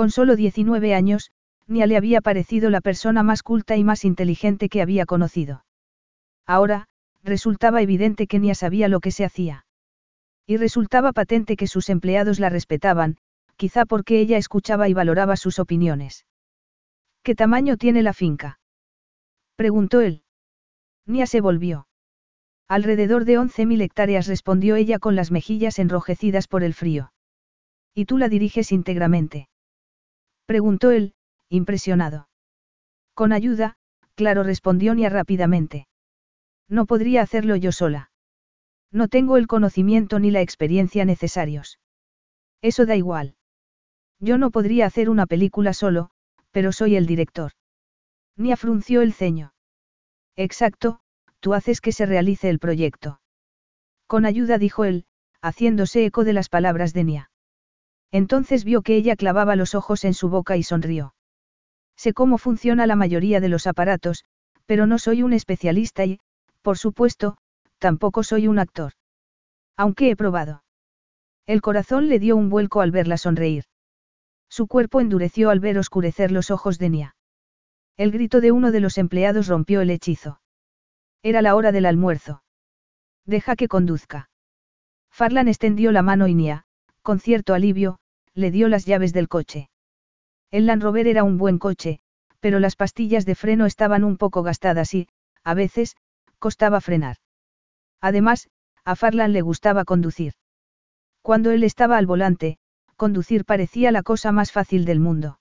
Con solo 19 años, Nia le había parecido la persona más culta y más inteligente que había conocido. Ahora, resultaba evidente que Nia sabía lo que se hacía. Y resultaba patente que sus empleados la respetaban, quizá porque ella escuchaba y valoraba sus opiniones. ¿Qué tamaño tiene la finca? preguntó él. Nia se volvió. Alrededor de 11.000 hectáreas respondió ella con las mejillas enrojecidas por el frío. ¿Y tú la diriges íntegramente? Preguntó él, impresionado. Con ayuda, claro respondió Nia rápidamente. No podría hacerlo yo sola. No tengo el conocimiento ni la experiencia necesarios. Eso da igual. Yo no podría hacer una película solo, pero soy el director. Nia frunció el ceño. Exacto, tú haces que se realice el proyecto. Con ayuda dijo él, haciéndose eco de las palabras de Nia. Entonces vio que ella clavaba los ojos en su boca y sonrió. Sé cómo funciona la mayoría de los aparatos, pero no soy un especialista y, por supuesto, tampoco soy un actor. Aunque he probado. El corazón le dio un vuelco al verla sonreír. Su cuerpo endureció al ver oscurecer los ojos de Nia. El grito de uno de los empleados rompió el hechizo. Era la hora del almuerzo. Deja que conduzca. Farlan extendió la mano y Nia, con cierto alivio, le dio las llaves del coche. El Land Rover era un buen coche, pero las pastillas de freno estaban un poco gastadas y, a veces, costaba frenar. Además, a Farlan le gustaba conducir. Cuando él estaba al volante, conducir parecía la cosa más fácil del mundo.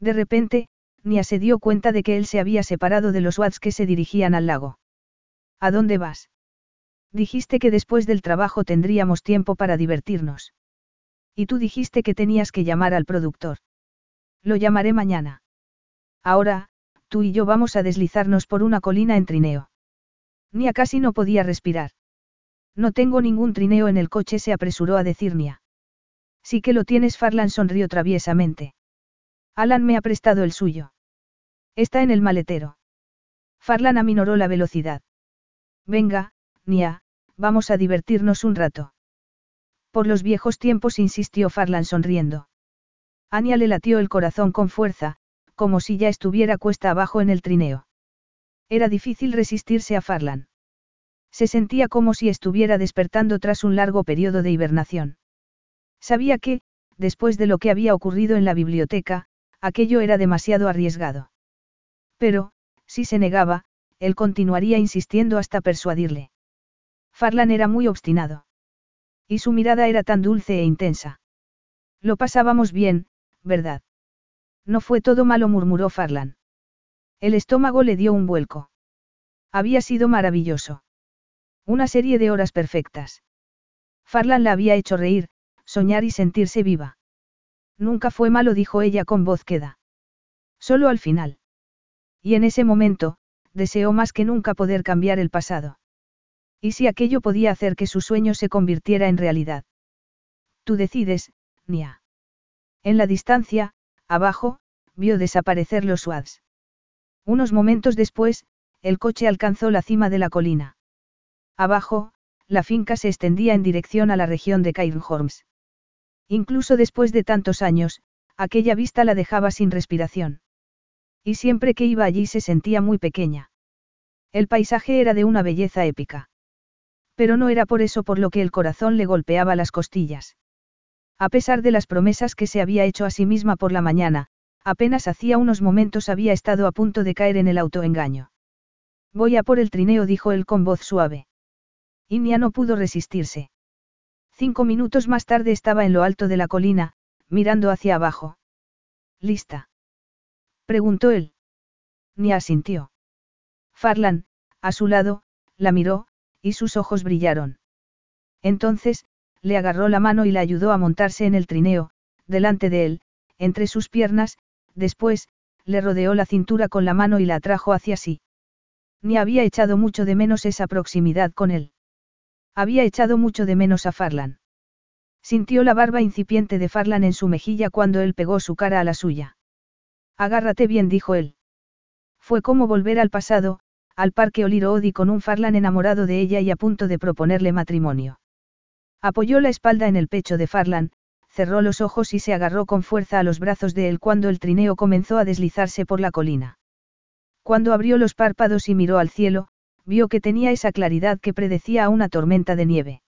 De repente, Nia se dio cuenta de que él se había separado de los Watts que se dirigían al lago. ¿A dónde vas? Dijiste que después del trabajo tendríamos tiempo para divertirnos. Y tú dijiste que tenías que llamar al productor. Lo llamaré mañana. Ahora, tú y yo vamos a deslizarnos por una colina en trineo. Nia casi no podía respirar. No tengo ningún trineo en el coche, se apresuró a decir Nia. Sí que lo tienes, Farlan sonrió traviesamente. Alan me ha prestado el suyo. Está en el maletero. Farlan aminoró la velocidad. Venga, Nia, vamos a divertirnos un rato. Por los viejos tiempos insistió Farlan sonriendo. Ania le latió el corazón con fuerza, como si ya estuviera cuesta abajo en el trineo. Era difícil resistirse a Farlan. Se sentía como si estuviera despertando tras un largo periodo de hibernación. Sabía que, después de lo que había ocurrido en la biblioteca, aquello era demasiado arriesgado. Pero, si se negaba, él continuaría insistiendo hasta persuadirle. Farlan era muy obstinado. Y su mirada era tan dulce e intensa. Lo pasábamos bien, ¿verdad? No fue todo malo, murmuró Farlan. El estómago le dio un vuelco. Había sido maravilloso. Una serie de horas perfectas. Farlan la había hecho reír, soñar y sentirse viva. Nunca fue malo, dijo ella con voz queda. Solo al final. Y en ese momento, deseó más que nunca poder cambiar el pasado. ¿Y si aquello podía hacer que su sueño se convirtiera en realidad? Tú decides, Nia. En la distancia, abajo, vio desaparecer los swads. Unos momentos después, el coche alcanzó la cima de la colina. Abajo, la finca se extendía en dirección a la región de Cairnhorns. Incluso después de tantos años, Aquella vista la dejaba sin respiración. Y siempre que iba allí se sentía muy pequeña. El paisaje era de una belleza épica. Pero no era por eso por lo que el corazón le golpeaba las costillas. A pesar de las promesas que se había hecho a sí misma por la mañana, apenas hacía unos momentos había estado a punto de caer en el autoengaño. Voy a por el trineo, dijo él con voz suave. Inia no pudo resistirse. Cinco minutos más tarde estaba en lo alto de la colina, mirando hacia abajo. ¿Lista? preguntó él. Nia asintió. Farlan, a su lado, la miró, y sus ojos brillaron. Entonces, le agarró la mano y la ayudó a montarse en el trineo, delante de él, entre sus piernas, después, le rodeó la cintura con la mano y la atrajo hacia sí. Ni había echado mucho de menos esa proximidad con él. Había echado mucho de menos a Farlan. Sintió la barba incipiente de Farlan en su mejilla cuando él pegó su cara a la suya. Agárrate bien, dijo él. Fue como volver al pasado, al parque Oliro con un Farlan enamorado de ella y a punto de proponerle matrimonio. Apoyó la espalda en el pecho de Farlan, cerró los ojos y se agarró con fuerza a los brazos de él cuando el trineo comenzó a deslizarse por la colina. Cuando abrió los párpados y miró al cielo, vio que tenía esa claridad que predecía a una tormenta de nieve.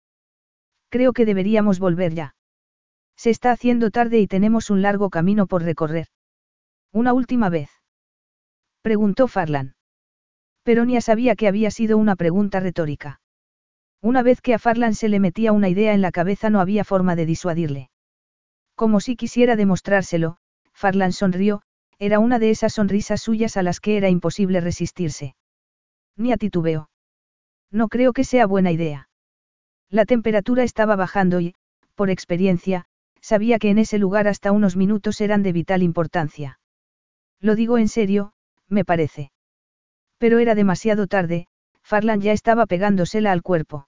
Creo que deberíamos volver ya. Se está haciendo tarde y tenemos un largo camino por recorrer. Una última vez. Preguntó Farlan. Pero Nia sabía que había sido una pregunta retórica. Una vez que a Farlan se le metía una idea en la cabeza no había forma de disuadirle. Como si quisiera demostrárselo, Farlan sonrió, era una de esas sonrisas suyas a las que era imposible resistirse. Ni a titubeo. No creo que sea buena idea. La temperatura estaba bajando y, por experiencia, sabía que en ese lugar hasta unos minutos eran de vital importancia. Lo digo en serio, me parece. Pero era demasiado tarde, Farlan ya estaba pegándosela al cuerpo.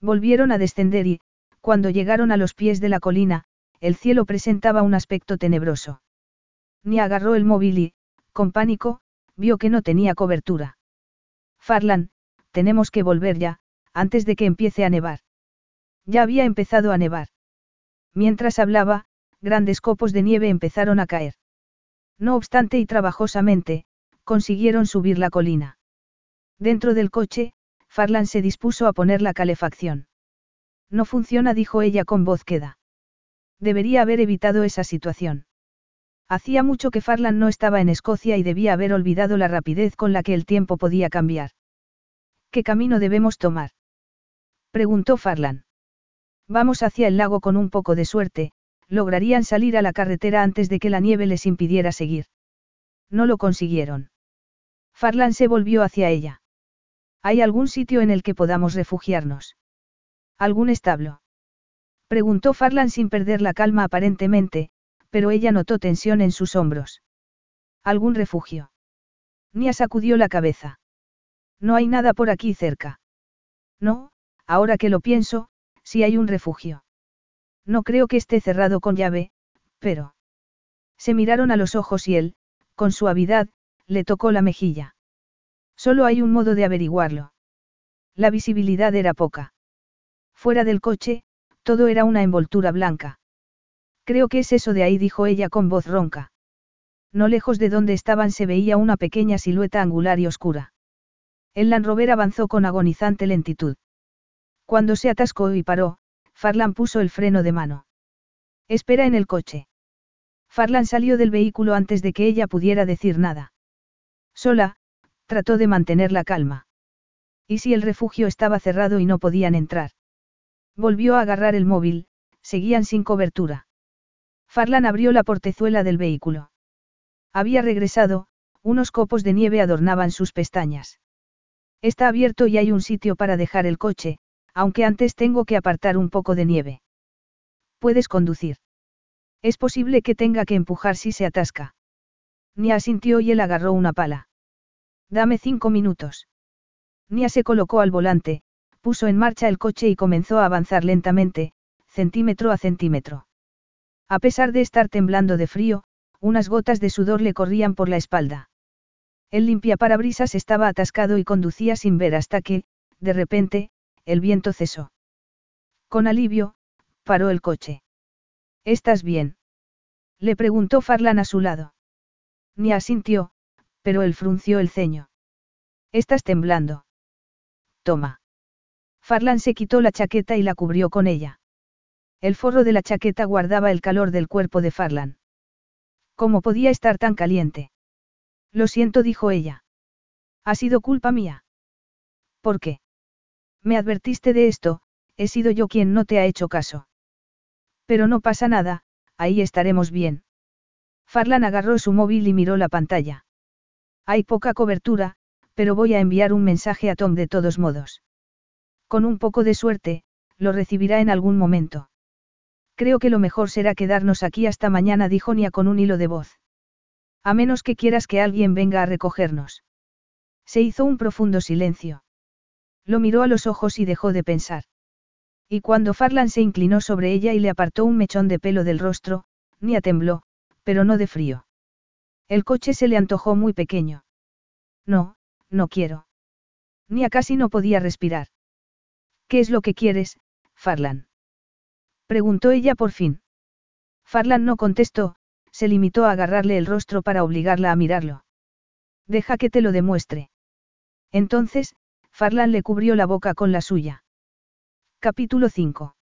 Volvieron a descender y, cuando llegaron a los pies de la colina, el cielo presentaba un aspecto tenebroso. Ni agarró el móvil y, con pánico, vio que no tenía cobertura. Farlan, tenemos que volver ya, antes de que empiece a nevar. Ya había empezado a nevar. Mientras hablaba, grandes copos de nieve empezaron a caer. No obstante y trabajosamente, consiguieron subir la colina. Dentro del coche, Farlan se dispuso a poner la calefacción. No funciona, dijo ella con voz queda. Debería haber evitado esa situación. Hacía mucho que Farlan no estaba en Escocia y debía haber olvidado la rapidez con la que el tiempo podía cambiar. ¿Qué camino debemos tomar? preguntó Farlan. Vamos hacia el lago con un poco de suerte, lograrían salir a la carretera antes de que la nieve les impidiera seguir. No lo consiguieron. Farlan se volvió hacia ella. ¿Hay algún sitio en el que podamos refugiarnos? ¿Algún establo? Preguntó Farlan sin perder la calma aparentemente, pero ella notó tensión en sus hombros. ¿Algún refugio? Nia sacudió la cabeza. No hay nada por aquí cerca. No, ahora que lo pienso, sí hay un refugio. No creo que esté cerrado con llave, pero... Se miraron a los ojos y él, con suavidad, le tocó la mejilla. Solo hay un modo de averiguarlo. La visibilidad era poca. Fuera del coche, todo era una envoltura blanca. Creo que es eso de ahí, dijo ella con voz ronca. No lejos de donde estaban se veía una pequeña silueta angular y oscura. El Land Rover avanzó con agonizante lentitud. Cuando se atascó y paró, Farlan puso el freno de mano. Espera en el coche. Farlan salió del vehículo antes de que ella pudiera decir nada. Sola, Trató de mantener la calma. ¿Y si el refugio estaba cerrado y no podían entrar? Volvió a agarrar el móvil, seguían sin cobertura. Farlan abrió la portezuela del vehículo. Había regresado, unos copos de nieve adornaban sus pestañas. Está abierto y hay un sitio para dejar el coche, aunque antes tengo que apartar un poco de nieve. Puedes conducir. Es posible que tenga que empujar si se atasca. Ni asintió y él agarró una pala. Dame cinco minutos. Nia se colocó al volante, puso en marcha el coche y comenzó a avanzar lentamente, centímetro a centímetro. A pesar de estar temblando de frío, unas gotas de sudor le corrían por la espalda. El limpiaparabrisas estaba atascado y conducía sin ver hasta que, de repente, el viento cesó. Con alivio, paró el coche. ¿Estás bien? Le preguntó Farlan a su lado. Ni asintió, pero él frunció el ceño. Estás temblando. Toma. Farlan se quitó la chaqueta y la cubrió con ella. El forro de la chaqueta guardaba el calor del cuerpo de Farlan. ¿Cómo podía estar tan caliente? Lo siento, dijo ella. Ha sido culpa mía. ¿Por qué? Me advertiste de esto, he sido yo quien no te ha hecho caso. Pero no pasa nada, ahí estaremos bien. Farlan agarró su móvil y miró la pantalla. Hay poca cobertura, pero voy a enviar un mensaje a Tom de todos modos. Con un poco de suerte, lo recibirá en algún momento. Creo que lo mejor será quedarnos aquí hasta mañana, dijo Nia con un hilo de voz. A menos que quieras que alguien venga a recogernos. Se hizo un profundo silencio. Lo miró a los ojos y dejó de pensar. Y cuando Farlan se inclinó sobre ella y le apartó un mechón de pelo del rostro, Nia tembló, pero no de frío. El coche se le antojó muy pequeño. No, no quiero. Nia casi no podía respirar. ¿Qué es lo que quieres, Farlan? Preguntó ella por fin. Farlan no contestó, se limitó a agarrarle el rostro para obligarla a mirarlo. Deja que te lo demuestre. Entonces, Farlan le cubrió la boca con la suya. Capítulo 5.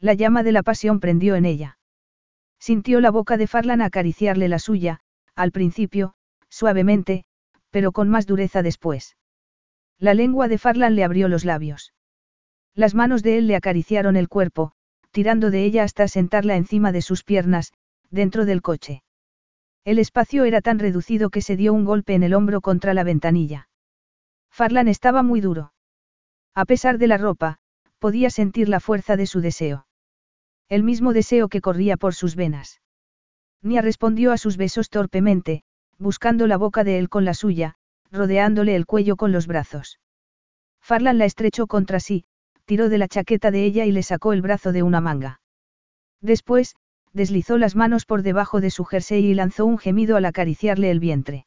La llama de la pasión prendió en ella. Sintió la boca de Farlan acariciarle la suya, al principio, suavemente, pero con más dureza después. La lengua de Farlan le abrió los labios. Las manos de él le acariciaron el cuerpo, tirando de ella hasta sentarla encima de sus piernas, dentro del coche. El espacio era tan reducido que se dio un golpe en el hombro contra la ventanilla. Farlan estaba muy duro. A pesar de la ropa, podía sentir la fuerza de su deseo. El mismo deseo que corría por sus venas. Nia respondió a sus besos torpemente, buscando la boca de él con la suya, rodeándole el cuello con los brazos. Farlan la estrechó contra sí, tiró de la chaqueta de ella y le sacó el brazo de una manga. Después, deslizó las manos por debajo de su jersey y lanzó un gemido al acariciarle el vientre.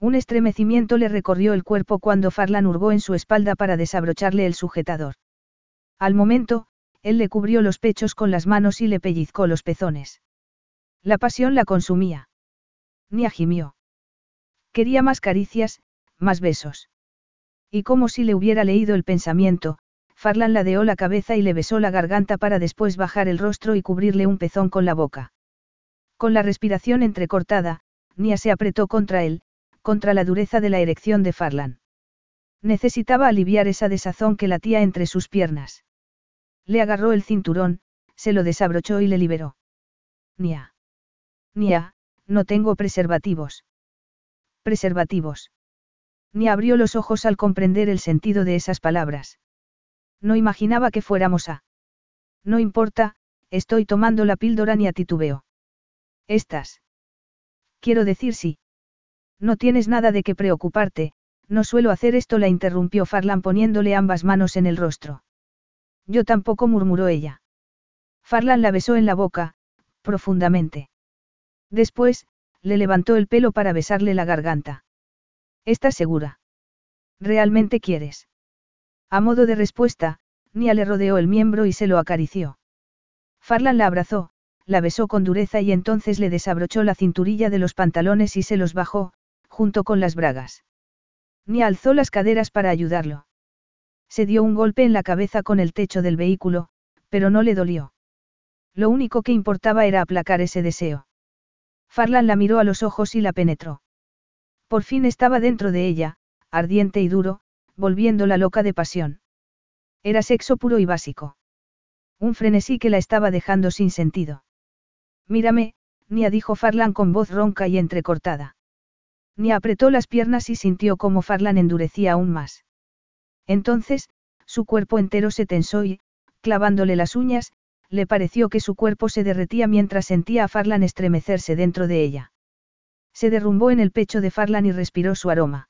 Un estremecimiento le recorrió el cuerpo cuando Farlan hurgó en su espalda para desabrocharle el sujetador. Al momento, él le cubrió los pechos con las manos y le pellizcó los pezones. La pasión la consumía. Nia gimió. Quería más caricias, más besos. Y como si le hubiera leído el pensamiento, Farlan ladeó la cabeza y le besó la garganta para después bajar el rostro y cubrirle un pezón con la boca. Con la respiración entrecortada, Nia se apretó contra él, contra la dureza de la erección de Farlan. Necesitaba aliviar esa desazón que latía entre sus piernas. Le agarró el cinturón, se lo desabrochó y le liberó. Nia. Nia, no tengo preservativos. Preservativos. Nia abrió los ojos al comprender el sentido de esas palabras. No imaginaba que fuéramos a. No importa, estoy tomando la píldora ni a titubeo. Estás. Quiero decir sí. No tienes nada de qué preocuparte, no suelo hacer esto, la interrumpió Farlan poniéndole ambas manos en el rostro. Yo tampoco, murmuró ella. Farlan la besó en la boca, profundamente. Después, le levantó el pelo para besarle la garganta. ¿Estás segura? ¿Realmente quieres? A modo de respuesta, Nia le rodeó el miembro y se lo acarició. Farlan la abrazó, la besó con dureza y entonces le desabrochó la cinturilla de los pantalones y se los bajó, junto con las bragas. Nia alzó las caderas para ayudarlo. Se dio un golpe en la cabeza con el techo del vehículo, pero no le dolió. Lo único que importaba era aplacar ese deseo. Farlan la miró a los ojos y la penetró. Por fin estaba dentro de ella, ardiente y duro, volviéndola loca de pasión. Era sexo puro y básico. Un frenesí que la estaba dejando sin sentido. Mírame, Nia dijo Farlan con voz ronca y entrecortada. Nia apretó las piernas y sintió cómo Farlan endurecía aún más. Entonces, su cuerpo entero se tensó y, clavándole las uñas, le pareció que su cuerpo se derretía mientras sentía a Farlan estremecerse dentro de ella. Se derrumbó en el pecho de Farlan y respiró su aroma.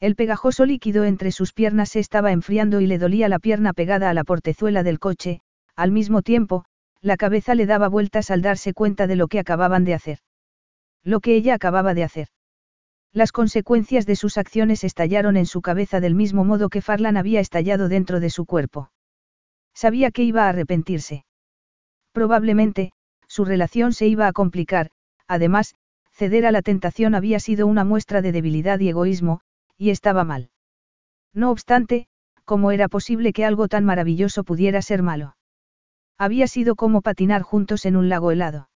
El pegajoso líquido entre sus piernas se estaba enfriando y le dolía la pierna pegada a la portezuela del coche, al mismo tiempo, la cabeza le daba vueltas al darse cuenta de lo que acababan de hacer. Lo que ella acababa de hacer. Las consecuencias de sus acciones estallaron en su cabeza del mismo modo que Farlan había estallado dentro de su cuerpo. Sabía que iba a arrepentirse. Probablemente, su relación se iba a complicar, además, ceder a la tentación había sido una muestra de debilidad y egoísmo, y estaba mal. No obstante, ¿cómo era posible que algo tan maravilloso pudiera ser malo? Había sido como patinar juntos en un lago helado.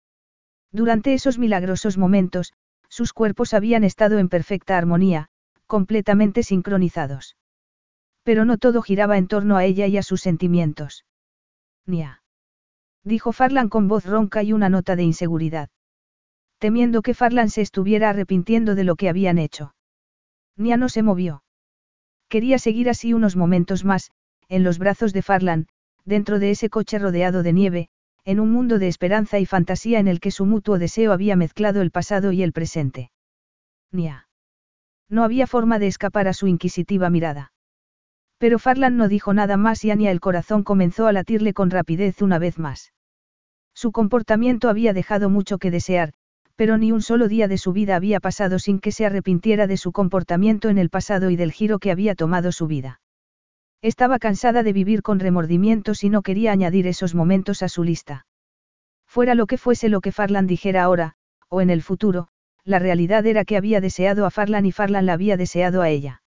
Durante esos milagrosos momentos, sus cuerpos habían estado en perfecta armonía, completamente sincronizados. Pero no todo giraba en torno a ella y a sus sentimientos. Nia. Dijo Farlan con voz ronca y una nota de inseguridad. Temiendo que Farlan se estuviera arrepintiendo de lo que habían hecho. Nia no se movió. Quería seguir así unos momentos más, en los brazos de Farlan, dentro de ese coche rodeado de nieve, en un mundo de esperanza y fantasía en el que su mutuo deseo había mezclado el pasado y el presente. Nia. No había forma de escapar a su inquisitiva mirada. Pero Farlan no dijo nada más y Ania el corazón comenzó a latirle con rapidez una vez más. Su comportamiento había dejado mucho que desear, pero ni un solo día de su vida había pasado sin que se arrepintiera de su comportamiento en el pasado y del giro que había tomado su vida. Estaba cansada de vivir con remordimientos y no quería añadir esos momentos a su lista. Fuera lo que fuese lo que Farlan dijera ahora, o en el futuro, la realidad era que había deseado a Farlan y Farlan la había deseado a ella.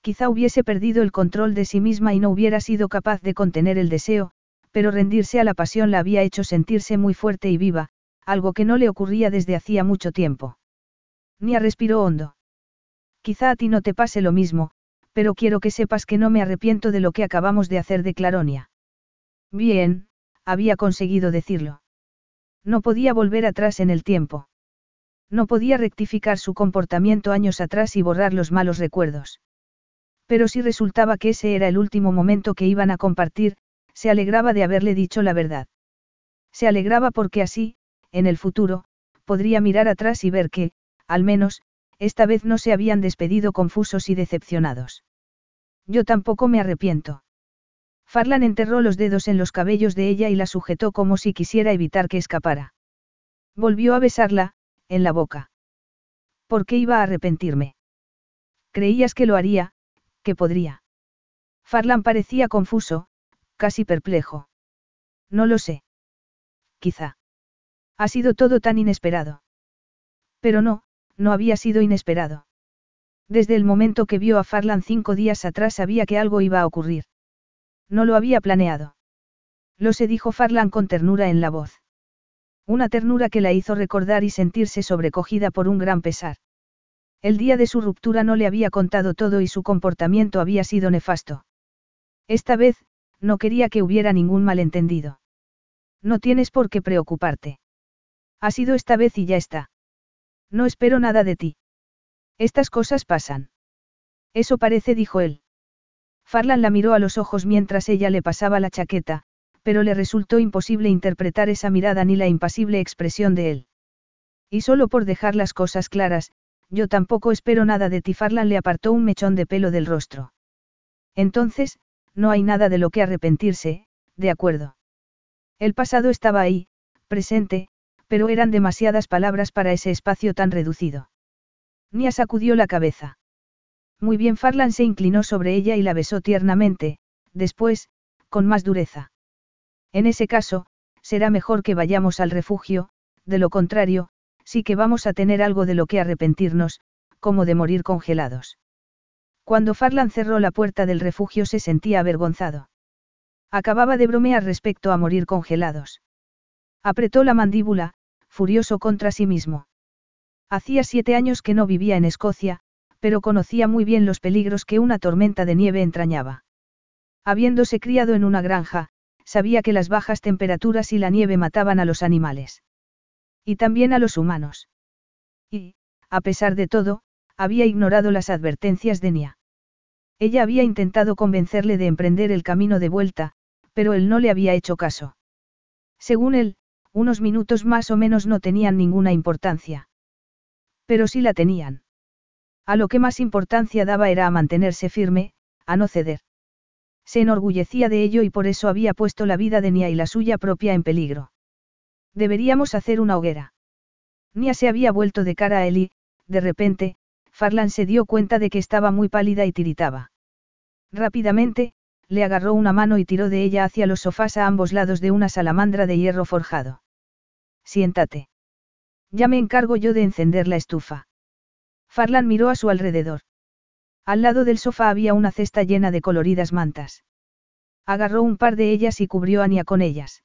Quizá hubiese perdido el control de sí misma y no hubiera sido capaz de contener el deseo, pero rendirse a la pasión la había hecho sentirse muy fuerte y viva, algo que no le ocurría desde hacía mucho tiempo. Nia respiró hondo. Quizá a ti no te pase lo mismo, pero quiero que sepas que no me arrepiento de lo que acabamos de hacer de Claronia. Bien, había conseguido decirlo. No podía volver atrás en el tiempo. No podía rectificar su comportamiento años atrás y borrar los malos recuerdos. Pero si resultaba que ese era el último momento que iban a compartir, se alegraba de haberle dicho la verdad. Se alegraba porque así, en el futuro, podría mirar atrás y ver que, al menos, esta vez no se habían despedido confusos y decepcionados. Yo tampoco me arrepiento. Farlan enterró los dedos en los cabellos de ella y la sujetó como si quisiera evitar que escapara. Volvió a besarla, en la boca. ¿Por qué iba a arrepentirme? Creías que lo haría, que podría. Farlan parecía confuso, casi perplejo. No lo sé. Quizá. Ha sido todo tan inesperado. Pero no, no había sido inesperado. Desde el momento que vio a Farlan cinco días atrás sabía que algo iba a ocurrir. No lo había planeado. Lo se dijo Farlan con ternura en la voz. Una ternura que la hizo recordar y sentirse sobrecogida por un gran pesar. El día de su ruptura no le había contado todo y su comportamiento había sido nefasto. Esta vez, no quería que hubiera ningún malentendido. No tienes por qué preocuparte. Ha sido esta vez y ya está. No espero nada de ti. Estas cosas pasan. Eso parece, dijo él. Farlan la miró a los ojos mientras ella le pasaba la chaqueta, pero le resultó imposible interpretar esa mirada ni la impasible expresión de él. Y solo por dejar las cosas claras, yo tampoco espero nada de ti. Farlan le apartó un mechón de pelo del rostro. Entonces, no hay nada de lo que arrepentirse, de acuerdo. El pasado estaba ahí, presente, pero eran demasiadas palabras para ese espacio tan reducido. Nia sacudió la cabeza. Muy bien, Farlan se inclinó sobre ella y la besó tiernamente, después, con más dureza. En ese caso, será mejor que vayamos al refugio, de lo contrario, sí que vamos a tener algo de lo que arrepentirnos, como de morir congelados. Cuando Farlan cerró la puerta del refugio se sentía avergonzado. Acababa de bromear respecto a morir congelados. Apretó la mandíbula, furioso contra sí mismo. Hacía siete años que no vivía en Escocia, pero conocía muy bien los peligros que una tormenta de nieve entrañaba. Habiéndose criado en una granja, sabía que las bajas temperaturas y la nieve mataban a los animales. Y también a los humanos. Y, a pesar de todo, había ignorado las advertencias de Nia. Ella había intentado convencerle de emprender el camino de vuelta, pero él no le había hecho caso. Según él, unos minutos más o menos no tenían ninguna importancia. Pero sí la tenían. A lo que más importancia daba era a mantenerse firme, a no ceder. Se enorgullecía de ello y por eso había puesto la vida de Nia y la suya propia en peligro. Deberíamos hacer una hoguera. Nia se había vuelto de cara a él y, de repente, Farlan se dio cuenta de que estaba muy pálida y tiritaba. Rápidamente, le agarró una mano y tiró de ella hacia los sofás a ambos lados de una salamandra de hierro forjado. Siéntate. Ya me encargo yo de encender la estufa. Farlan miró a su alrededor. Al lado del sofá había una cesta llena de coloridas mantas. Agarró un par de ellas y cubrió a Ania con ellas.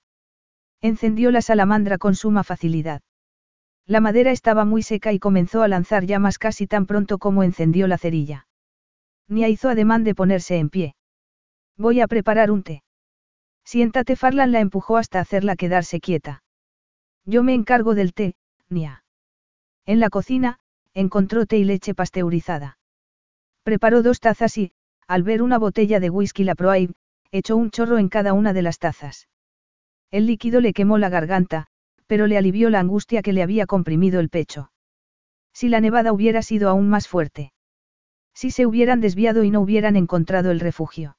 Encendió la salamandra con suma facilidad. La madera estaba muy seca y comenzó a lanzar llamas casi tan pronto como encendió la cerilla. Nia hizo ademán de ponerse en pie. Voy a preparar un té. Siéntate, Farlan la empujó hasta hacerla quedarse quieta. Yo me encargo del té, En la cocina, encontró té y leche pasteurizada. Preparó dos tazas y, al ver una botella de whisky La Proaib, echó un chorro en cada una de las tazas. El líquido le quemó la garganta, pero le alivió la angustia que le había comprimido el pecho. Si la nevada hubiera sido aún más fuerte. Si se hubieran desviado y no hubieran encontrado el refugio.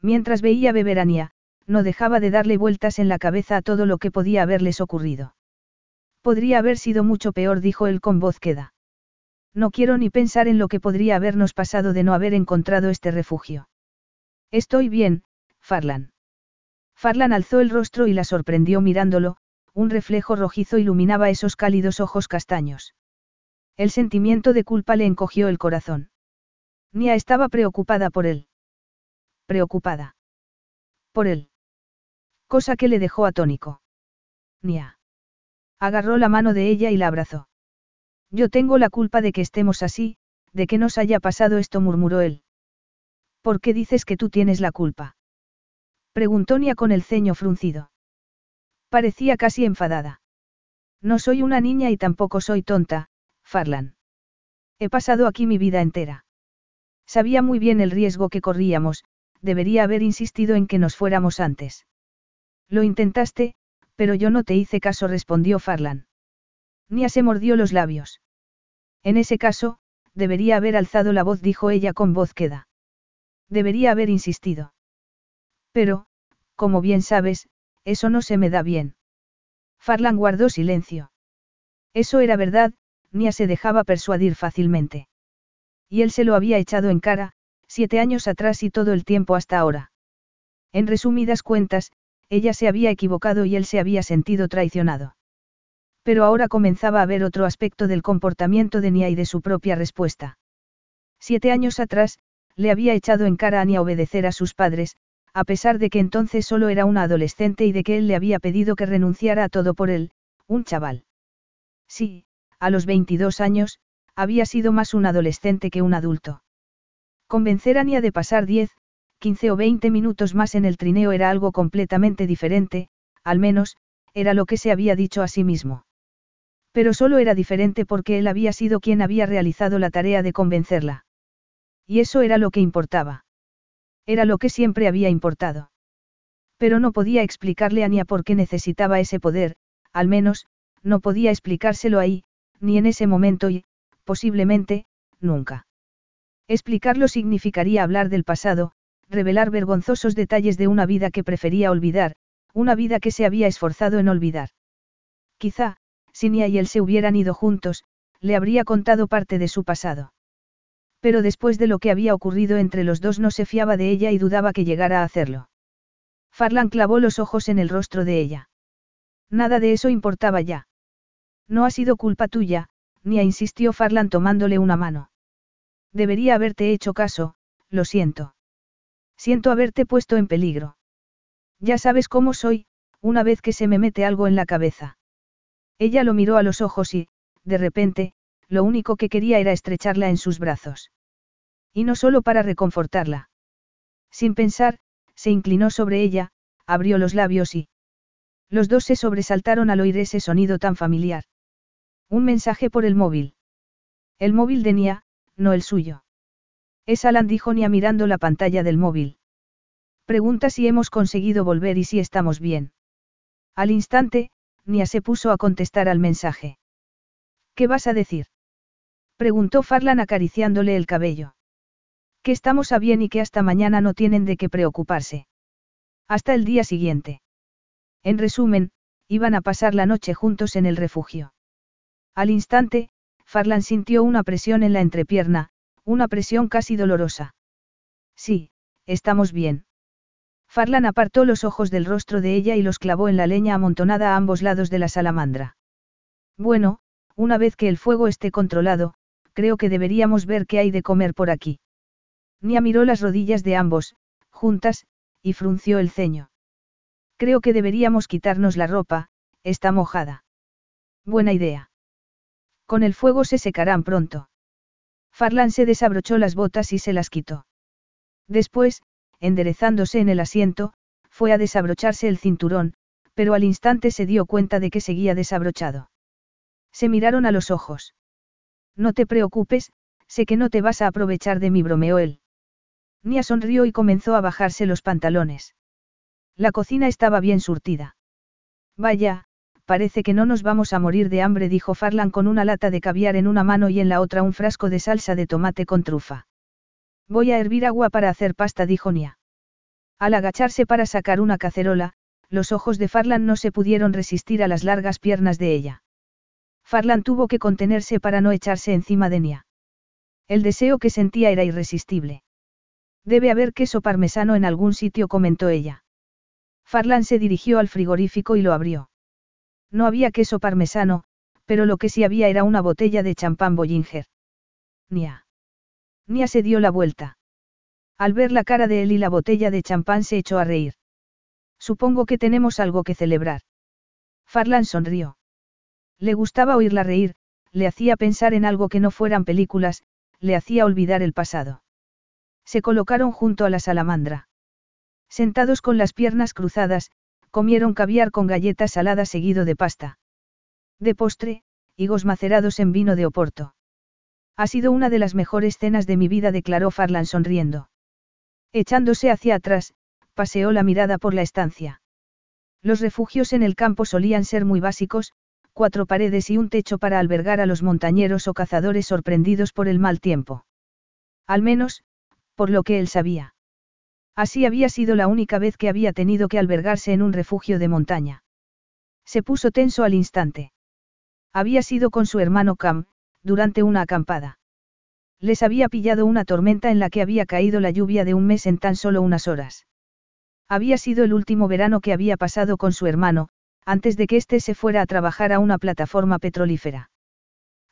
Mientras veía beber a no dejaba de darle vueltas en la cabeza a todo lo que podía haberles ocurrido. Podría haber sido mucho peor, dijo él con voz queda. No quiero ni pensar en lo que podría habernos pasado de no haber encontrado este refugio. Estoy bien, Farlan. Farlan alzó el rostro y la sorprendió mirándolo, un reflejo rojizo iluminaba esos cálidos ojos castaños. El sentimiento de culpa le encogió el corazón. Nia estaba preocupada por él. Preocupada. Por él. Cosa que le dejó atónico. Nia. Agarró la mano de ella y la abrazó. Yo tengo la culpa de que estemos así, de que nos haya pasado esto, murmuró él. ¿Por qué dices que tú tienes la culpa? Preguntó Nia con el ceño fruncido. Parecía casi enfadada. No soy una niña y tampoco soy tonta, Farlan. He pasado aquí mi vida entera. Sabía muy bien el riesgo que corríamos, debería haber insistido en que nos fuéramos antes. Lo intentaste, pero yo no te hice caso, respondió Farlan. Nia se mordió los labios. En ese caso, debería haber alzado la voz, dijo ella con voz queda. Debería haber insistido. Pero, como bien sabes, eso no se me da bien. Farlan guardó silencio. Eso era verdad, Nia se dejaba persuadir fácilmente. Y él se lo había echado en cara, siete años atrás y todo el tiempo hasta ahora. En resumidas cuentas, ella se había equivocado y él se había sentido traicionado. Pero ahora comenzaba a ver otro aspecto del comportamiento de Nia y de su propia respuesta. Siete años atrás, le había echado en cara a Nia obedecer a sus padres, a pesar de que entonces solo era una adolescente y de que él le había pedido que renunciara a todo por él, un chaval. Sí, a los 22 años, había sido más un adolescente que un adulto. Convencer a Nia de pasar 10, 15 o 20 minutos más en el trineo era algo completamente diferente, al menos, era lo que se había dicho a sí mismo. Pero solo era diferente porque él había sido quien había realizado la tarea de convencerla. Y eso era lo que importaba. Era lo que siempre había importado. Pero no podía explicarle a Nia por qué necesitaba ese poder, al menos, no podía explicárselo ahí, ni en ese momento y, posiblemente, nunca. Explicarlo significaría hablar del pasado, revelar vergonzosos detalles de una vida que prefería olvidar, una vida que se había esforzado en olvidar. Quizá, si Nia y él se hubieran ido juntos, le habría contado parte de su pasado. Pero después de lo que había ocurrido entre los dos no se fiaba de ella y dudaba que llegara a hacerlo. Farlan clavó los ojos en el rostro de ella. Nada de eso importaba ya. No ha sido culpa tuya, Nia insistió Farlan tomándole una mano. Debería haberte hecho caso, lo siento. Siento haberte puesto en peligro. Ya sabes cómo soy, una vez que se me mete algo en la cabeza. Ella lo miró a los ojos y, de repente, lo único que quería era estrecharla en sus brazos. Y no solo para reconfortarla. Sin pensar, se inclinó sobre ella, abrió los labios y... Los dos se sobresaltaron al oír ese sonido tan familiar. Un mensaje por el móvil. El móvil de Nia, no el suyo. Es Alan dijo Nia mirando la pantalla del móvil. Pregunta si hemos conseguido volver y si estamos bien. Al instante, Nia se puso a contestar al mensaje. ¿Qué vas a decir? Preguntó Farlan acariciándole el cabello. Que estamos a bien y que hasta mañana no tienen de qué preocuparse. Hasta el día siguiente. En resumen, iban a pasar la noche juntos en el refugio. Al instante, Farlan sintió una presión en la entrepierna, una presión casi dolorosa. Sí, estamos bien. Farlan apartó los ojos del rostro de ella y los clavó en la leña amontonada a ambos lados de la salamandra. Bueno, una vez que el fuego esté controlado, creo que deberíamos ver qué hay de comer por aquí. Nia miró las rodillas de ambos, juntas, y frunció el ceño. Creo que deberíamos quitarnos la ropa, está mojada. Buena idea. Con el fuego se secarán pronto. Farlan se desabrochó las botas y se las quitó. Después, enderezándose en el asiento, fue a desabrocharse el cinturón, pero al instante se dio cuenta de que seguía desabrochado. Se miraron a los ojos. No te preocupes, sé que no te vas a aprovechar de mi bromeó él. Nia sonrió y comenzó a bajarse los pantalones. La cocina estaba bien surtida. Vaya, parece que no nos vamos a morir de hambre, dijo Farlan con una lata de caviar en una mano y en la otra un frasco de salsa de tomate con trufa. Voy a hervir agua para hacer pasta, dijo Nia. Al agacharse para sacar una cacerola, los ojos de Farlan no se pudieron resistir a las largas piernas de ella. Farlan tuvo que contenerse para no echarse encima de Nia. El deseo que sentía era irresistible. Debe haber queso parmesano en algún sitio, comentó ella. Farlan se dirigió al frigorífico y lo abrió. No había queso parmesano, pero lo que sí había era una botella de champán Bollinger. Nia. Nia se dio la vuelta. Al ver la cara de él y la botella de champán se echó a reír. Supongo que tenemos algo que celebrar. Farlan sonrió. Le gustaba oírla reír, le hacía pensar en algo que no fueran películas, le hacía olvidar el pasado. Se colocaron junto a la salamandra. Sentados con las piernas cruzadas, comieron caviar con galletas saladas seguido de pasta. De postre, higos macerados en vino de Oporto. Ha sido una de las mejores cenas de mi vida, declaró Farlan sonriendo. Echándose hacia atrás, paseó la mirada por la estancia. Los refugios en el campo solían ser muy básicos, cuatro paredes y un techo para albergar a los montañeros o cazadores sorprendidos por el mal tiempo. Al menos, por lo que él sabía. Así había sido la única vez que había tenido que albergarse en un refugio de montaña. Se puso tenso al instante. Había sido con su hermano Cam, durante una acampada. Les había pillado una tormenta en la que había caído la lluvia de un mes en tan solo unas horas. Había sido el último verano que había pasado con su hermano, antes de que éste se fuera a trabajar a una plataforma petrolífera.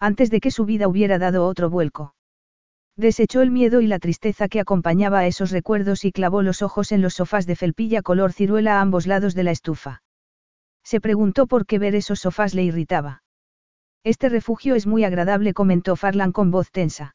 Antes de que su vida hubiera dado otro vuelco. Desechó el miedo y la tristeza que acompañaba a esos recuerdos y clavó los ojos en los sofás de felpilla color ciruela a ambos lados de la estufa. Se preguntó por qué ver esos sofás le irritaba. Este refugio es muy agradable, comentó Farlan con voz tensa.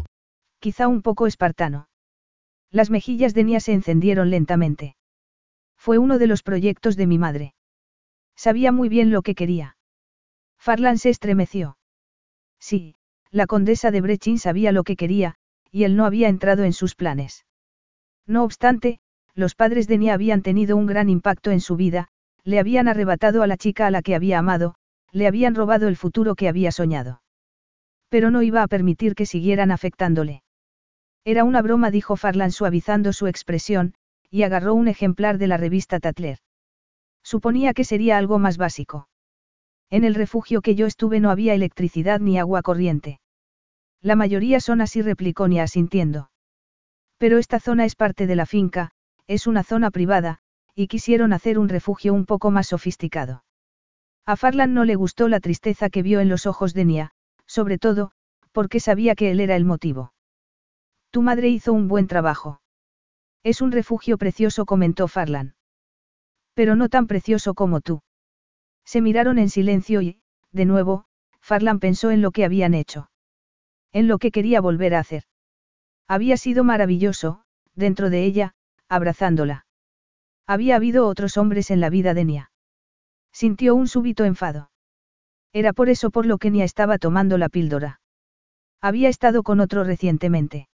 quizá un poco espartano. Las mejillas de Nia se encendieron lentamente. Fue uno de los proyectos de mi madre. Sabía muy bien lo que quería. Farlan se estremeció. Sí, la condesa de Brechin sabía lo que quería, y él no había entrado en sus planes. No obstante, los padres de Nia habían tenido un gran impacto en su vida, le habían arrebatado a la chica a la que había amado, le habían robado el futuro que había soñado. Pero no iba a permitir que siguieran afectándole. Era una broma, dijo Farlan suavizando su expresión, y agarró un ejemplar de la revista Tatler. Suponía que sería algo más básico. En el refugio que yo estuve no había electricidad ni agua corriente. La mayoría son así, replicó Nia asintiendo. Pero esta zona es parte de la finca, es una zona privada, y quisieron hacer un refugio un poco más sofisticado. A Farlan no le gustó la tristeza que vio en los ojos de Nia, sobre todo, porque sabía que él era el motivo. Tu madre hizo un buen trabajo. Es un refugio precioso, comentó Farlan. Pero no tan precioso como tú. Se miraron en silencio y, de nuevo, Farlan pensó en lo que habían hecho. En lo que quería volver a hacer. Había sido maravilloso, dentro de ella, abrazándola. Había habido otros hombres en la vida de Nia. Sintió un súbito enfado. Era por eso por lo que Nia estaba tomando la píldora. Había estado con otro recientemente.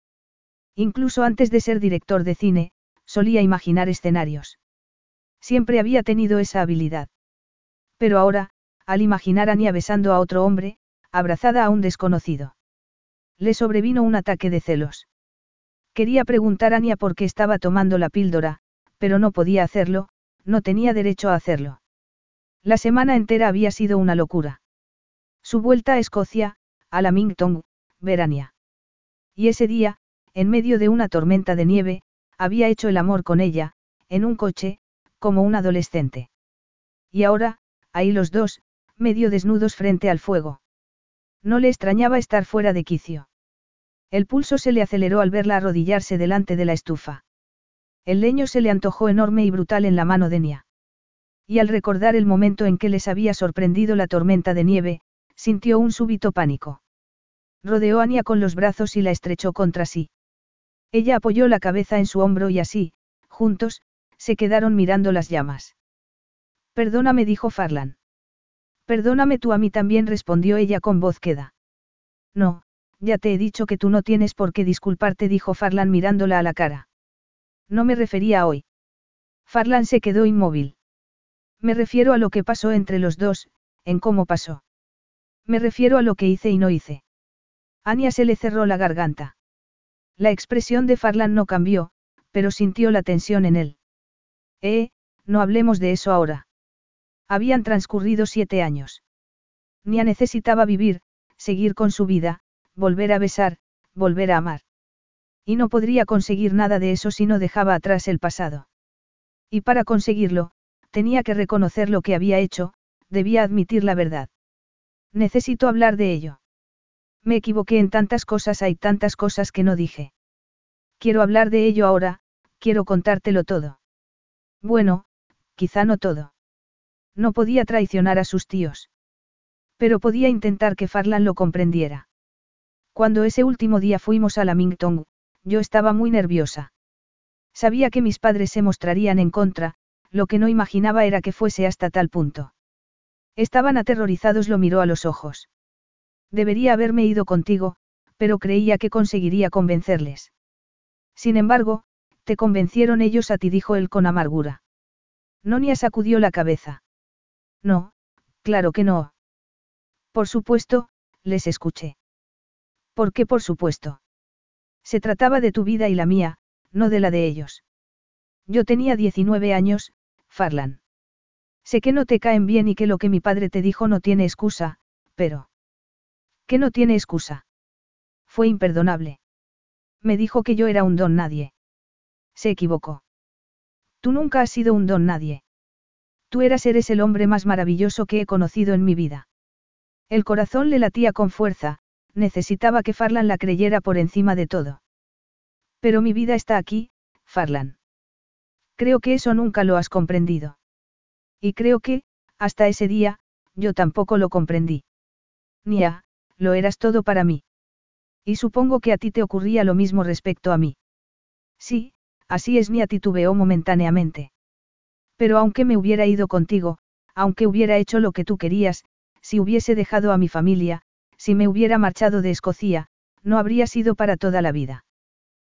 Incluso antes de ser director de cine, solía imaginar escenarios. Siempre había tenido esa habilidad. Pero ahora, al imaginar a Nia besando a otro hombre, abrazada a un desconocido. Le sobrevino un ataque de celos. Quería preguntar a Nia por qué estaba tomando la píldora, pero no podía hacerlo, no tenía derecho a hacerlo. La semana entera había sido una locura. Su vuelta a Escocia, a la Mington, Verania. Y ese día, en medio de una tormenta de nieve, había hecho el amor con ella, en un coche, como un adolescente. Y ahora, ahí los dos, medio desnudos frente al fuego. No le extrañaba estar fuera de quicio. El pulso se le aceleró al verla arrodillarse delante de la estufa. El leño se le antojó enorme y brutal en la mano de Nia. Y al recordar el momento en que les había sorprendido la tormenta de nieve, sintió un súbito pánico. Rodeó a Nia con los brazos y la estrechó contra sí. Ella apoyó la cabeza en su hombro y así, juntos, se quedaron mirando las llamas. Perdóname, dijo Farlan. Perdóname tú a mí también, respondió ella con voz queda. No, ya te he dicho que tú no tienes por qué disculparte, dijo Farlan mirándola a la cara. No me refería a hoy. Farlan se quedó inmóvil. Me refiero a lo que pasó entre los dos, en cómo pasó. Me refiero a lo que hice y no hice. Ania se le cerró la garganta. La expresión de Farlan no cambió, pero sintió la tensión en él. Eh, no hablemos de eso ahora. Habían transcurrido siete años. Nia necesitaba vivir, seguir con su vida, volver a besar, volver a amar. Y no podría conseguir nada de eso si no dejaba atrás el pasado. Y para conseguirlo, tenía que reconocer lo que había hecho, debía admitir la verdad. Necesito hablar de ello. Me equivoqué en tantas cosas, hay tantas cosas que no dije. Quiero hablar de ello ahora, quiero contártelo todo. Bueno, quizá no todo. No podía traicionar a sus tíos. Pero podía intentar que Farlan lo comprendiera. Cuando ese último día fuimos a la Mingtong, yo estaba muy nerviosa. Sabía que mis padres se mostrarían en contra, lo que no imaginaba era que fuese hasta tal punto. Estaban aterrorizados, lo miró a los ojos. Debería haberme ido contigo, pero creía que conseguiría convencerles. Sin embargo, te convencieron ellos a ti, dijo él con amargura. Nonia sacudió la cabeza. No, claro que no. Por supuesto, les escuché. ¿Por qué por supuesto? Se trataba de tu vida y la mía, no de la de ellos. Yo tenía 19 años, Farlan. Sé que no te caen bien y que lo que mi padre te dijo no tiene excusa, pero... ¿Qué no tiene excusa? Fue imperdonable. Me dijo que yo era un don nadie. Se equivocó. Tú nunca has sido un don nadie. Tú eras eres el hombre más maravilloso que he conocido en mi vida. El corazón le latía con fuerza, necesitaba que Farlan la creyera por encima de todo. Pero mi vida está aquí, Farlan. Creo que eso nunca lo has comprendido. Y creo que, hasta ese día, yo tampoco lo comprendí. Nia, lo eras todo para mí. Y supongo que a ti te ocurría lo mismo respecto a mí. Sí, así es, Nia titubeó momentáneamente. Pero aunque me hubiera ido contigo, aunque hubiera hecho lo que tú querías, si hubiese dejado a mi familia, si me hubiera marchado de Escocia, no habría sido para toda la vida.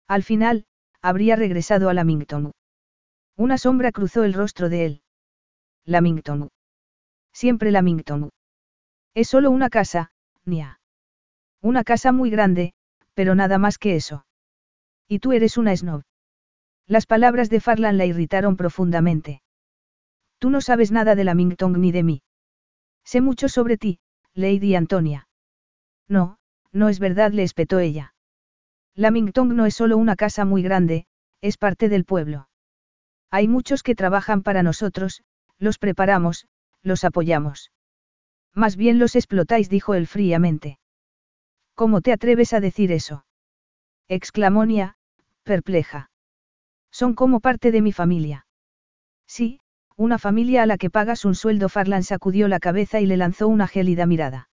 Al final, habría regresado a Lamington. Una sombra cruzó el rostro de él. Lamington. Siempre Lamington. Es solo una casa, Una casa muy grande, pero nada más que eso. Y tú eres una snob. Las palabras de Farlan la irritaron profundamente. Tú no sabes nada de Lamington ni de mí. Sé mucho sobre ti, Lady Antonia. No, no es verdad, le espetó ella. Lamington no es solo una casa muy grande, es parte del pueblo. Hay muchos que trabajan para nosotros, los preparamos, los apoyamos. Más bien los explotáis, dijo él fríamente. ¿Cómo te atreves a decir eso? exclamó Nia, perpleja. Son como parte de mi familia. Sí, una familia a la que pagas un sueldo. Farlan sacudió la cabeza y le lanzó una gélida mirada.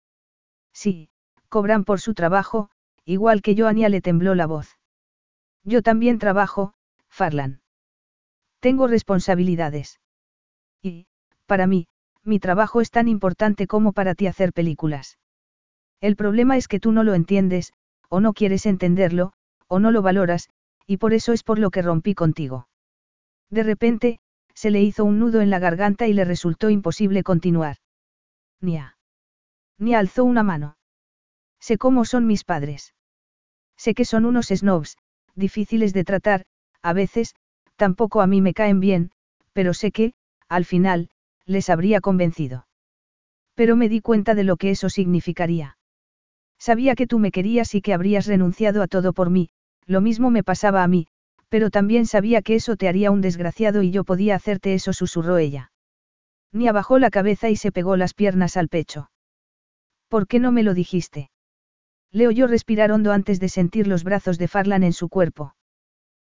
Sí, cobran por su trabajo, igual que yo. Ania le tembló la voz. Yo también trabajo, Farlan. Tengo responsabilidades. Y, para mí, mi trabajo es tan importante como para ti hacer películas. El problema es que tú no lo entiendes, o no quieres entenderlo, o no lo valoras, y por eso es por lo que rompí contigo. De repente, se le hizo un nudo en la garganta y le resultó imposible continuar. Nia. Nia alzó una mano. Sé cómo son mis padres. Sé que son unos snobs, difíciles de tratar, a veces, tampoco a mí me caen bien, pero sé que, al final, les habría convencido. Pero me di cuenta de lo que eso significaría. Sabía que tú me querías y que habrías renunciado a todo por mí, lo mismo me pasaba a mí, pero también sabía que eso te haría un desgraciado y yo podía hacerte eso, susurró ella. Ni abajó la cabeza y se pegó las piernas al pecho. ¿Por qué no me lo dijiste? Le oyó respirar hondo antes de sentir los brazos de Farlan en su cuerpo.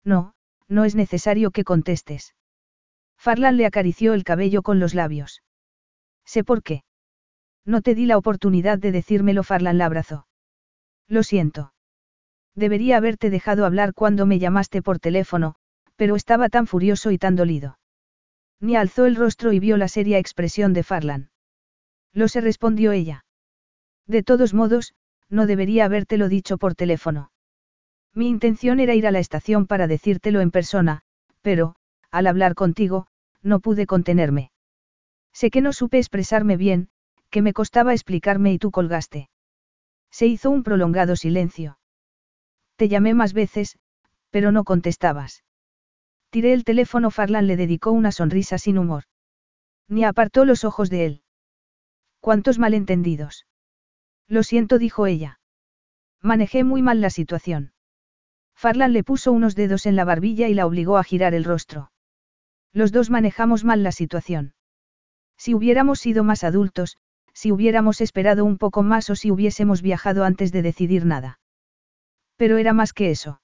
No, no es necesario que contestes. Farlan le acarició el cabello con los labios. Sé por qué. No te di la oportunidad de decírmelo, Farlan la abrazó. Lo siento. Debería haberte dejado hablar cuando me llamaste por teléfono, pero estaba tan furioso y tan dolido. Ni alzó el rostro y vio la seria expresión de Farlan. Lo se respondió ella. De todos modos, no debería habértelo dicho por teléfono. Mi intención era ir a la estación para decírtelo en persona, pero, al hablar contigo, no pude contenerme. Sé que no supe expresarme bien, que me costaba explicarme y tú colgaste. Se hizo un prolongado silencio. Te llamé más veces, pero no contestabas. Tiré el teléfono. Farlan le dedicó una sonrisa sin humor. Ni apartó los ojos de él. ¿Cuántos malentendidos? Lo siento, dijo ella. Manejé muy mal la situación. Farlan le puso unos dedos en la barbilla y la obligó a girar el rostro. Los dos manejamos mal la situación. Si hubiéramos sido más adultos, si hubiéramos esperado un poco más o si hubiésemos viajado antes de decidir nada. Pero era más que eso.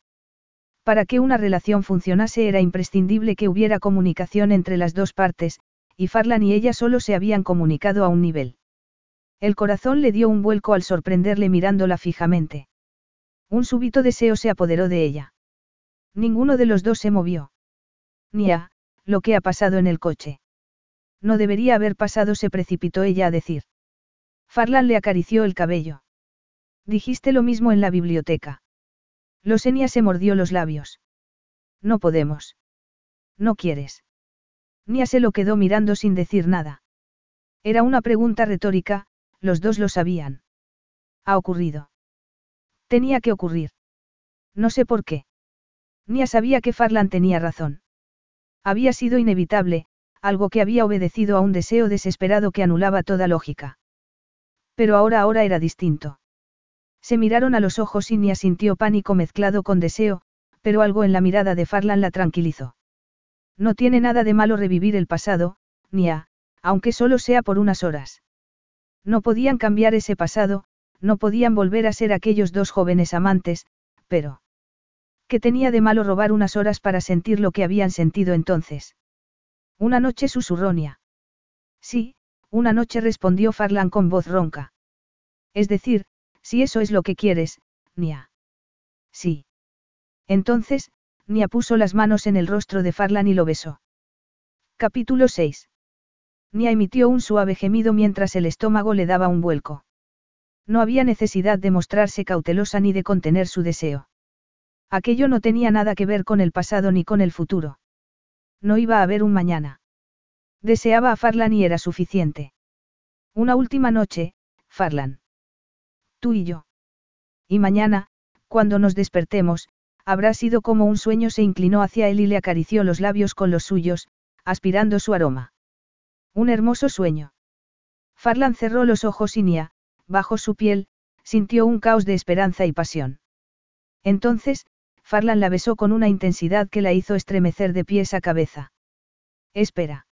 Para que una relación funcionase era imprescindible que hubiera comunicación entre las dos partes, y Farlan y ella solo se habían comunicado a un nivel. El corazón le dio un vuelco al sorprenderle mirándola fijamente. Un súbito deseo se apoderó de ella. Ninguno de los dos se movió. Nia, lo que ha pasado en el coche. No debería haber pasado, se precipitó ella a decir. Farlan le acarició el cabello. Dijiste lo mismo en la biblioteca. Losenia se mordió los labios. No podemos. No quieres. Nia se lo quedó mirando sin decir nada. Era una pregunta retórica, los dos lo sabían. Ha ocurrido. Tenía que ocurrir. No sé por qué. Nia sabía que Farlan tenía razón. Había sido inevitable, algo que había obedecido a un deseo desesperado que anulaba toda lógica. Pero ahora ahora era distinto. Se miraron a los ojos y Nia sintió pánico mezclado con deseo, pero algo en la mirada de Farlan la tranquilizó. No tiene nada de malo revivir el pasado, Nia, aunque solo sea por unas horas. No podían cambiar ese pasado, no podían volver a ser aquellos dos jóvenes amantes, pero... ¿Qué tenía de malo robar unas horas para sentir lo que habían sentido entonces? Una noche susurró Nia. Sí, una noche respondió Farlan con voz ronca. Es decir, si eso es lo que quieres, Nia. Sí. Entonces, Nia puso las manos en el rostro de Farlan y lo besó. Capítulo 6. Nia emitió un suave gemido mientras el estómago le daba un vuelco. No había necesidad de mostrarse cautelosa ni de contener su deseo. Aquello no tenía nada que ver con el pasado ni con el futuro. No iba a haber un mañana. Deseaba a Farlan y era suficiente. Una última noche, Farlan. Tú y yo. Y mañana, cuando nos despertemos, habrá sido como un sueño se inclinó hacia él y le acarició los labios con los suyos, aspirando su aroma. Un hermoso sueño. Farlan cerró los ojos y Nia, bajo su piel, sintió un caos de esperanza y pasión. Entonces, Farlan la besó con una intensidad que la hizo estremecer de pies a cabeza. Espera.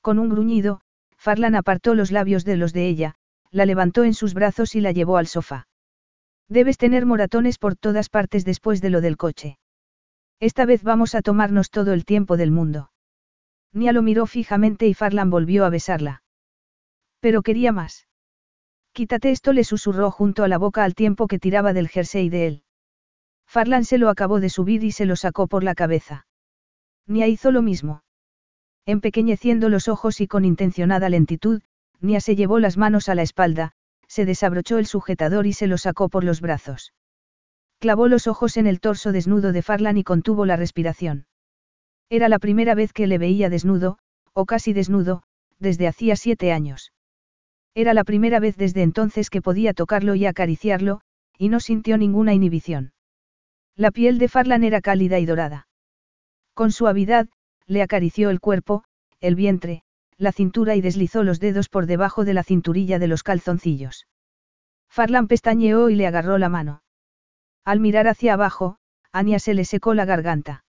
Con un gruñido, Farlan apartó los labios de los de ella, la levantó en sus brazos y la llevó al sofá. Debes tener moratones por todas partes después de lo del coche. Esta vez vamos a tomarnos todo el tiempo del mundo. Nia lo miró fijamente y Farlan volvió a besarla. Pero quería más. Quítate esto, le susurró junto a la boca al tiempo que tiraba del jersey de él. Farlan se lo acabó de subir y se lo sacó por la cabeza. Nia hizo lo mismo. Empequeñeciendo los ojos y con intencionada lentitud, Nia se llevó las manos a la espalda, se desabrochó el sujetador y se lo sacó por los brazos. Clavó los ojos en el torso desnudo de Farlan y contuvo la respiración. Era la primera vez que le veía desnudo, o casi desnudo, desde hacía siete años. Era la primera vez desde entonces que podía tocarlo y acariciarlo, y no sintió ninguna inhibición. La piel de Farlan era cálida y dorada. Con suavidad, le acarició el cuerpo, el vientre, la cintura y deslizó los dedos por debajo de la cinturilla de los calzoncillos. Farlan pestañeó y le agarró la mano. Al mirar hacia abajo, Ania se le secó la garganta.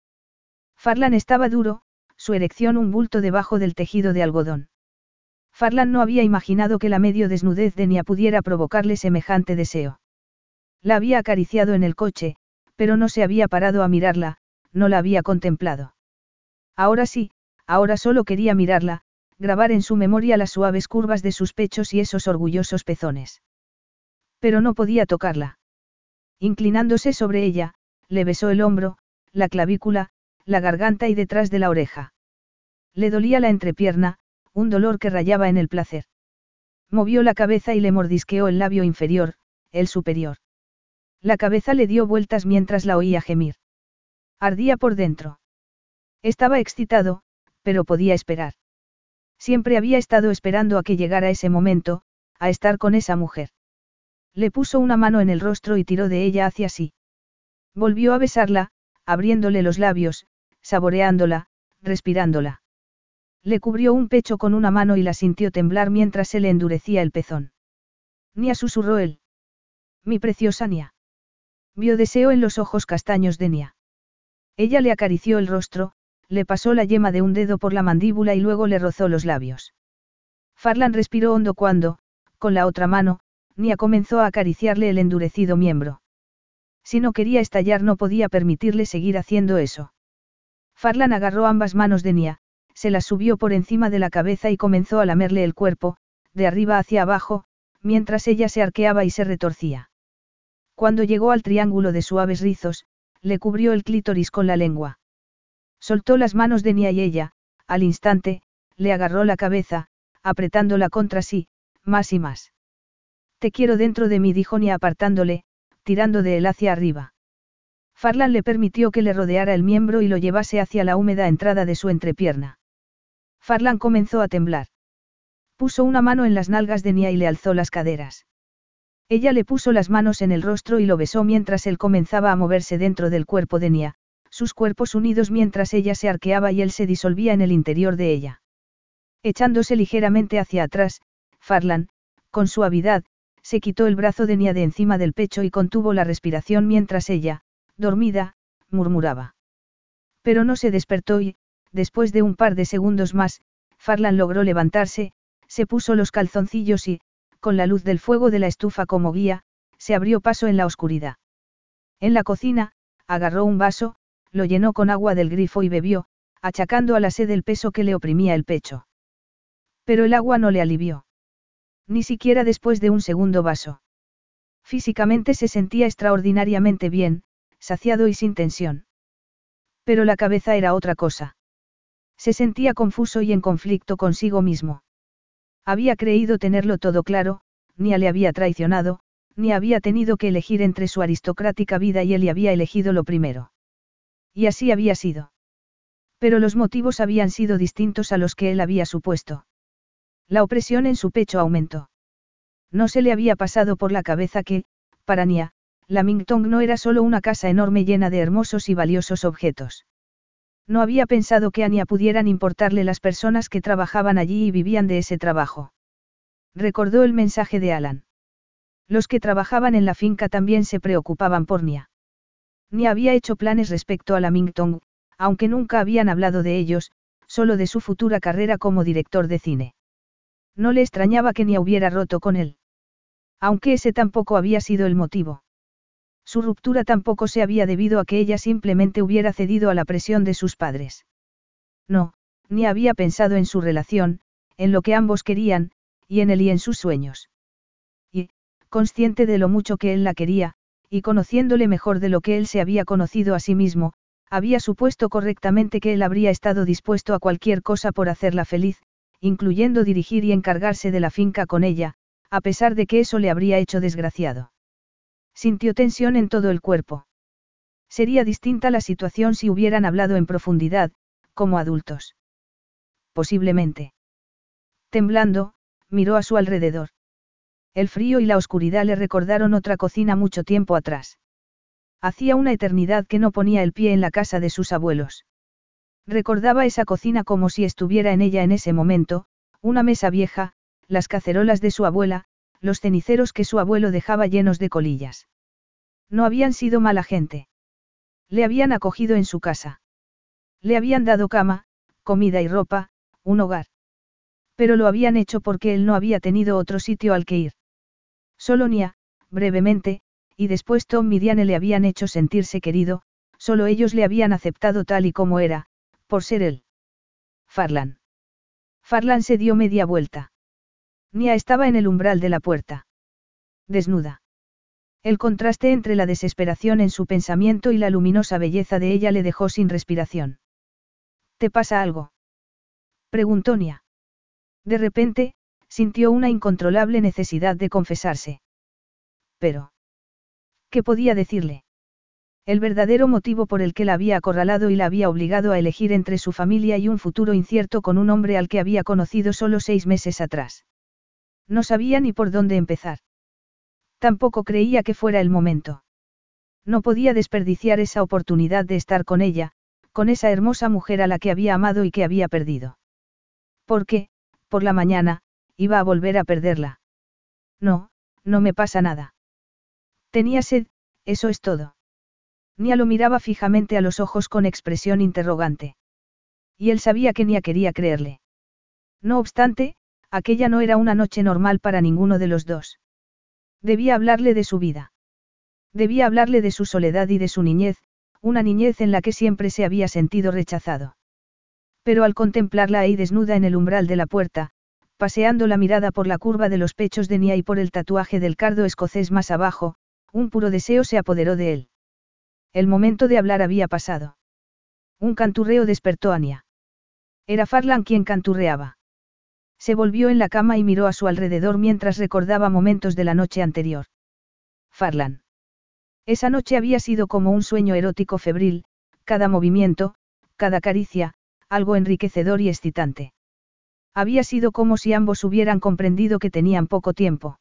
Farlan estaba duro, su erección un bulto debajo del tejido de algodón. Farlan no había imaginado que la medio desnudez de Nia pudiera provocarle semejante deseo. La había acariciado en el coche, pero no se había parado a mirarla, no la había contemplado. Ahora sí, ahora solo quería mirarla, grabar en su memoria las suaves curvas de sus pechos y esos orgullosos pezones. Pero no podía tocarla. Inclinándose sobre ella, le besó el hombro, la clavícula, la garganta y detrás de la oreja. Le dolía la entrepierna, un dolor que rayaba en el placer. Movió la cabeza y le mordisqueó el labio inferior, el superior. La cabeza le dio vueltas mientras la oía gemir. Ardía por dentro. Estaba excitado, pero podía esperar. Siempre había estado esperando a que llegara ese momento, a estar con esa mujer. Le puso una mano en el rostro y tiró de ella hacia sí. Volvió a besarla, abriéndole los labios, saboreándola, respirándola. Le cubrió un pecho con una mano y la sintió temblar mientras se le endurecía el pezón. Nia susurró él. Mi preciosa Nia. Vio deseo en los ojos castaños de Nia. Ella le acarició el rostro, le pasó la yema de un dedo por la mandíbula y luego le rozó los labios. Farlan respiró hondo cuando, con la otra mano, Nia comenzó a acariciarle el endurecido miembro. Si no quería estallar no podía permitirle seguir haciendo eso. Farlan agarró ambas manos de Nia, se las subió por encima de la cabeza y comenzó a lamerle el cuerpo, de arriba hacia abajo, mientras ella se arqueaba y se retorcía. Cuando llegó al triángulo de suaves rizos, le cubrió el clítoris con la lengua. Soltó las manos de Nia y ella, al instante, le agarró la cabeza, apretándola contra sí, más y más. Te quiero dentro de mí, dijo Nia apartándole, tirando de él hacia arriba. Farlan le permitió que le rodeara el miembro y lo llevase hacia la húmeda entrada de su entrepierna. Farlan comenzó a temblar. Puso una mano en las nalgas de Nia y le alzó las caderas. Ella le puso las manos en el rostro y lo besó mientras él comenzaba a moverse dentro del cuerpo de Nia, sus cuerpos unidos mientras ella se arqueaba y él se disolvía en el interior de ella. Echándose ligeramente hacia atrás, Farlan, con suavidad, se quitó el brazo de Nia de encima del pecho y contuvo la respiración mientras ella, dormida, murmuraba. Pero no se despertó y, después de un par de segundos más, Farlan logró levantarse, se puso los calzoncillos y, con la luz del fuego de la estufa como guía, se abrió paso en la oscuridad. En la cocina, agarró un vaso, lo llenó con agua del grifo y bebió, achacando a la sed el peso que le oprimía el pecho. Pero el agua no le alivió. Ni siquiera después de un segundo vaso. Físicamente se sentía extraordinariamente bien, saciado y sin tensión. Pero la cabeza era otra cosa. Se sentía confuso y en conflicto consigo mismo. Había creído tenerlo todo claro, ni le había traicionado, ni había tenido que elegir entre su aristocrática vida y él y había elegido lo primero. Y así había sido. Pero los motivos habían sido distintos a los que él había supuesto. La opresión en su pecho aumentó. No se le había pasado por la cabeza que, para Nia, la Mingtong no era solo una casa enorme llena de hermosos y valiosos objetos. No había pensado que a Nia pudieran importarle las personas que trabajaban allí y vivían de ese trabajo. Recordó el mensaje de Alan. Los que trabajaban en la finca también se preocupaban por Nia. Nia había hecho planes respecto a la Mingtong, aunque nunca habían hablado de ellos, solo de su futura carrera como director de cine. No le extrañaba que ni hubiera roto con él. Aunque ese tampoco había sido el motivo. Su ruptura tampoco se había debido a que ella simplemente hubiera cedido a la presión de sus padres. No, ni había pensado en su relación, en lo que ambos querían, y en él y en sus sueños. Y, consciente de lo mucho que él la quería, y conociéndole mejor de lo que él se había conocido a sí mismo, había supuesto correctamente que él habría estado dispuesto a cualquier cosa por hacerla feliz, incluyendo dirigir y encargarse de la finca con ella, a pesar de que eso le habría hecho desgraciado. Sintió tensión en todo el cuerpo. Sería distinta la situación si hubieran hablado en profundidad, como adultos. Posiblemente. Temblando, miró a su alrededor. El frío y la oscuridad le recordaron otra cocina mucho tiempo atrás. Hacía una eternidad que no ponía el pie en la casa de sus abuelos. Recordaba esa cocina como si estuviera en ella en ese momento, una mesa vieja, las cacerolas de su abuela, los ceniceros que su abuelo dejaba llenos de colillas. No habían sido mala gente. Le habían acogido en su casa. Le habían dado cama, comida y ropa, un hogar. Pero lo habían hecho porque él no había tenido otro sitio al que ir. Solo Nia, brevemente, y después Tom y Diane le habían hecho sentirse querido, solo ellos le habían aceptado tal y como era, por ser él. Farlan. Farlan se dio media vuelta. Nia estaba en el umbral de la puerta. Desnuda. El contraste entre la desesperación en su pensamiento y la luminosa belleza de ella le dejó sin respiración. ¿Te pasa algo? preguntó Nia. De repente, sintió una incontrolable necesidad de confesarse. Pero. ¿Qué podía decirle? El verdadero motivo por el que la había acorralado y la había obligado a elegir entre su familia y un futuro incierto con un hombre al que había conocido solo seis meses atrás. No sabía ni por dónde empezar. Tampoco creía que fuera el momento. No podía desperdiciar esa oportunidad de estar con ella, con esa hermosa mujer a la que había amado y que había perdido. Porque, por la mañana, iba a volver a perderla. No, no me pasa nada. Tenía sed, eso es todo. Nia lo miraba fijamente a los ojos con expresión interrogante. Y él sabía que Nia quería creerle. No obstante, aquella no era una noche normal para ninguno de los dos. Debía hablarle de su vida. Debía hablarle de su soledad y de su niñez, una niñez en la que siempre se había sentido rechazado. Pero al contemplarla ahí desnuda en el umbral de la puerta, paseando la mirada por la curva de los pechos de Nia y por el tatuaje del cardo escocés más abajo, un puro deseo se apoderó de él. El momento de hablar había pasado. Un canturreo despertó a Nia. Era Farlan quien canturreaba. Se volvió en la cama y miró a su alrededor mientras recordaba momentos de la noche anterior. Farlan. Esa noche había sido como un sueño erótico febril, cada movimiento, cada caricia, algo enriquecedor y excitante. Había sido como si ambos hubieran comprendido que tenían poco tiempo.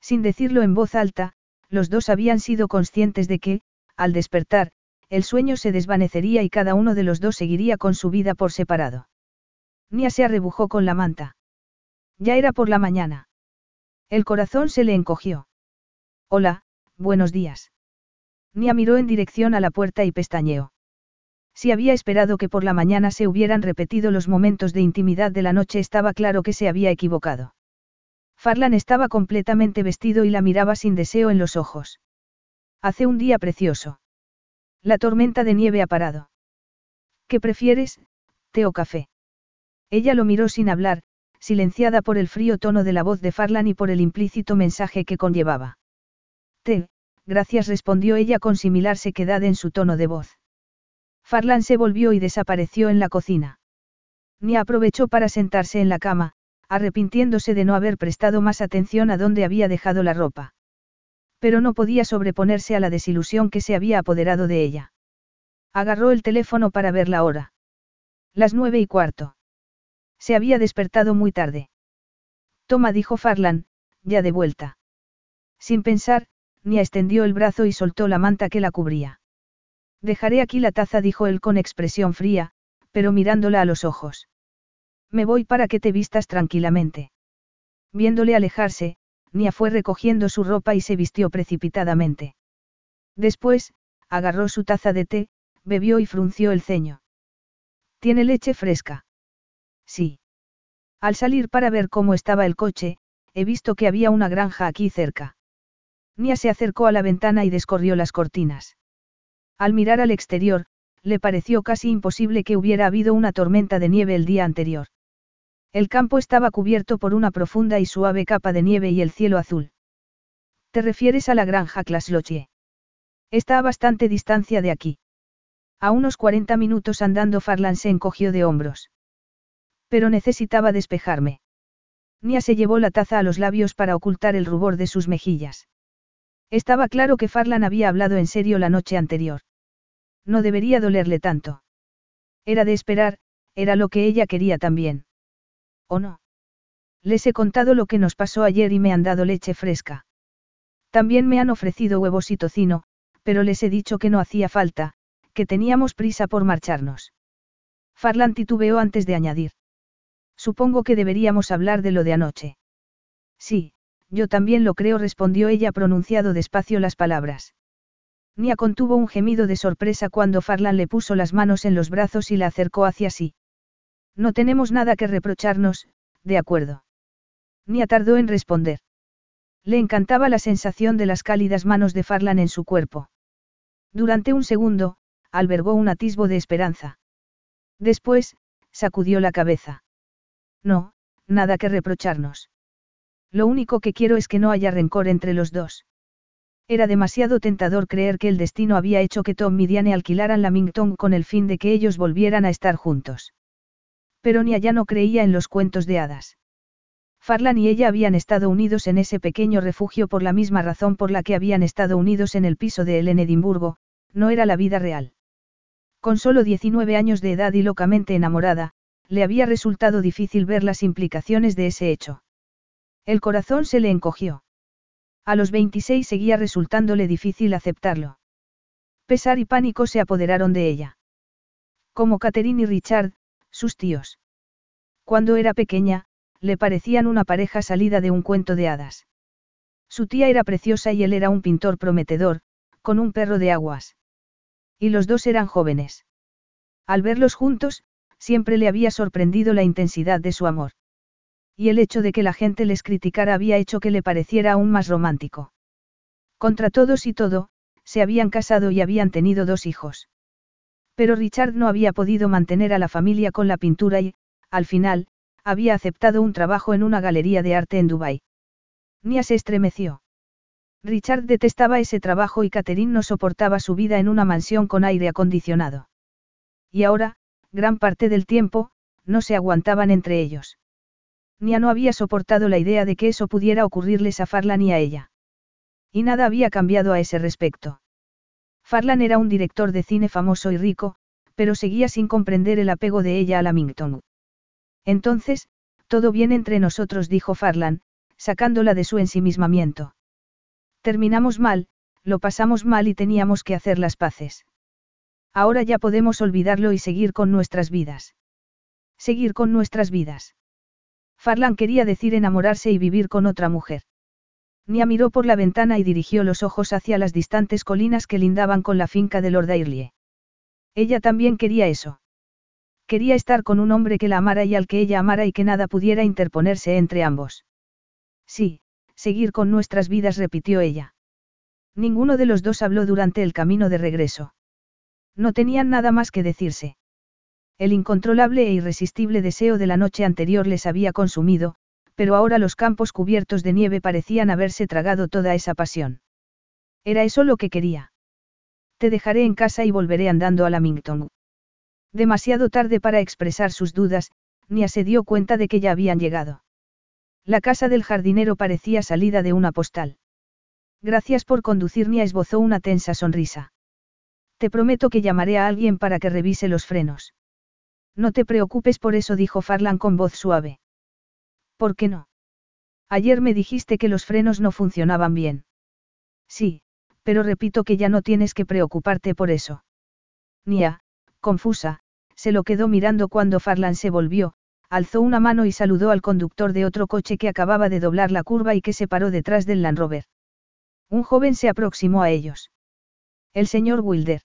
Sin decirlo en voz alta, los dos habían sido conscientes de que, al despertar, el sueño se desvanecería y cada uno de los dos seguiría con su vida por separado. Nia se arrebujó con la manta. Ya era por la mañana. El corazón se le encogió. Hola, buenos días. Nia miró en dirección a la puerta y pestañeó. Si había esperado que por la mañana se hubieran repetido los momentos de intimidad de la noche estaba claro que se había equivocado. Farlan estaba completamente vestido y la miraba sin deseo en los ojos. Hace un día precioso. La tormenta de nieve ha parado. ¿Qué prefieres, té o café? Ella lo miró sin hablar, silenciada por el frío tono de la voz de Farlan y por el implícito mensaje que conllevaba. Té, gracias respondió ella con similar sequedad en su tono de voz. Farlan se volvió y desapareció en la cocina. Ni aprovechó para sentarse en la cama, arrepintiéndose de no haber prestado más atención a dónde había dejado la ropa. Pero no podía sobreponerse a la desilusión que se había apoderado de ella. Agarró el teléfono para ver la hora. Las nueve y cuarto. Se había despertado muy tarde. Toma, dijo Farlan, ya de vuelta. Sin pensar, Nia extendió el brazo y soltó la manta que la cubría. Dejaré aquí la taza, dijo él con expresión fría, pero mirándola a los ojos. Me voy para que te vistas tranquilamente. Viéndole alejarse, Nia fue recogiendo su ropa y se vistió precipitadamente. Después, agarró su taza de té, bebió y frunció el ceño. ¿Tiene leche fresca? Sí. Al salir para ver cómo estaba el coche, he visto que había una granja aquí cerca. Nia se acercó a la ventana y descorrió las cortinas. Al mirar al exterior, le pareció casi imposible que hubiera habido una tormenta de nieve el día anterior. El campo estaba cubierto por una profunda y suave capa de nieve y el cielo azul. ¿Te refieres a la granja Clasloche? Está a bastante distancia de aquí. A unos 40 minutos andando Farlan se encogió de hombros. Pero necesitaba despejarme. Nia se llevó la taza a los labios para ocultar el rubor de sus mejillas. Estaba claro que Farlan había hablado en serio la noche anterior. No debería dolerle tanto. Era de esperar, era lo que ella quería también. ¿O no? Les he contado lo que nos pasó ayer y me han dado leche fresca. También me han ofrecido huevos y tocino, pero les he dicho que no hacía falta, que teníamos prisa por marcharnos. Farlan titubeó antes de añadir. Supongo que deberíamos hablar de lo de anoche. Sí, yo también lo creo, respondió ella pronunciado despacio las palabras. Nia contuvo un gemido de sorpresa cuando Farlan le puso las manos en los brazos y la acercó hacia sí. No tenemos nada que reprocharnos, de acuerdo. Nia tardó en responder. Le encantaba la sensación de las cálidas manos de Farlan en su cuerpo. Durante un segundo, albergó un atisbo de esperanza. Después, sacudió la cabeza. No, nada que reprocharnos. Lo único que quiero es que no haya rencor entre los dos. Era demasiado tentador creer que el destino había hecho que Tom y Diane alquilaran la Mington con el fin de que ellos volvieran a estar juntos. Pero Nia ya no creía en los cuentos de hadas. Farlan y ella habían estado unidos en ese pequeño refugio por la misma razón por la que habían estado unidos en el piso de él en Edimburgo, no era la vida real. Con solo 19 años de edad y locamente enamorada, le había resultado difícil ver las implicaciones de ese hecho. El corazón se le encogió. A los 26 seguía resultándole difícil aceptarlo. Pesar y pánico se apoderaron de ella. Como Catherine y Richard, sus tíos. Cuando era pequeña, le parecían una pareja salida de un cuento de hadas. Su tía era preciosa y él era un pintor prometedor, con un perro de aguas. Y los dos eran jóvenes. Al verlos juntos, siempre le había sorprendido la intensidad de su amor. Y el hecho de que la gente les criticara había hecho que le pareciera aún más romántico. Contra todos y todo, se habían casado y habían tenido dos hijos. Pero Richard no había podido mantener a la familia con la pintura y, al final, había aceptado un trabajo en una galería de arte en Dubái. Nia se estremeció. Richard detestaba ese trabajo y Catherine no soportaba su vida en una mansión con aire acondicionado. Y ahora, gran parte del tiempo, no se aguantaban entre ellos. Nia no había soportado la idea de que eso pudiera ocurrirles a Farlan y a ella. Y nada había cambiado a ese respecto. Farlan era un director de cine famoso y rico, pero seguía sin comprender el apego de ella a Lamington. Entonces, todo bien entre nosotros, dijo Farlan, sacándola de su ensimismamiento. Terminamos mal, lo pasamos mal y teníamos que hacer las paces. Ahora ya podemos olvidarlo y seguir con nuestras vidas. Seguir con nuestras vidas. Farlan quería decir enamorarse y vivir con otra mujer. Nia miró por la ventana y dirigió los ojos hacia las distantes colinas que lindaban con la finca de Lord Airlie. Ella también quería eso. Quería estar con un hombre que la amara y al que ella amara y que nada pudiera interponerse entre ambos. Sí, seguir con nuestras vidas, repitió ella. Ninguno de los dos habló durante el camino de regreso. No tenían nada más que decirse. El incontrolable e irresistible deseo de la noche anterior les había consumido, pero ahora los campos cubiertos de nieve parecían haberse tragado toda esa pasión. Era eso lo que quería. Te dejaré en casa y volveré andando a Lamington. Demasiado tarde para expresar sus dudas, Nia se dio cuenta de que ya habían llegado. La casa del jardinero parecía salida de una postal. Gracias por conducir, Nia esbozó una tensa sonrisa. Te prometo que llamaré a alguien para que revise los frenos. No te preocupes por eso, dijo Farlan con voz suave. ¿Por qué no? Ayer me dijiste que los frenos no funcionaban bien. Sí, pero repito que ya no tienes que preocuparte por eso. Nia, confusa, se lo quedó mirando cuando Farlan se volvió, alzó una mano y saludó al conductor de otro coche que acababa de doblar la curva y que se paró detrás del Land Rover. Un joven se aproximó a ellos. El señor Wilder.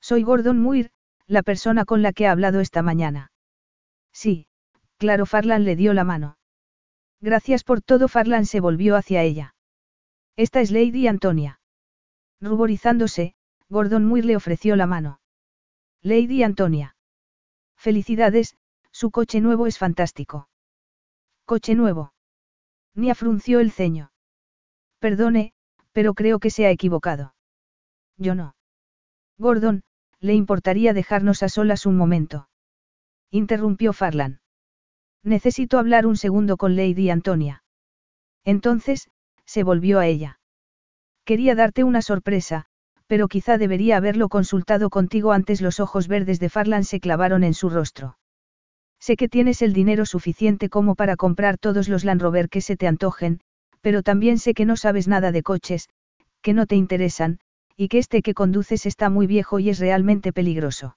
Soy Gordon Muir, la persona con la que ha hablado esta mañana. Sí, claro, Farlan le dio la mano. Gracias por todo, Farlan se volvió hacia ella. Esta es Lady Antonia. Ruborizándose, Gordon Muir le ofreció la mano. Lady Antonia. Felicidades, su coche nuevo es fantástico. Coche nuevo. Ni afrunció el ceño. Perdone, pero creo que se ha equivocado. Yo no. Gordon, ¿le importaría dejarnos a solas un momento? Interrumpió Farlan. Necesito hablar un segundo con Lady Antonia. Entonces, se volvió a ella. Quería darte una sorpresa, pero quizá debería haberlo consultado contigo antes los ojos verdes de Farlan se clavaron en su rostro. Sé que tienes el dinero suficiente como para comprar todos los Land Rover que se te antojen, pero también sé que no sabes nada de coches, que no te interesan, y que este que conduces está muy viejo y es realmente peligroso.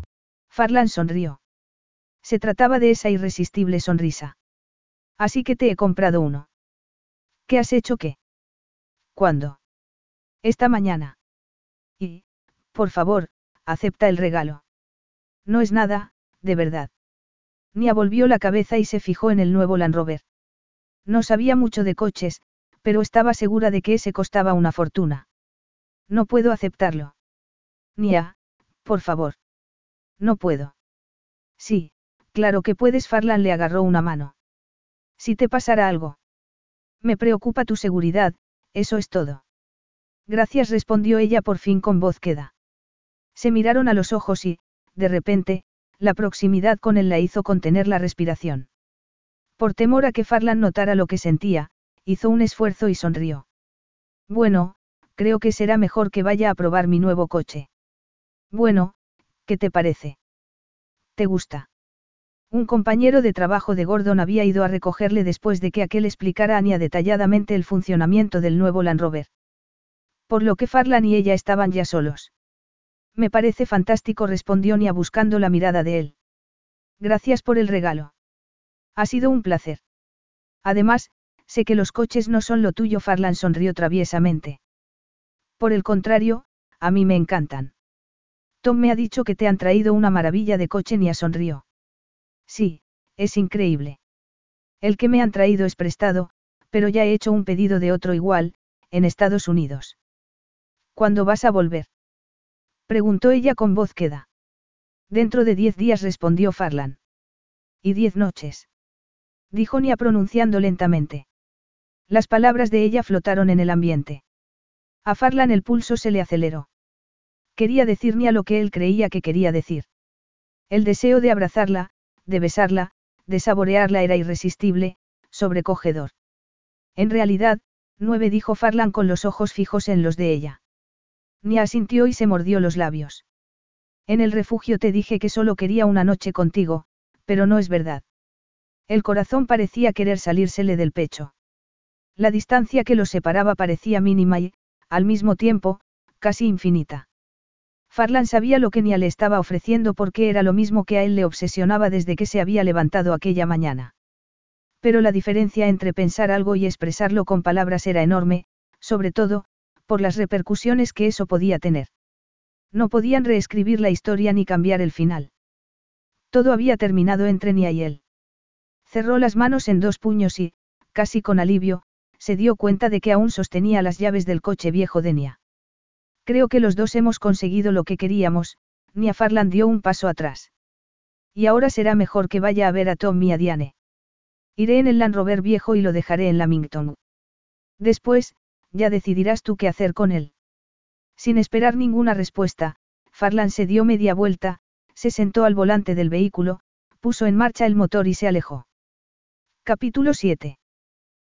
Farlan sonrió. Se trataba de esa irresistible sonrisa. Así que te he comprado uno. ¿Qué has hecho qué? ¿Cuándo? Esta mañana. Y, por favor, acepta el regalo. No es nada, de verdad. Nia volvió la cabeza y se fijó en el nuevo Land Rover. No sabía mucho de coches, pero estaba segura de que ese costaba una fortuna. No puedo aceptarlo. Nia, por favor. No puedo. Sí, claro que puedes. Farlan le agarró una mano. Si te pasara algo. Me preocupa tu seguridad, eso es todo. Gracias, respondió ella por fin con voz queda. Se miraron a los ojos y, de repente, la proximidad con él la hizo contener la respiración. Por temor a que Farlan notara lo que sentía, hizo un esfuerzo y sonrió. Bueno, creo que será mejor que vaya a probar mi nuevo coche. Bueno, ¿Qué te parece? ¿Te gusta? Un compañero de trabajo de Gordon había ido a recogerle después de que aquel explicara a Anya detalladamente el funcionamiento del nuevo Land Rover. Por lo que Farlan y ella estaban ya solos. Me parece fantástico, respondió Nia buscando la mirada de él. Gracias por el regalo. Ha sido un placer. Además, sé que los coches no son lo tuyo, Farlan sonrió traviesamente. Por el contrario, a mí me encantan. Tom me ha dicho que te han traído una maravilla de coche, Nia sonrió. Sí, es increíble. El que me han traído es prestado, pero ya he hecho un pedido de otro igual, en Estados Unidos. ¿Cuándo vas a volver? Preguntó ella con voz queda. Dentro de diez días respondió Farlan. Y diez noches. Dijo Nia pronunciando lentamente. Las palabras de ella flotaron en el ambiente. A Farlan el pulso se le aceleró. Quería decir ni a lo que él creía que quería decir. El deseo de abrazarla, de besarla, de saborearla era irresistible, sobrecogedor. En realidad, nueve dijo Farlan con los ojos fijos en los de ella. Ni asintió y se mordió los labios. En el refugio te dije que solo quería una noche contigo, pero no es verdad. El corazón parecía querer salírsele del pecho. La distancia que los separaba parecía mínima y, al mismo tiempo, casi infinita. Farlan sabía lo que Nia le estaba ofreciendo porque era lo mismo que a él le obsesionaba desde que se había levantado aquella mañana. Pero la diferencia entre pensar algo y expresarlo con palabras era enorme, sobre todo, por las repercusiones que eso podía tener. No podían reescribir la historia ni cambiar el final. Todo había terminado entre Nia y él. Cerró las manos en dos puños y, casi con alivio, se dio cuenta de que aún sostenía las llaves del coche viejo de Nia. Creo que los dos hemos conseguido lo que queríamos, Nia Farland dio un paso atrás. Y ahora será mejor que vaya a ver a Tom y a Diane. Iré en el Land Rover viejo y lo dejaré en Lamington. Después, ya decidirás tú qué hacer con él. Sin esperar ninguna respuesta, Farlan se dio media vuelta, se sentó al volante del vehículo, puso en marcha el motor y se alejó. Capítulo 7.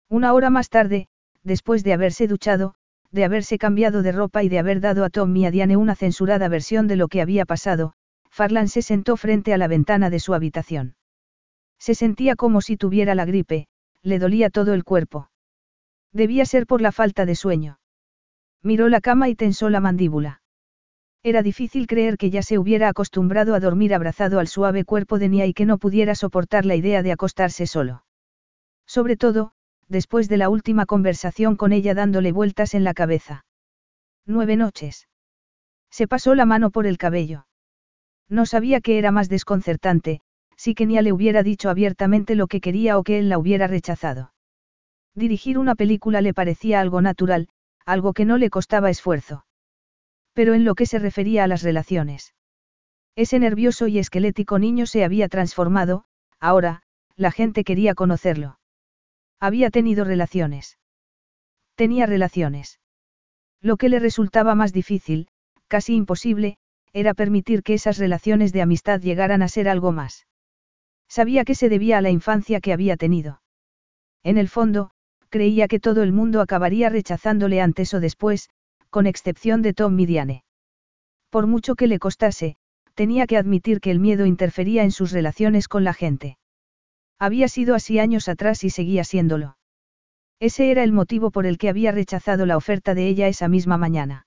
Una hora más tarde, después de haberse duchado, de haberse cambiado de ropa y de haber dado a Tom y a Diane una censurada versión de lo que había pasado, Farlan se sentó frente a la ventana de su habitación. Se sentía como si tuviera la gripe, le dolía todo el cuerpo. Debía ser por la falta de sueño. Miró la cama y tensó la mandíbula. Era difícil creer que ya se hubiera acostumbrado a dormir abrazado al suave cuerpo de Nia y que no pudiera soportar la idea de acostarse solo. Sobre todo, después de la última conversación con ella dándole vueltas en la cabeza. Nueve noches. Se pasó la mano por el cabello. No sabía qué era más desconcertante, si que Nia le hubiera dicho abiertamente lo que quería o que él la hubiera rechazado. Dirigir una película le parecía algo natural, algo que no le costaba esfuerzo. Pero en lo que se refería a las relaciones. Ese nervioso y esquelético niño se había transformado, ahora, la gente quería conocerlo. Había tenido relaciones. Tenía relaciones. Lo que le resultaba más difícil, casi imposible, era permitir que esas relaciones de amistad llegaran a ser algo más. Sabía que se debía a la infancia que había tenido. En el fondo, creía que todo el mundo acabaría rechazándole antes o después, con excepción de Tom Midiane. Por mucho que le costase, tenía que admitir que el miedo interfería en sus relaciones con la gente. Había sido así años atrás y seguía siéndolo. Ese era el motivo por el que había rechazado la oferta de ella esa misma mañana.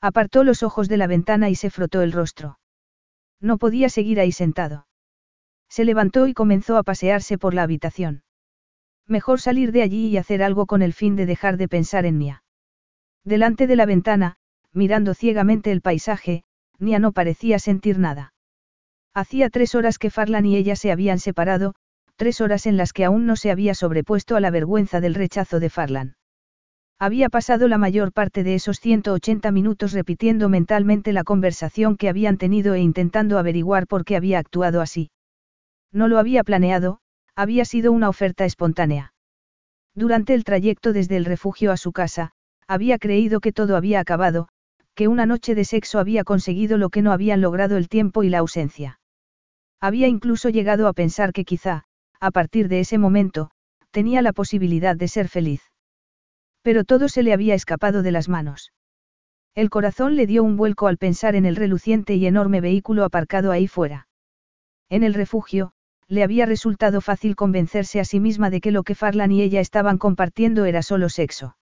Apartó los ojos de la ventana y se frotó el rostro. No podía seguir ahí sentado. Se levantó y comenzó a pasearse por la habitación. Mejor salir de allí y hacer algo con el fin de dejar de pensar en Nia. Delante de la ventana, mirando ciegamente el paisaje, Nia no parecía sentir nada. Hacía tres horas que Farlan y ella se habían separado, tres horas en las que aún no se había sobrepuesto a la vergüenza del rechazo de Farlan. Había pasado la mayor parte de esos 180 minutos repitiendo mentalmente la conversación que habían tenido e intentando averiguar por qué había actuado así. No lo había planeado, había sido una oferta espontánea. Durante el trayecto desde el refugio a su casa, había creído que todo había acabado, que una noche de sexo había conseguido lo que no habían logrado el tiempo y la ausencia. Había incluso llegado a pensar que quizá, a partir de ese momento, tenía la posibilidad de ser feliz. Pero todo se le había escapado de las manos. El corazón le dio un vuelco al pensar en el reluciente y enorme vehículo aparcado ahí fuera. En el refugio, le había resultado fácil convencerse a sí misma de que lo que Farlan y ella estaban compartiendo era solo sexo.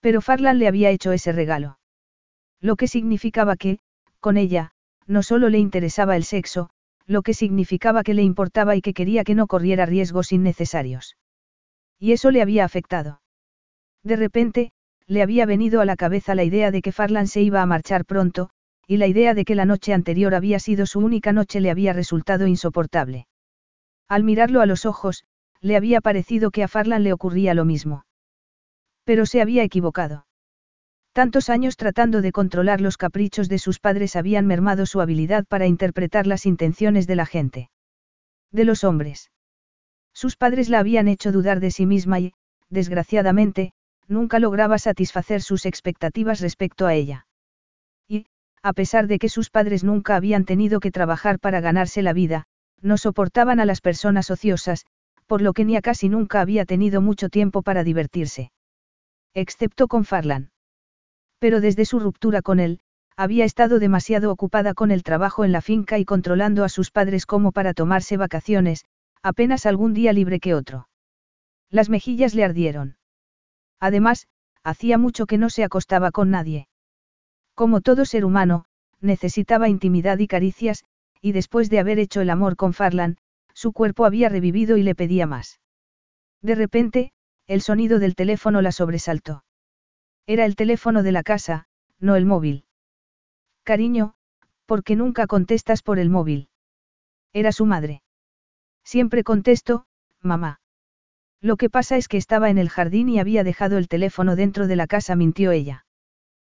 Pero Farlan le había hecho ese regalo. Lo que significaba que, con ella, no solo le interesaba el sexo, lo que significaba que le importaba y que quería que no corriera riesgos innecesarios. Y eso le había afectado. De repente, le había venido a la cabeza la idea de que Farlan se iba a marchar pronto, y la idea de que la noche anterior había sido su única noche le había resultado insoportable. Al mirarlo a los ojos, le había parecido que a Farlan le ocurría lo mismo. Pero se había equivocado. Tantos años tratando de controlar los caprichos de sus padres habían mermado su habilidad para interpretar las intenciones de la gente. De los hombres. Sus padres la habían hecho dudar de sí misma y, desgraciadamente, nunca lograba satisfacer sus expectativas respecto a ella. Y, a pesar de que sus padres nunca habían tenido que trabajar para ganarse la vida, no soportaban a las personas ociosas, por lo que Nia casi nunca había tenido mucho tiempo para divertirse. Excepto con Farlan pero desde su ruptura con él, había estado demasiado ocupada con el trabajo en la finca y controlando a sus padres como para tomarse vacaciones, apenas algún día libre que otro. Las mejillas le ardieron. Además, hacía mucho que no se acostaba con nadie. Como todo ser humano, necesitaba intimidad y caricias, y después de haber hecho el amor con Farlan, su cuerpo había revivido y le pedía más. De repente, el sonido del teléfono la sobresaltó. Era el teléfono de la casa, no el móvil. Cariño, ¿por qué nunca contestas por el móvil? Era su madre. Siempre contesto, mamá. Lo que pasa es que estaba en el jardín y había dejado el teléfono dentro de la casa, mintió ella.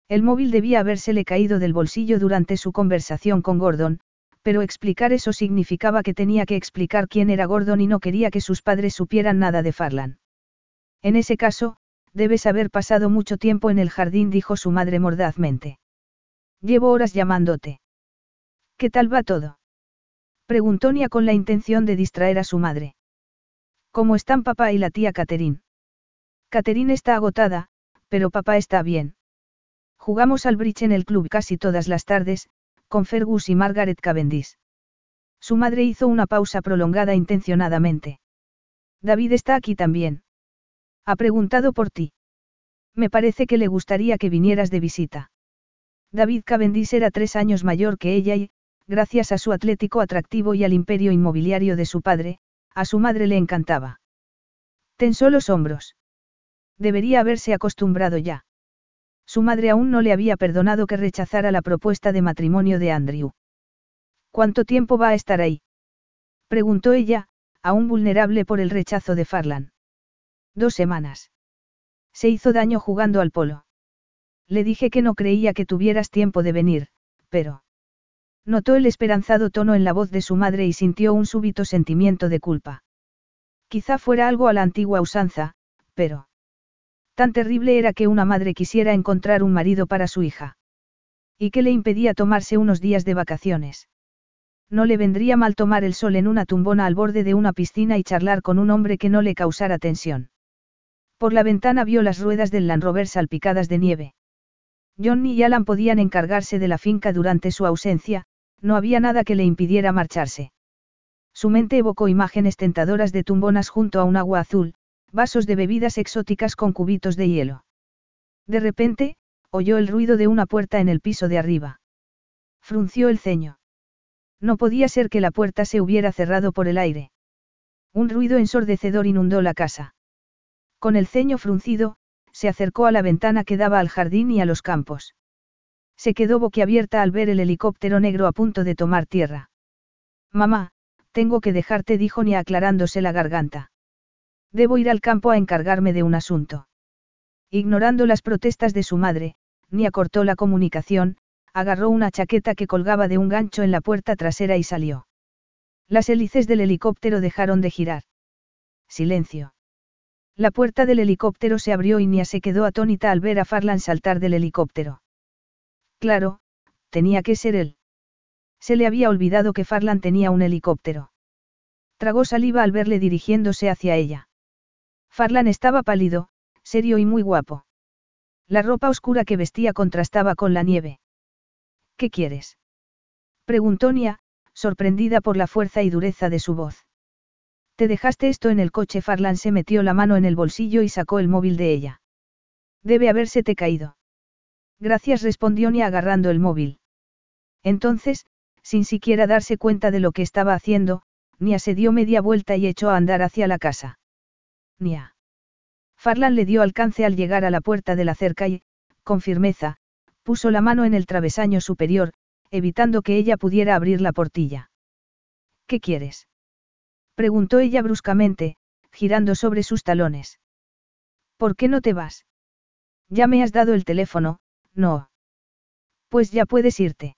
El móvil debía habérsele caído del bolsillo durante su conversación con Gordon, pero explicar eso significaba que tenía que explicar quién era Gordon y no quería que sus padres supieran nada de Farlan. En ese caso, Debes haber pasado mucho tiempo en el jardín, dijo su madre mordazmente. Llevo horas llamándote. ¿Qué tal va todo? Preguntó Nia con la intención de distraer a su madre. ¿Cómo están papá y la tía Catherine? Catherine está agotada, pero papá está bien. Jugamos al bridge en el club casi todas las tardes, con Fergus y Margaret Cavendish. Su madre hizo una pausa prolongada intencionadamente. David está aquí también. Ha preguntado por ti. Me parece que le gustaría que vinieras de visita. David Cavendish era tres años mayor que ella y, gracias a su atlético atractivo y al imperio inmobiliario de su padre, a su madre le encantaba. Tensó los hombros. Debería haberse acostumbrado ya. Su madre aún no le había perdonado que rechazara la propuesta de matrimonio de Andrew. ¿Cuánto tiempo va a estar ahí? preguntó ella, aún vulnerable por el rechazo de Farlan. Dos semanas. Se hizo daño jugando al polo. Le dije que no creía que tuvieras tiempo de venir, pero... Notó el esperanzado tono en la voz de su madre y sintió un súbito sentimiento de culpa. Quizá fuera algo a la antigua usanza, pero... Tan terrible era que una madre quisiera encontrar un marido para su hija. ¿Y qué le impedía tomarse unos días de vacaciones? No le vendría mal tomar el sol en una tumbona al borde de una piscina y charlar con un hombre que no le causara tensión. Por la ventana vio las ruedas del Land Rover salpicadas de nieve. Johnny y Alan podían encargarse de la finca durante su ausencia, no había nada que le impidiera marcharse. Su mente evocó imágenes tentadoras de tumbonas junto a un agua azul, vasos de bebidas exóticas con cubitos de hielo. De repente, oyó el ruido de una puerta en el piso de arriba. Frunció el ceño. No podía ser que la puerta se hubiera cerrado por el aire. Un ruido ensordecedor inundó la casa. Con el ceño fruncido, se acercó a la ventana que daba al jardín y a los campos. Se quedó boquiabierta al ver el helicóptero negro a punto de tomar tierra. Mamá, tengo que dejarte, dijo ni aclarándose la garganta. Debo ir al campo a encargarme de un asunto. Ignorando las protestas de su madre, ni acortó la comunicación, agarró una chaqueta que colgaba de un gancho en la puerta trasera y salió. Las hélices del helicóptero dejaron de girar. Silencio. La puerta del helicóptero se abrió y Nia se quedó atónita al ver a Farlan saltar del helicóptero. Claro, tenía que ser él. Se le había olvidado que Farlan tenía un helicóptero. Tragó saliva al verle dirigiéndose hacia ella. Farlan estaba pálido, serio y muy guapo. La ropa oscura que vestía contrastaba con la nieve. ¿Qué quieres? Preguntó Nia, sorprendida por la fuerza y dureza de su voz. Te dejaste esto en el coche. Farlan se metió la mano en el bolsillo y sacó el móvil de ella. Debe habérsete caído. Gracias, respondió Nia agarrando el móvil. Entonces, sin siquiera darse cuenta de lo que estaba haciendo, Nia se dio media vuelta y echó a andar hacia la casa. Nia. Farlan le dio alcance al llegar a la puerta de la cerca y, con firmeza, puso la mano en el travesaño superior, evitando que ella pudiera abrir la portilla. ¿Qué quieres? Preguntó ella bruscamente, girando sobre sus talones. ¿Por qué no te vas? Ya me has dado el teléfono, no. Pues ya puedes irte.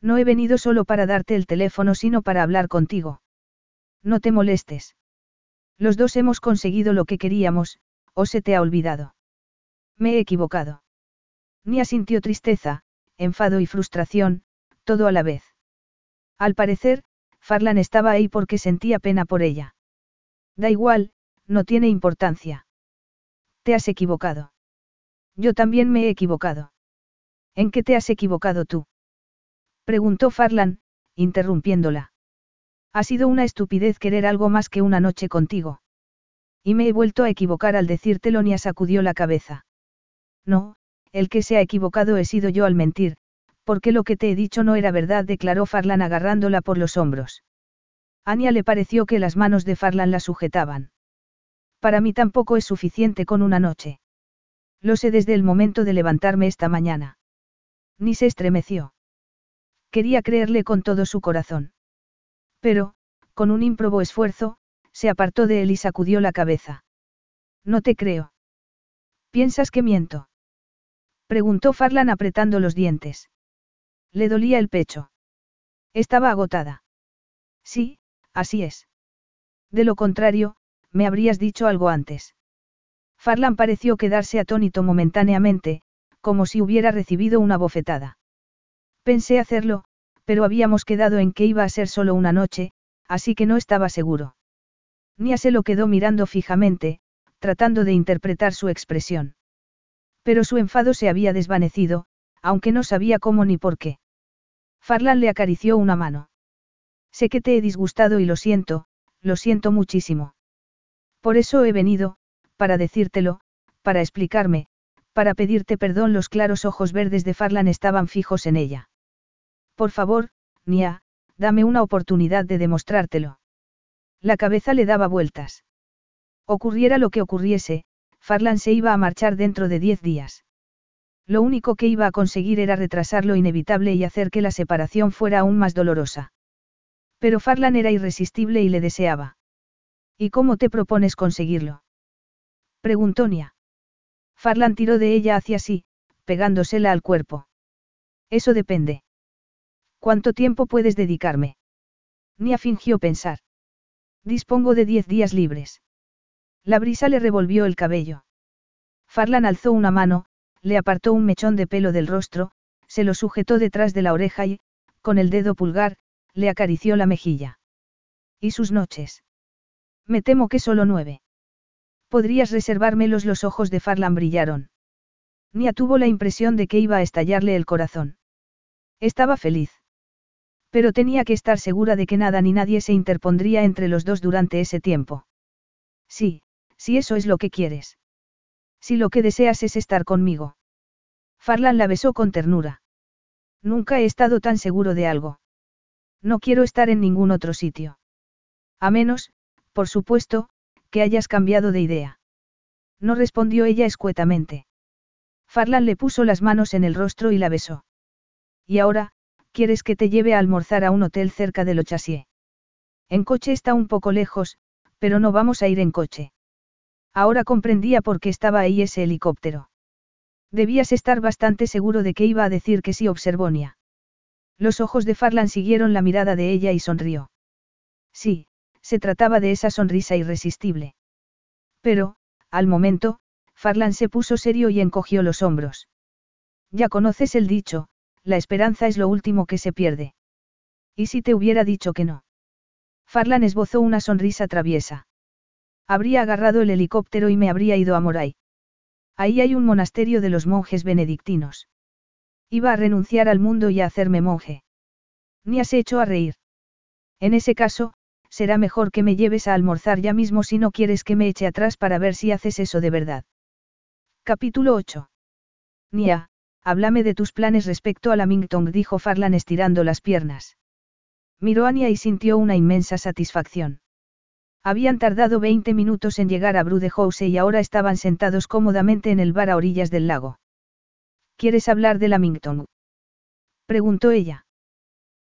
No he venido solo para darte el teléfono, sino para hablar contigo. No te molestes. Los dos hemos conseguido lo que queríamos, o se te ha olvidado. Me he equivocado. Nia sintió tristeza, enfado y frustración, todo a la vez. Al parecer, Farlan estaba ahí porque sentía pena por ella. Da igual, no tiene importancia. Te has equivocado. Yo también me he equivocado. ¿En qué te has equivocado tú? Preguntó Farlan, interrumpiéndola. Ha sido una estupidez querer algo más que una noche contigo. Y me he vuelto a equivocar al decírtelo, Nia sacudió la cabeza. No, el que se ha equivocado he sido yo al mentir, porque lo que te he dicho no era verdad, declaró Farlan agarrándola por los hombros. Anya le pareció que las manos de Farlan la sujetaban. Para mí tampoco es suficiente con una noche. Lo sé desde el momento de levantarme esta mañana. Ni se estremeció. Quería creerle con todo su corazón. Pero, con un ímprobo esfuerzo, se apartó de él y sacudió la cabeza. No te creo. ¿Piensas que miento? Preguntó Farlan apretando los dientes. Le dolía el pecho. Estaba agotada. Sí, así es. De lo contrario, me habrías dicho algo antes. Farlan pareció quedarse atónito momentáneamente, como si hubiera recibido una bofetada. Pensé hacerlo, pero habíamos quedado en que iba a ser solo una noche, así que no estaba seguro. Nia se lo quedó mirando fijamente, tratando de interpretar su expresión. Pero su enfado se había desvanecido, aunque no sabía cómo ni por qué. Farlan le acarició una mano. Sé que te he disgustado y lo siento, lo siento muchísimo. Por eso he venido, para decírtelo, para explicarme, para pedirte perdón. Los claros ojos verdes de Farlan estaban fijos en ella. Por favor, Nia, dame una oportunidad de demostrártelo. La cabeza le daba vueltas. Ocurriera lo que ocurriese, Farlan se iba a marchar dentro de diez días. Lo único que iba a conseguir era retrasar lo inevitable y hacer que la separación fuera aún más dolorosa. Pero Farlan era irresistible y le deseaba. ¿Y cómo te propones conseguirlo? Preguntó Nia. Farlan tiró de ella hacia sí, pegándosela al cuerpo. Eso depende. ¿Cuánto tiempo puedes dedicarme? Nia fingió pensar. Dispongo de diez días libres. La brisa le revolvió el cabello. Farlan alzó una mano, le apartó un mechón de pelo del rostro, se lo sujetó detrás de la oreja y, con el dedo pulgar, le acarició la mejilla. ¿Y sus noches? Me temo que solo nueve. Podrías reservármelos los ojos de Farlan brillaron. Nia tuvo la impresión de que iba a estallarle el corazón. Estaba feliz. Pero tenía que estar segura de que nada ni nadie se interpondría entre los dos durante ese tiempo. Sí, si eso es lo que quieres. Si lo que deseas es estar conmigo. Farlan la besó con ternura. Nunca he estado tan seguro de algo. No quiero estar en ningún otro sitio. A menos, por supuesto, que hayas cambiado de idea. No respondió ella escuetamente. Farlan le puso las manos en el rostro y la besó. Y ahora, ¿quieres que te lleve a almorzar a un hotel cerca de Lochassier? En coche está un poco lejos, pero no vamos a ir en coche. Ahora comprendía por qué estaba ahí ese helicóptero. Debías estar bastante seguro de que iba a decir que sí, observó Los ojos de Farlan siguieron la mirada de ella y sonrió. Sí, se trataba de esa sonrisa irresistible. Pero, al momento, Farlan se puso serio y encogió los hombros. Ya conoces el dicho, la esperanza es lo último que se pierde. ¿Y si te hubiera dicho que no? Farlan esbozó una sonrisa traviesa. Habría agarrado el helicóptero y me habría ido a Moray. Ahí hay un monasterio de los monjes benedictinos. Iba a renunciar al mundo y a hacerme monje. Ni has hecho a reír. En ese caso, será mejor que me lleves a almorzar ya mismo si no quieres que me eche atrás para ver si haces eso de verdad. Capítulo 8. Nia, háblame de tus planes respecto a la Mingtong, dijo Farlan estirando las piernas. Miró a Nia y sintió una inmensa satisfacción. Habían tardado 20 minutos en llegar a Brudehouse y ahora estaban sentados cómodamente en el bar a orillas del lago. ¿Quieres hablar de la Mingtong? preguntó ella.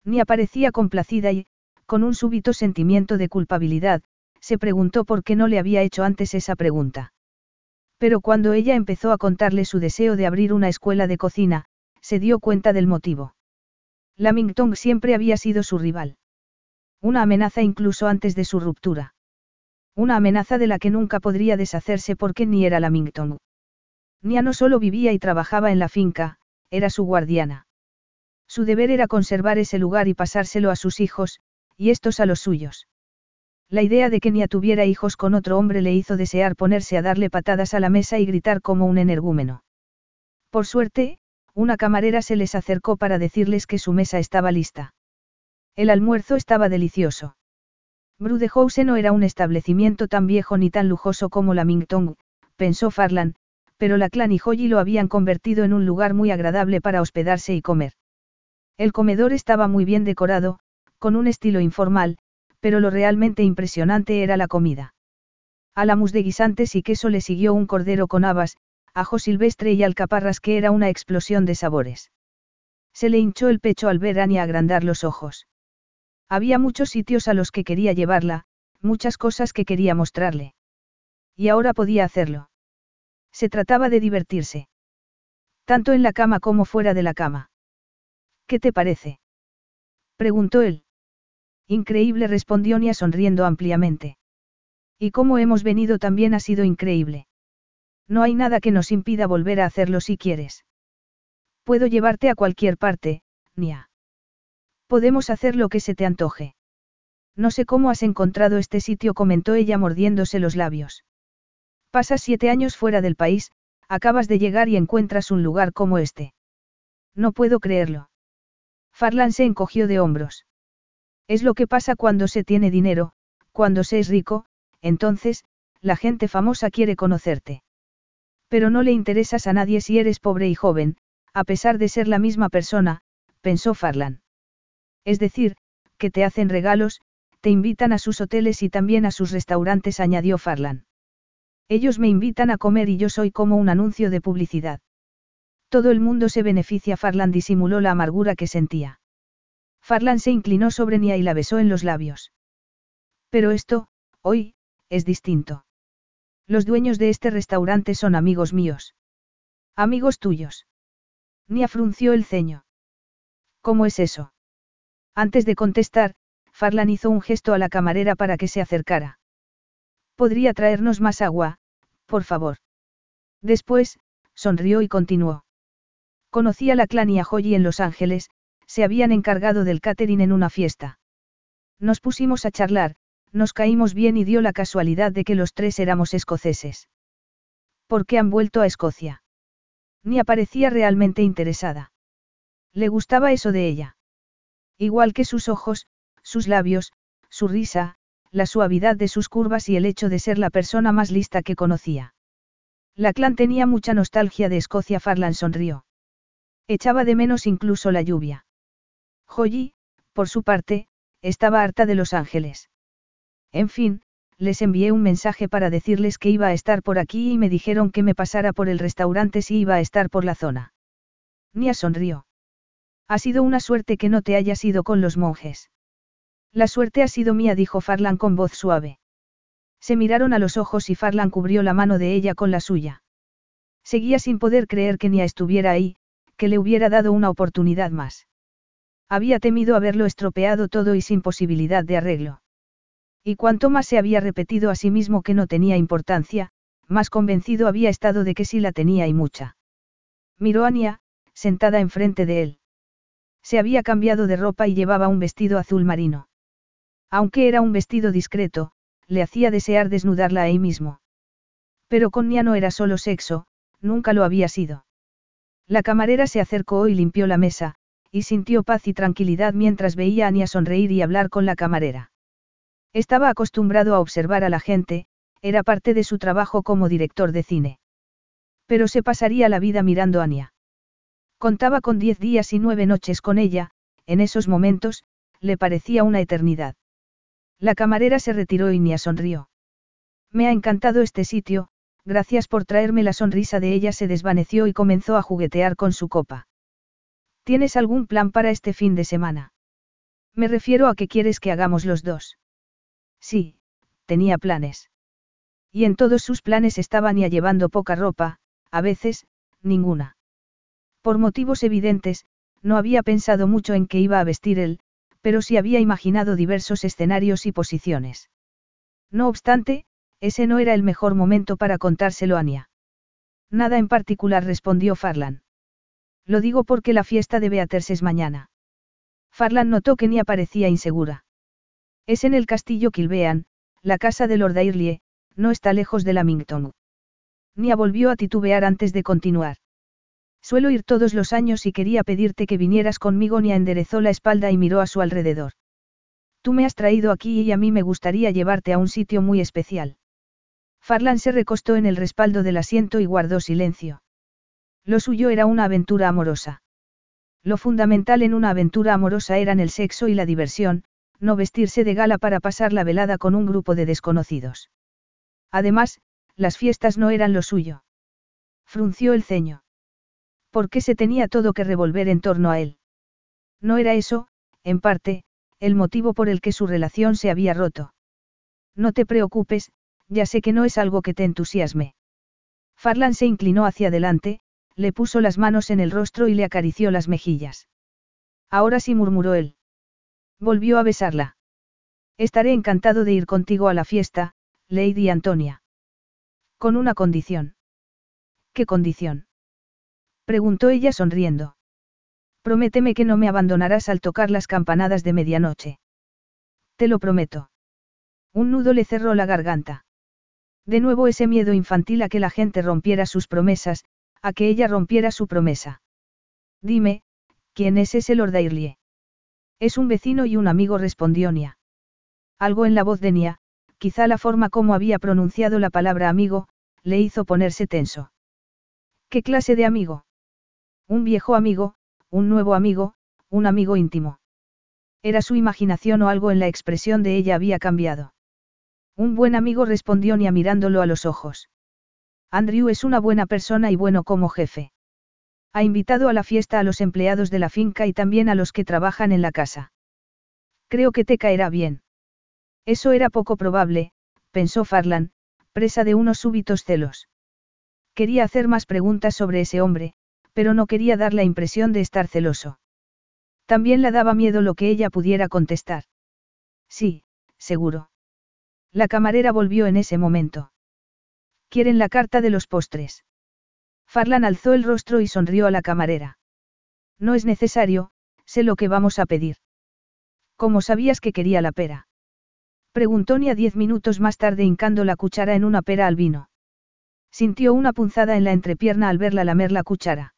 Nia parecía complacida y, con un súbito sentimiento de culpabilidad, se preguntó por qué no le había hecho antes esa pregunta. Pero cuando ella empezó a contarle su deseo de abrir una escuela de cocina, se dio cuenta del motivo. Lamington siempre había sido su rival. Una amenaza incluso antes de su ruptura. Una amenaza de la que nunca podría deshacerse porque ni era Lamington. Nia no solo vivía y trabajaba en la finca, era su guardiana. Su deber era conservar ese lugar y pasárselo a sus hijos, y estos a los suyos. La idea de que Nia tuviera hijos con otro hombre le hizo desear ponerse a darle patadas a la mesa y gritar como un energúmeno. Por suerte, una camarera se les acercó para decirles que su mesa estaba lista. El almuerzo estaba delicioso. Brudehouse no era un establecimiento tan viejo ni tan lujoso como la Mingtong, pensó Farlan, pero la Clan y Joyi lo habían convertido en un lugar muy agradable para hospedarse y comer. El comedor estaba muy bien decorado, con un estilo informal, pero lo realmente impresionante era la comida. A la de guisantes y queso le siguió un cordero con habas, ajo silvestre y alcaparras que era una explosión de sabores. Se le hinchó el pecho al ver a Ania agrandar los ojos. Había muchos sitios a los que quería llevarla, muchas cosas que quería mostrarle. Y ahora podía hacerlo. Se trataba de divertirse. Tanto en la cama como fuera de la cama. ¿Qué te parece? preguntó él. Increíble respondió Nia sonriendo ampliamente. Y cómo hemos venido también ha sido increíble. No hay nada que nos impida volver a hacerlo si quieres. Puedo llevarte a cualquier parte, Nia. Podemos hacer lo que se te antoje. No sé cómo has encontrado este sitio, comentó ella mordiéndose los labios. Pasas siete años fuera del país, acabas de llegar y encuentras un lugar como este. No puedo creerlo. Farlan se encogió de hombros. Es lo que pasa cuando se tiene dinero, cuando se es rico, entonces, la gente famosa quiere conocerte. Pero no le interesas a nadie si eres pobre y joven, a pesar de ser la misma persona, pensó Farlan. Es decir, que te hacen regalos, te invitan a sus hoteles y también a sus restaurantes, añadió Farlan. Ellos me invitan a comer y yo soy como un anuncio de publicidad. Todo el mundo se beneficia. Farlan disimuló la amargura que sentía. Farlan se inclinó sobre Nia y la besó en los labios. Pero esto, hoy, es distinto. Los dueños de este restaurante son amigos míos. Amigos tuyos. Nia frunció el ceño. ¿Cómo es eso? Antes de contestar, Farlan hizo un gesto a la camarera para que se acercara. ¿Podría traernos más agua, por favor? Después, sonrió y continuó. Conocía la clan y a Joyi en Los Ángeles, se habían encargado del catering en una fiesta. Nos pusimos a charlar, nos caímos bien y dio la casualidad de que los tres éramos escoceses. ¿Por qué han vuelto a Escocia? Ni aparecía realmente interesada. Le gustaba eso de ella. Igual que sus ojos, sus labios, su risa, la suavidad de sus curvas y el hecho de ser la persona más lista que conocía. La clan tenía mucha nostalgia de Escocia. Farlan sonrió. Echaba de menos incluso la lluvia. Joyi, por su parte, estaba harta de Los Ángeles. En fin, les envié un mensaje para decirles que iba a estar por aquí y me dijeron que me pasara por el restaurante si iba a estar por la zona. Nia sonrió. Ha sido una suerte que no te hayas ido con los monjes. La suerte ha sido mía, dijo Farlan con voz suave. Se miraron a los ojos y Farlan cubrió la mano de ella con la suya. Seguía sin poder creer que Nia estuviera ahí, que le hubiera dado una oportunidad más. Había temido haberlo estropeado todo y sin posibilidad de arreglo. Y cuanto más se había repetido a sí mismo que no tenía importancia, más convencido había estado de que sí la tenía y mucha. Miró a Nia, sentada enfrente de él. Se había cambiado de ropa y llevaba un vestido azul marino. Aunque era un vestido discreto, le hacía desear desnudarla ahí mismo. Pero con Nia no era solo sexo, nunca lo había sido. La camarera se acercó y limpió la mesa, y sintió paz y tranquilidad mientras veía a Nia sonreír y hablar con la camarera. Estaba acostumbrado a observar a la gente, era parte de su trabajo como director de cine. Pero se pasaría la vida mirando a Ania. Contaba con diez días y nueve noches con ella, en esos momentos, le parecía una eternidad. La camarera se retiró y Nia sonrió. Me ha encantado este sitio, gracias por traerme la sonrisa de ella se desvaneció y comenzó a juguetear con su copa. ¿Tienes algún plan para este fin de semana? Me refiero a qué quieres que hagamos los dos. Sí, tenía planes. Y en todos sus planes estaban ya llevando poca ropa, a veces, ninguna. Por motivos evidentes, no había pensado mucho en qué iba a vestir él, pero sí había imaginado diversos escenarios y posiciones. No obstante, ese no era el mejor momento para contárselo a Nia. Nada en particular respondió Farlan. Lo digo porque la fiesta de Beatriz es mañana. Farlan notó que Nia parecía insegura. Es en el castillo Kilbean, la casa de Lord Airlie, no está lejos de Lamington. Nia volvió a titubear antes de continuar. Suelo ir todos los años y quería pedirte que vinieras conmigo. Nia enderezó la espalda y miró a su alrededor. Tú me has traído aquí y a mí me gustaría llevarte a un sitio muy especial. Farlan se recostó en el respaldo del asiento y guardó silencio. Lo suyo era una aventura amorosa. Lo fundamental en una aventura amorosa eran el sexo y la diversión, no vestirse de gala para pasar la velada con un grupo de desconocidos. Además, las fiestas no eran lo suyo. Frunció el ceño. ¿Por qué se tenía todo que revolver en torno a él? No era eso, en parte, el motivo por el que su relación se había roto. No te preocupes, ya sé que no es algo que te entusiasme. Farlan se inclinó hacia adelante, le puso las manos en el rostro y le acarició las mejillas. Ahora sí murmuró él. Volvió a besarla. Estaré encantado de ir contigo a la fiesta, Lady Antonia. Con una condición. ¿Qué condición? Preguntó ella sonriendo. Prométeme que no me abandonarás al tocar las campanadas de medianoche. Te lo prometo. Un nudo le cerró la garganta. De nuevo ese miedo infantil a que la gente rompiera sus promesas, a que ella rompiera su promesa. Dime, ¿quién es ese Lord Airlie? Es un vecino y un amigo, respondió Nia. Algo en la voz de Nia, quizá la forma como había pronunciado la palabra amigo, le hizo ponerse tenso. ¿Qué clase de amigo? Un viejo amigo, un nuevo amigo, un amigo íntimo. Era su imaginación o algo en la expresión de ella había cambiado. Un buen amigo respondió Nia mirándolo a los ojos. Andrew es una buena persona y bueno como jefe. Ha invitado a la fiesta a los empleados de la finca y también a los que trabajan en la casa. Creo que te caerá bien. Eso era poco probable, pensó Farlan, presa de unos súbitos celos. Quería hacer más preguntas sobre ese hombre, pero no quería dar la impresión de estar celoso. También le daba miedo lo que ella pudiera contestar. Sí, seguro. La camarera volvió en ese momento. ¿Quieren la carta de los postres? Farlan alzó el rostro y sonrió a la camarera. No es necesario, sé lo que vamos a pedir. ¿Cómo sabías que quería la pera? Preguntó Nia diez minutos más tarde hincando la cuchara en una pera al vino. Sintió una punzada en la entrepierna al verla lamer la cuchara.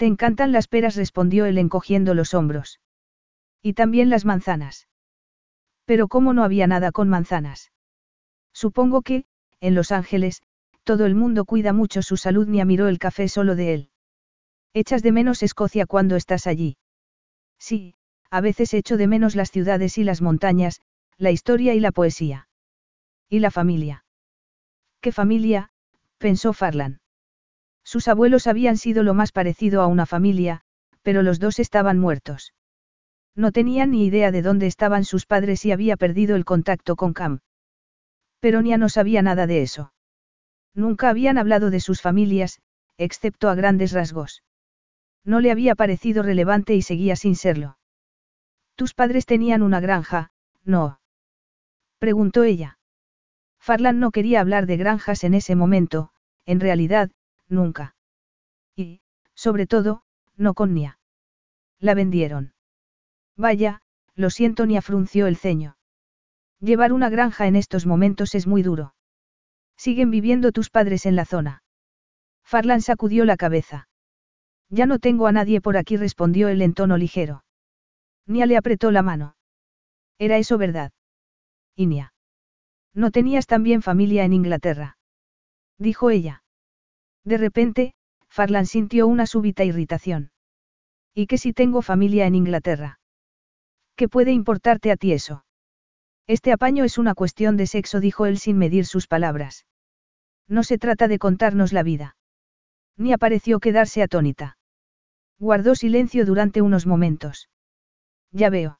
Te encantan las peras, respondió él encogiendo los hombros. Y también las manzanas. Pero ¿cómo no había nada con manzanas? Supongo que, en Los Ángeles, todo el mundo cuida mucho su salud. Nia miró el café solo de él. ¿Echas de menos Escocia cuando estás allí? Sí, a veces echo de menos las ciudades y las montañas, la historia y la poesía. ¿Y la familia? ¿Qué familia? pensó Farlan. Sus abuelos habían sido lo más parecido a una familia, pero los dos estaban muertos. No tenían ni idea de dónde estaban sus padres y había perdido el contacto con Cam. Pero Nia no sabía nada de eso. Nunca habían hablado de sus familias, excepto a grandes rasgos. No le había parecido relevante y seguía sin serlo. Tus padres tenían una granja, no. Preguntó ella. Farlan no quería hablar de granjas en ese momento, en realidad, nunca. Y, sobre todo, no con Nia. La vendieron. Vaya, lo siento, Nia frunció el ceño. Llevar una granja en estos momentos es muy duro. ¿Siguen viviendo tus padres en la zona? Farlan sacudió la cabeza. Ya no tengo a nadie por aquí, respondió él en tono ligero. Nia le apretó la mano. ¿Era eso verdad? Inia. ¿No tenías también familia en Inglaterra? Dijo ella. De repente, Farlan sintió una súbita irritación. ¿Y qué si tengo familia en Inglaterra? ¿Qué puede importarte a ti eso? Este apaño es una cuestión de sexo, dijo él sin medir sus palabras. No se trata de contarnos la vida. Ni apareció quedarse atónita. Guardó silencio durante unos momentos. Ya veo.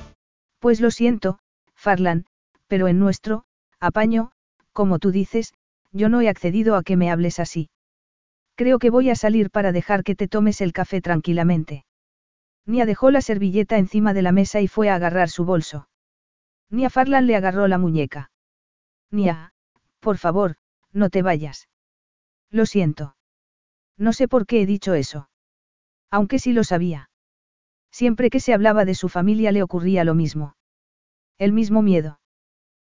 Pues lo siento, Farlan, pero en nuestro, apaño, como tú dices, yo no he accedido a que me hables así. Creo que voy a salir para dejar que te tomes el café tranquilamente. Nia dejó la servilleta encima de la mesa y fue a agarrar su bolso. Nia Farlan le agarró la muñeca. Nia, por favor, no te vayas. Lo siento. No sé por qué he dicho eso. Aunque sí lo sabía. Siempre que se hablaba de su familia le ocurría lo mismo. El mismo miedo.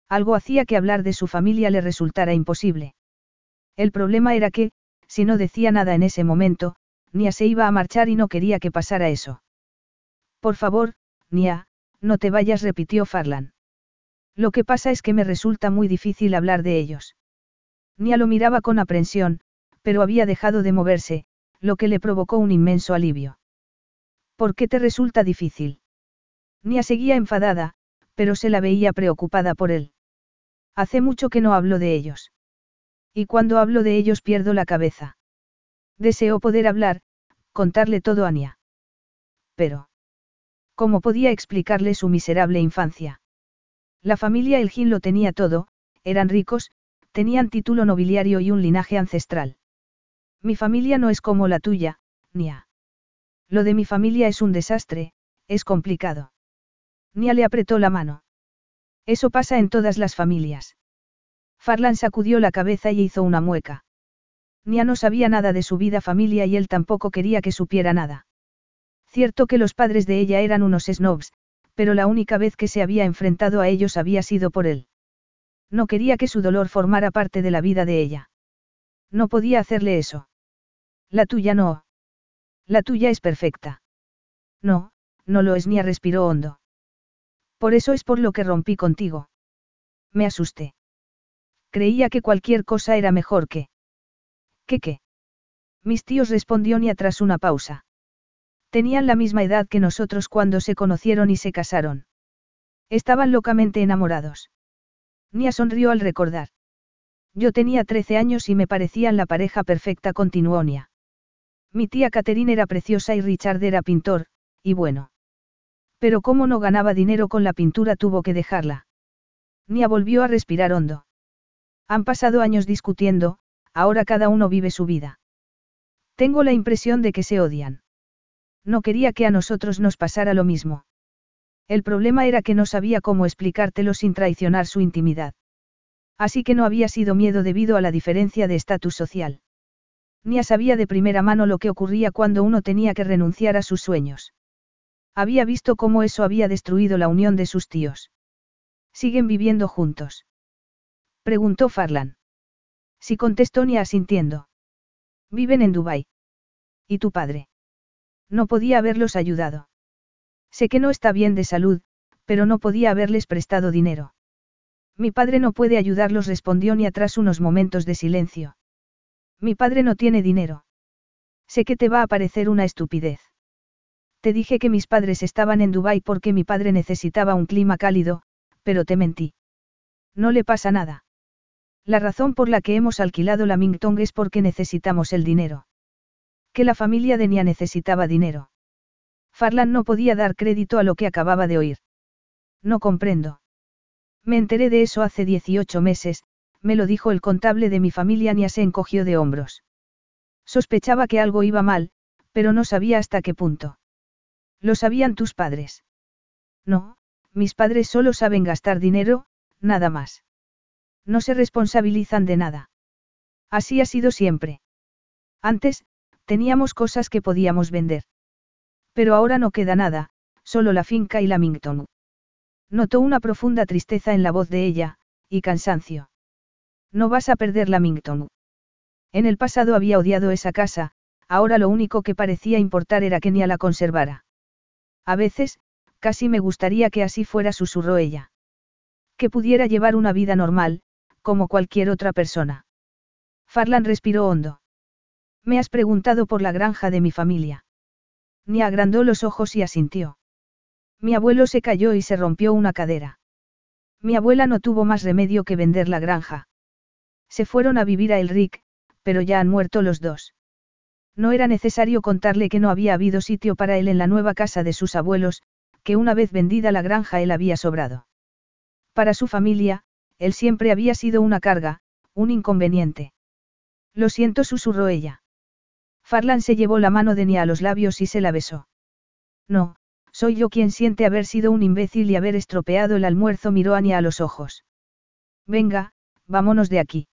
Algo hacía que hablar de su familia le resultara imposible. El problema era que, si no decía nada en ese momento, Nia se iba a marchar y no quería que pasara eso. Por favor, Nia, no te vayas, repitió Farlan. Lo que pasa es que me resulta muy difícil hablar de ellos. Nia lo miraba con aprensión, pero había dejado de moverse, lo que le provocó un inmenso alivio. ¿Por qué te resulta difícil? Nia seguía enfadada, pero se la veía preocupada por él. Hace mucho que no hablo de ellos. Y cuando hablo de ellos pierdo la cabeza. Deseó poder hablar, contarle todo a Nia. Pero. ¿Cómo podía explicarle su miserable infancia? La familia Elgin lo tenía todo, eran ricos, tenían título nobiliario y un linaje ancestral. Mi familia no es como la tuya, Nia. Lo de mi familia es un desastre, es complicado. Nia le apretó la mano. Eso pasa en todas las familias. Farlan sacudió la cabeza y hizo una mueca. Nia no sabía nada de su vida familia y él tampoco quería que supiera nada. Cierto que los padres de ella eran unos snobs, pero la única vez que se había enfrentado a ellos había sido por él. No quería que su dolor formara parte de la vida de ella. No podía hacerle eso. La tuya no. La tuya es perfecta. No, no lo es ni respiró hondo. Por eso es por lo que rompí contigo. Me asusté. Creía que cualquier cosa era mejor que... ¿Qué qué? Mis tíos respondió Nia tras una pausa. Tenían la misma edad que nosotros cuando se conocieron y se casaron. Estaban locamente enamorados. Nia sonrió al recordar. Yo tenía 13 años y me parecían la pareja perfecta, continuó Nia. Mi tía Catherine era preciosa y Richard era pintor, y bueno. Pero como no ganaba dinero con la pintura tuvo que dejarla. Nia volvió a respirar hondo. Han pasado años discutiendo, ahora cada uno vive su vida. Tengo la impresión de que se odian. No quería que a nosotros nos pasara lo mismo. El problema era que no sabía cómo explicártelo sin traicionar su intimidad. Así que no había sido miedo debido a la diferencia de estatus social. Nia sabía de primera mano lo que ocurría cuando uno tenía que renunciar a sus sueños. Había visto cómo eso había destruido la unión de sus tíos. ¿Siguen viviendo juntos? Preguntó Farlan. Si contestó Nia asintiendo. Viven en Dubái. ¿Y tu padre? No podía haberlos ayudado. Sé que no está bien de salud, pero no podía haberles prestado dinero. Mi padre no puede ayudarlos, respondió Nia tras unos momentos de silencio. Mi padre no tiene dinero. Sé que te va a parecer una estupidez. Te dije que mis padres estaban en Dubái porque mi padre necesitaba un clima cálido, pero te mentí. No le pasa nada. La razón por la que hemos alquilado la Mingtong es porque necesitamos el dinero. Que la familia de Nia necesitaba dinero. Farlan no podía dar crédito a lo que acababa de oír. No comprendo. Me enteré de eso hace 18 meses, me lo dijo el contable de mi familia Nia se encogió de hombros. Sospechaba que algo iba mal, pero no sabía hasta qué punto. ¿Lo sabían tus padres? No, mis padres solo saben gastar dinero, nada más. No se responsabilizan de nada. Así ha sido siempre. Antes, teníamos cosas que podíamos vender. Pero ahora no queda nada, solo la finca y la Mington. Notó una profunda tristeza en la voz de ella, y cansancio. No vas a perder la Mington. En el pasado había odiado esa casa, ahora lo único que parecía importar era que Nia la conservara. A veces, casi me gustaría que así fuera, susurró ella. Que pudiera llevar una vida normal, como cualquier otra persona. Farlan respiró hondo. Me has preguntado por la granja de mi familia. Nia agrandó los ojos y asintió. Mi abuelo se cayó y se rompió una cadera. Mi abuela no tuvo más remedio que vender la granja. Se fueron a vivir a Elric, pero ya han muerto los dos. No era necesario contarle que no había habido sitio para él en la nueva casa de sus abuelos, que una vez vendida la granja él había sobrado. Para su familia, él siempre había sido una carga, un inconveniente. Lo siento, susurró ella. Farlan se llevó la mano de Nia a los labios y se la besó. No, soy yo quien siente haber sido un imbécil y haber estropeado el almuerzo, miró a Nia a los ojos. Venga, vámonos de aquí.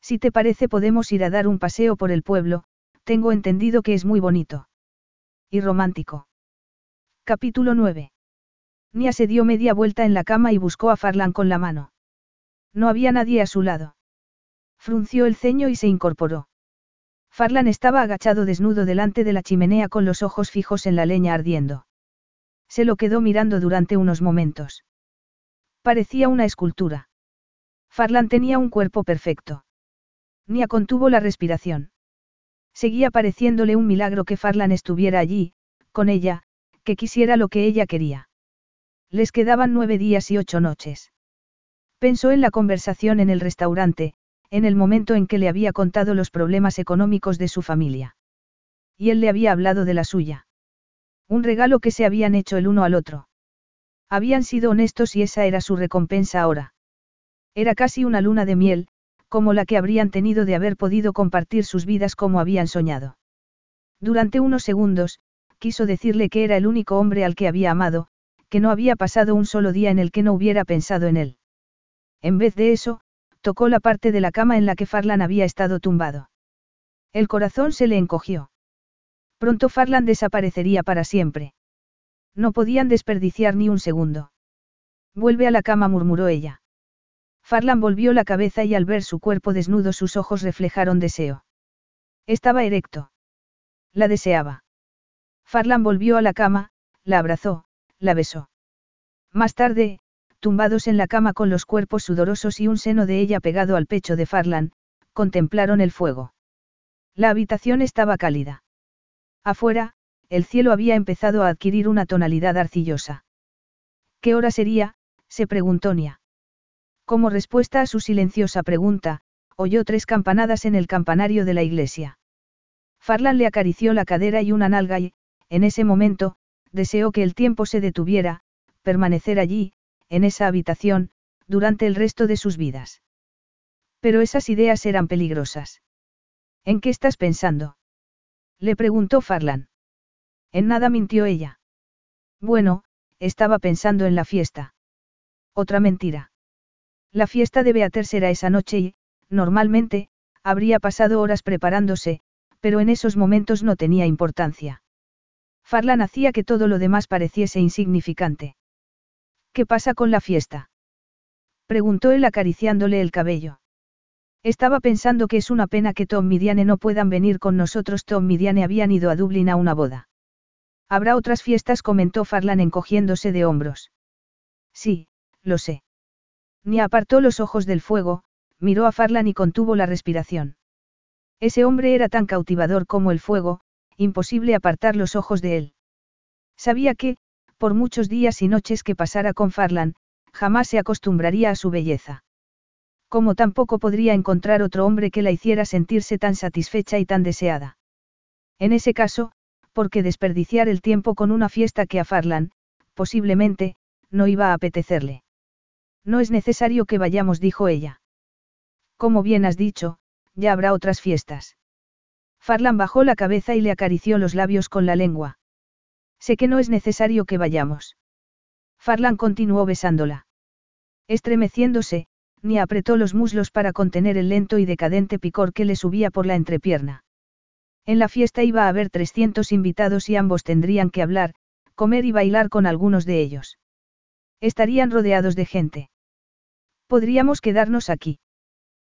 Si te parece podemos ir a dar un paseo por el pueblo, tengo entendido que es muy bonito. Y romántico. Capítulo 9. Nia se dio media vuelta en la cama y buscó a Farlan con la mano. No había nadie a su lado. Frunció el ceño y se incorporó. Farlan estaba agachado desnudo delante de la chimenea con los ojos fijos en la leña ardiendo. Se lo quedó mirando durante unos momentos. Parecía una escultura. Farlan tenía un cuerpo perfecto. Nia contuvo la respiración. Seguía pareciéndole un milagro que Farlan estuviera allí, con ella, que quisiera lo que ella quería. Les quedaban nueve días y ocho noches. Pensó en la conversación en el restaurante, en el momento en que le había contado los problemas económicos de su familia. Y él le había hablado de la suya. Un regalo que se habían hecho el uno al otro. Habían sido honestos y esa era su recompensa ahora. Era casi una luna de miel, como la que habrían tenido de haber podido compartir sus vidas como habían soñado. Durante unos segundos, quiso decirle que era el único hombre al que había amado, que no había pasado un solo día en el que no hubiera pensado en él. En vez de eso, tocó la parte de la cama en la que Farlan había estado tumbado. El corazón se le encogió. Pronto Farlan desaparecería para siempre. No podían desperdiciar ni un segundo. Vuelve a la cama, murmuró ella. Farlan volvió la cabeza y al ver su cuerpo desnudo sus ojos reflejaron deseo. Estaba erecto. La deseaba. Farlan volvió a la cama, la abrazó, la besó. Más tarde, tumbados en la cama con los cuerpos sudorosos y un seno de ella pegado al pecho de Farlan, contemplaron el fuego. La habitación estaba cálida. Afuera, el cielo había empezado a adquirir una tonalidad arcillosa. ¿Qué hora sería? se preguntó Nia. Como respuesta a su silenciosa pregunta, oyó tres campanadas en el campanario de la iglesia. Farlan le acarició la cadera y una nalga y, en ese momento, deseó que el tiempo se detuviera, permanecer allí, en esa habitación, durante el resto de sus vidas. Pero esas ideas eran peligrosas. ¿En qué estás pensando? Le preguntó Farlan. En nada mintió ella. Bueno, estaba pensando en la fiesta. Otra mentira. La fiesta de Beater será esa noche y, normalmente, habría pasado horas preparándose, pero en esos momentos no tenía importancia. Farlan hacía que todo lo demás pareciese insignificante. ¿Qué pasa con la fiesta? Preguntó él acariciándole el cabello. Estaba pensando que es una pena que Tom y Diane no puedan venir con nosotros. Tom y Diane habían ido a Dublín a una boda. Habrá otras fiestas, comentó Farlan encogiéndose de hombros. Sí, lo sé. Ni apartó los ojos del fuego, miró a Farlan y contuvo la respiración. Ese hombre era tan cautivador como el fuego, imposible apartar los ojos de él. Sabía que, por muchos días y noches que pasara con Farlan, jamás se acostumbraría a su belleza. Como tampoco podría encontrar otro hombre que la hiciera sentirse tan satisfecha y tan deseada. En ese caso, ¿por qué desperdiciar el tiempo con una fiesta que a Farlan, posiblemente, no iba a apetecerle? No es necesario que vayamos, dijo ella. Como bien has dicho, ya habrá otras fiestas. Farlan bajó la cabeza y le acarició los labios con la lengua. Sé que no es necesario que vayamos. Farlan continuó besándola. Estremeciéndose, ni apretó los muslos para contener el lento y decadente picor que le subía por la entrepierna. En la fiesta iba a haber 300 invitados y ambos tendrían que hablar, comer y bailar con algunos de ellos. Estarían rodeados de gente. Podríamos quedarnos aquí.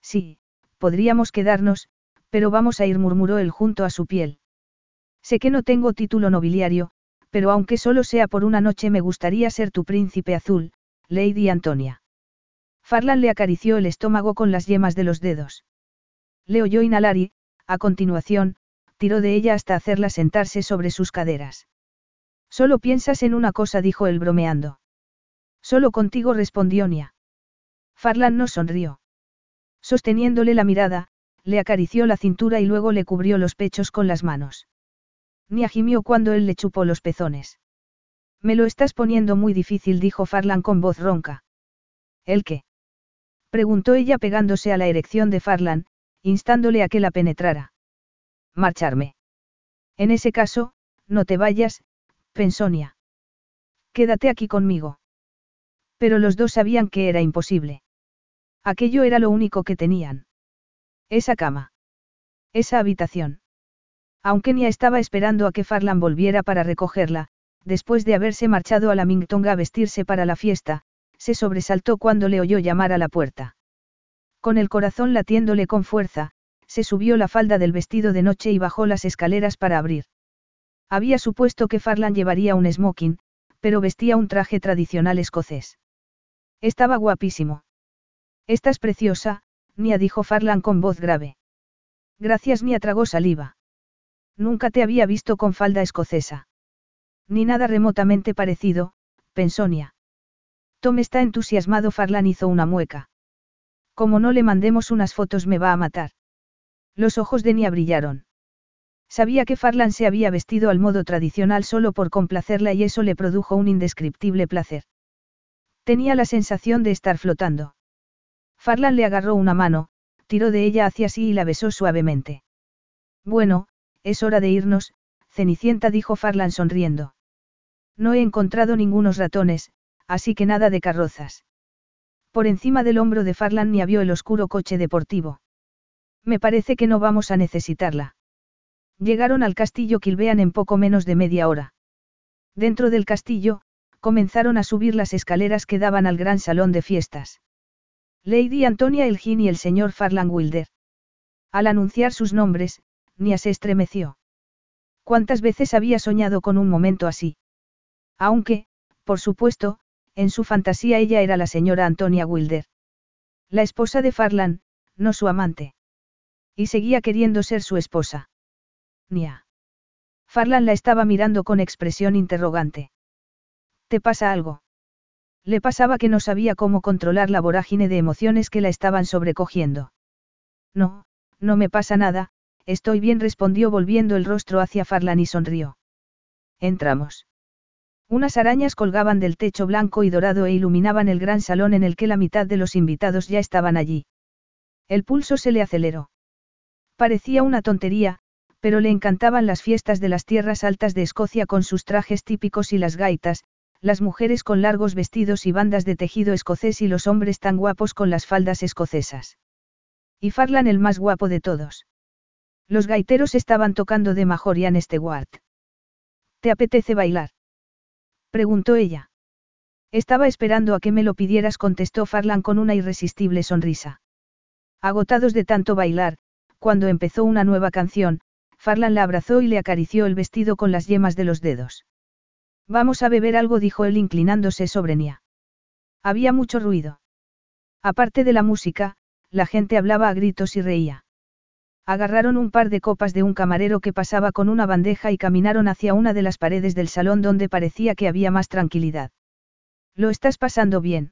Sí, podríamos quedarnos, pero vamos a ir, murmuró él junto a su piel. Sé que no tengo título nobiliario, pero aunque solo sea por una noche me gustaría ser tu príncipe azul, Lady Antonia. Farlan le acarició el estómago con las yemas de los dedos. Le oyó inhalar y, a continuación, tiró de ella hasta hacerla sentarse sobre sus caderas. Solo piensas en una cosa, dijo él bromeando. Solo contigo respondió Nia. Farlan no sonrió. Sosteniéndole la mirada, le acarició la cintura y luego le cubrió los pechos con las manos. Nia gimió cuando él le chupó los pezones. Me lo estás poniendo muy difícil, dijo Farlan con voz ronca. ¿El qué? Preguntó ella pegándose a la erección de Farlan, instándole a que la penetrara. Marcharme. En ese caso, no te vayas, pensó Nia. Quédate aquí conmigo. Pero los dos sabían que era imposible. Aquello era lo único que tenían. Esa cama. Esa habitación. Aunque Nia estaba esperando a que Farlan volviera para recogerla, después de haberse marchado a la Mingtonga a vestirse para la fiesta, se sobresaltó cuando le oyó llamar a la puerta. Con el corazón latiéndole con fuerza, se subió la falda del vestido de noche y bajó las escaleras para abrir. Había supuesto que Farlan llevaría un smoking, pero vestía un traje tradicional escocés. Estaba guapísimo. Estás preciosa, Nia dijo Farlan con voz grave. Gracias Nia tragó saliva. Nunca te había visto con falda escocesa. Ni nada remotamente parecido, pensó Nia. Tom está entusiasmado, Farlan hizo una mueca. Como no le mandemos unas fotos me va a matar. Los ojos de Nia brillaron. Sabía que Farlan se había vestido al modo tradicional solo por complacerla y eso le produjo un indescriptible placer. Tenía la sensación de estar flotando. Farlan le agarró una mano, tiró de ella hacia sí y la besó suavemente. Bueno, es hora de irnos, Cenicienta dijo Farlan sonriendo. No he encontrado ningunos ratones, así que nada de carrozas. Por encima del hombro de Farlan ni vio el oscuro coche deportivo. Me parece que no vamos a necesitarla. Llegaron al castillo Kilbean en poco menos de media hora. Dentro del castillo, comenzaron a subir las escaleras que daban al gran salón de fiestas. Lady Antonia Elgin y el señor Farlan Wilder. Al anunciar sus nombres, Nia se estremeció. ¿Cuántas veces había soñado con un momento así? Aunque, por supuesto, en su fantasía ella era la señora Antonia Wilder. La esposa de Farlan, no su amante. Y seguía queriendo ser su esposa. Nia. Farlan la estaba mirando con expresión interrogante. ¿Te pasa algo? Le pasaba que no sabía cómo controlar la vorágine de emociones que la estaban sobrecogiendo. No, no me pasa nada, estoy bien respondió volviendo el rostro hacia Farlan y sonrió. Entramos. Unas arañas colgaban del techo blanco y dorado e iluminaban el gran salón en el que la mitad de los invitados ya estaban allí. El pulso se le aceleró. Parecía una tontería, pero le encantaban las fiestas de las tierras altas de Escocia con sus trajes típicos y las gaitas, las mujeres con largos vestidos y bandas de tejido escocés y los hombres tan guapos con las faldas escocesas. Y Farlan el más guapo de todos. Los gaiteros estaban tocando de Majorian Stewart. ¿Te apetece bailar? Preguntó ella. Estaba esperando a que me lo pidieras, contestó Farlan con una irresistible sonrisa. Agotados de tanto bailar, cuando empezó una nueva canción, Farlan la abrazó y le acarició el vestido con las yemas de los dedos. Vamos a beber algo, dijo él inclinándose sobre Nia. Había mucho ruido. Aparte de la música, la gente hablaba a gritos y reía. Agarraron un par de copas de un camarero que pasaba con una bandeja y caminaron hacia una de las paredes del salón donde parecía que había más tranquilidad. ¿Lo estás pasando bien?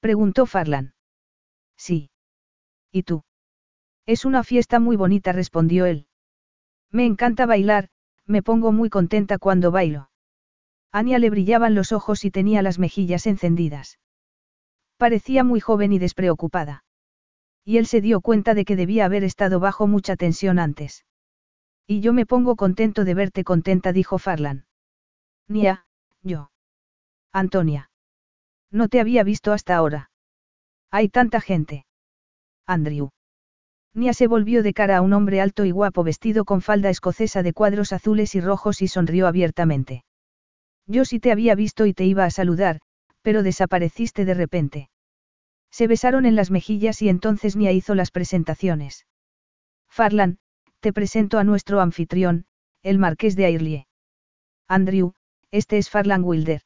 Preguntó Farlan. Sí. ¿Y tú? Es una fiesta muy bonita, respondió él. Me encanta bailar, me pongo muy contenta cuando bailo. Ania le brillaban los ojos y tenía las mejillas encendidas. Parecía muy joven y despreocupada. Y él se dio cuenta de que debía haber estado bajo mucha tensión antes. Y yo me pongo contento de verte contenta, dijo Farlan. Nia, yo. Antonia. No te había visto hasta ahora. Hay tanta gente. Andrew. Nia se volvió de cara a un hombre alto y guapo vestido con falda escocesa de cuadros azules y rojos y sonrió abiertamente. Yo sí te había visto y te iba a saludar, pero desapareciste de repente. Se besaron en las mejillas y entonces Nia hizo las presentaciones. Farlan, te presento a nuestro anfitrión, el marqués de Airlie. Andrew, este es Farlan Wilder.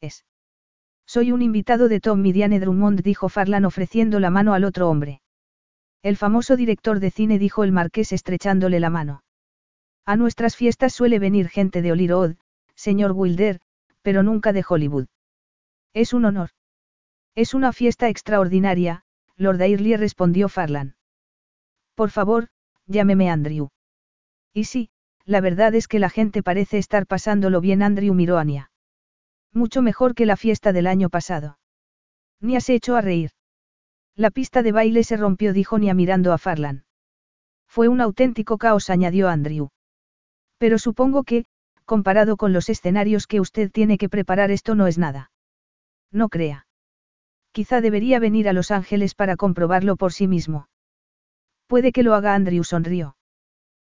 Es. Soy un invitado de Tom Midiane Drummond, dijo Farlan ofreciendo la mano al otro hombre. El famoso director de cine dijo el marqués estrechándole la mano. A nuestras fiestas suele venir gente de Old, señor Wilder, pero nunca de Hollywood. Es un honor. Es una fiesta extraordinaria, Lord Airlie respondió Farlan. Por favor, llámeme Andrew. Y sí, la verdad es que la gente parece estar pasándolo bien. Andrew miró a Nia. Mucho mejor que la fiesta del año pasado. Nia se echó a reír. La pista de baile se rompió, dijo Nia mirando a Farlan. Fue un auténtico caos, añadió Andrew. Pero supongo que, comparado con los escenarios que usted tiene que preparar, esto no es nada. No crea. Quizá debería venir a Los Ángeles para comprobarlo por sí mismo. Puede que lo haga Andrew sonrió.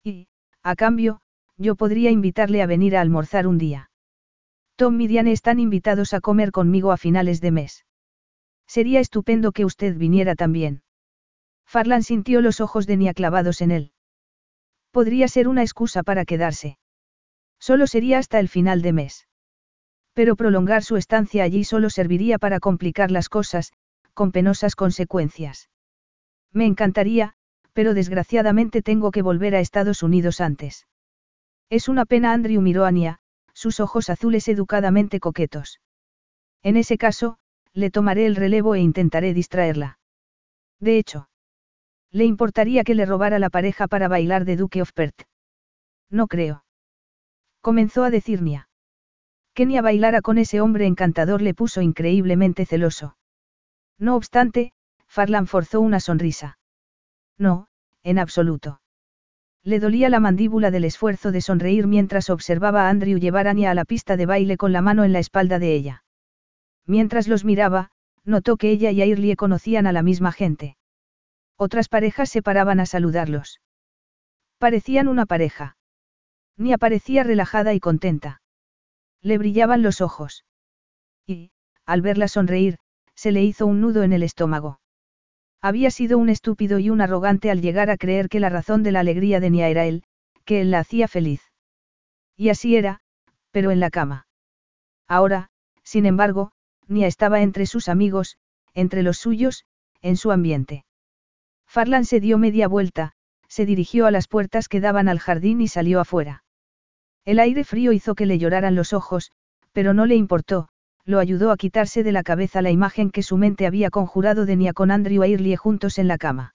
Y, a cambio, yo podría invitarle a venir a almorzar un día. Tom y Diane están invitados a comer conmigo a finales de mes. Sería estupendo que usted viniera también. Farlan sintió los ojos de Nia clavados en él. Podría ser una excusa para quedarse. Solo sería hasta el final de mes. Pero prolongar su estancia allí solo serviría para complicar las cosas, con penosas consecuencias. Me encantaría, pero desgraciadamente tengo que volver a Estados Unidos antes. Es una pena, Andrew miró a Nia, sus ojos azules educadamente coquetos. En ese caso, le tomaré el relevo e intentaré distraerla. De hecho, ¿le importaría que le robara la pareja para bailar de Duke of Perth? No creo. Comenzó a decir Nia. Que Nia bailara con ese hombre encantador le puso increíblemente celoso. No obstante, Farlan forzó una sonrisa. No, en absoluto. Le dolía la mandíbula del esfuerzo de sonreír mientras observaba a Andrew llevar a Nia a la pista de baile con la mano en la espalda de ella. Mientras los miraba, notó que ella y Airlie conocían a la misma gente. Otras parejas se paraban a saludarlos. Parecían una pareja. Nia parecía relajada y contenta. Le brillaban los ojos. Y, al verla sonreír, se le hizo un nudo en el estómago. Había sido un estúpido y un arrogante al llegar a creer que la razón de la alegría de Nia era él, que él la hacía feliz. Y así era, pero en la cama. Ahora, sin embargo, Nia estaba entre sus amigos, entre los suyos, en su ambiente. Farlan se dio media vuelta, se dirigió a las puertas que daban al jardín y salió afuera. El aire frío hizo que le lloraran los ojos, pero no le importó, lo ayudó a quitarse de la cabeza la imagen que su mente había conjurado de Nia con Andrew e Irlie juntos en la cama.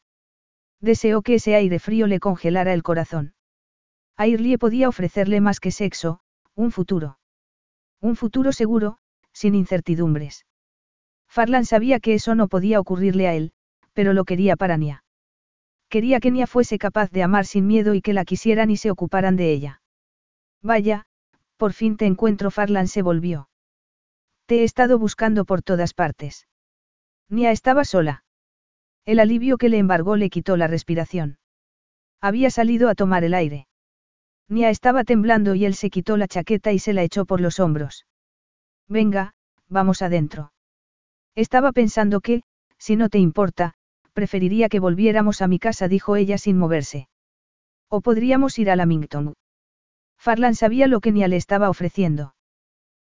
Deseó que ese aire frío le congelara el corazón. A Irlie podía ofrecerle más que sexo, un futuro. Un futuro seguro, sin incertidumbres. Farlan sabía que eso no podía ocurrirle a él, pero lo quería para Nia. Quería que Nia fuese capaz de amar sin miedo y que la quisieran y se ocuparan de ella. Vaya, por fin te encuentro. Farlan se volvió. Te he estado buscando por todas partes. Nia estaba sola. El alivio que le embargó le quitó la respiración. Había salido a tomar el aire. Nia estaba temblando y él se quitó la chaqueta y se la echó por los hombros. Venga, vamos adentro. Estaba pensando que, si no te importa, preferiría que volviéramos a mi casa, dijo ella sin moverse. O podríamos ir a Lamington. Farlan sabía lo que Nia le estaba ofreciendo.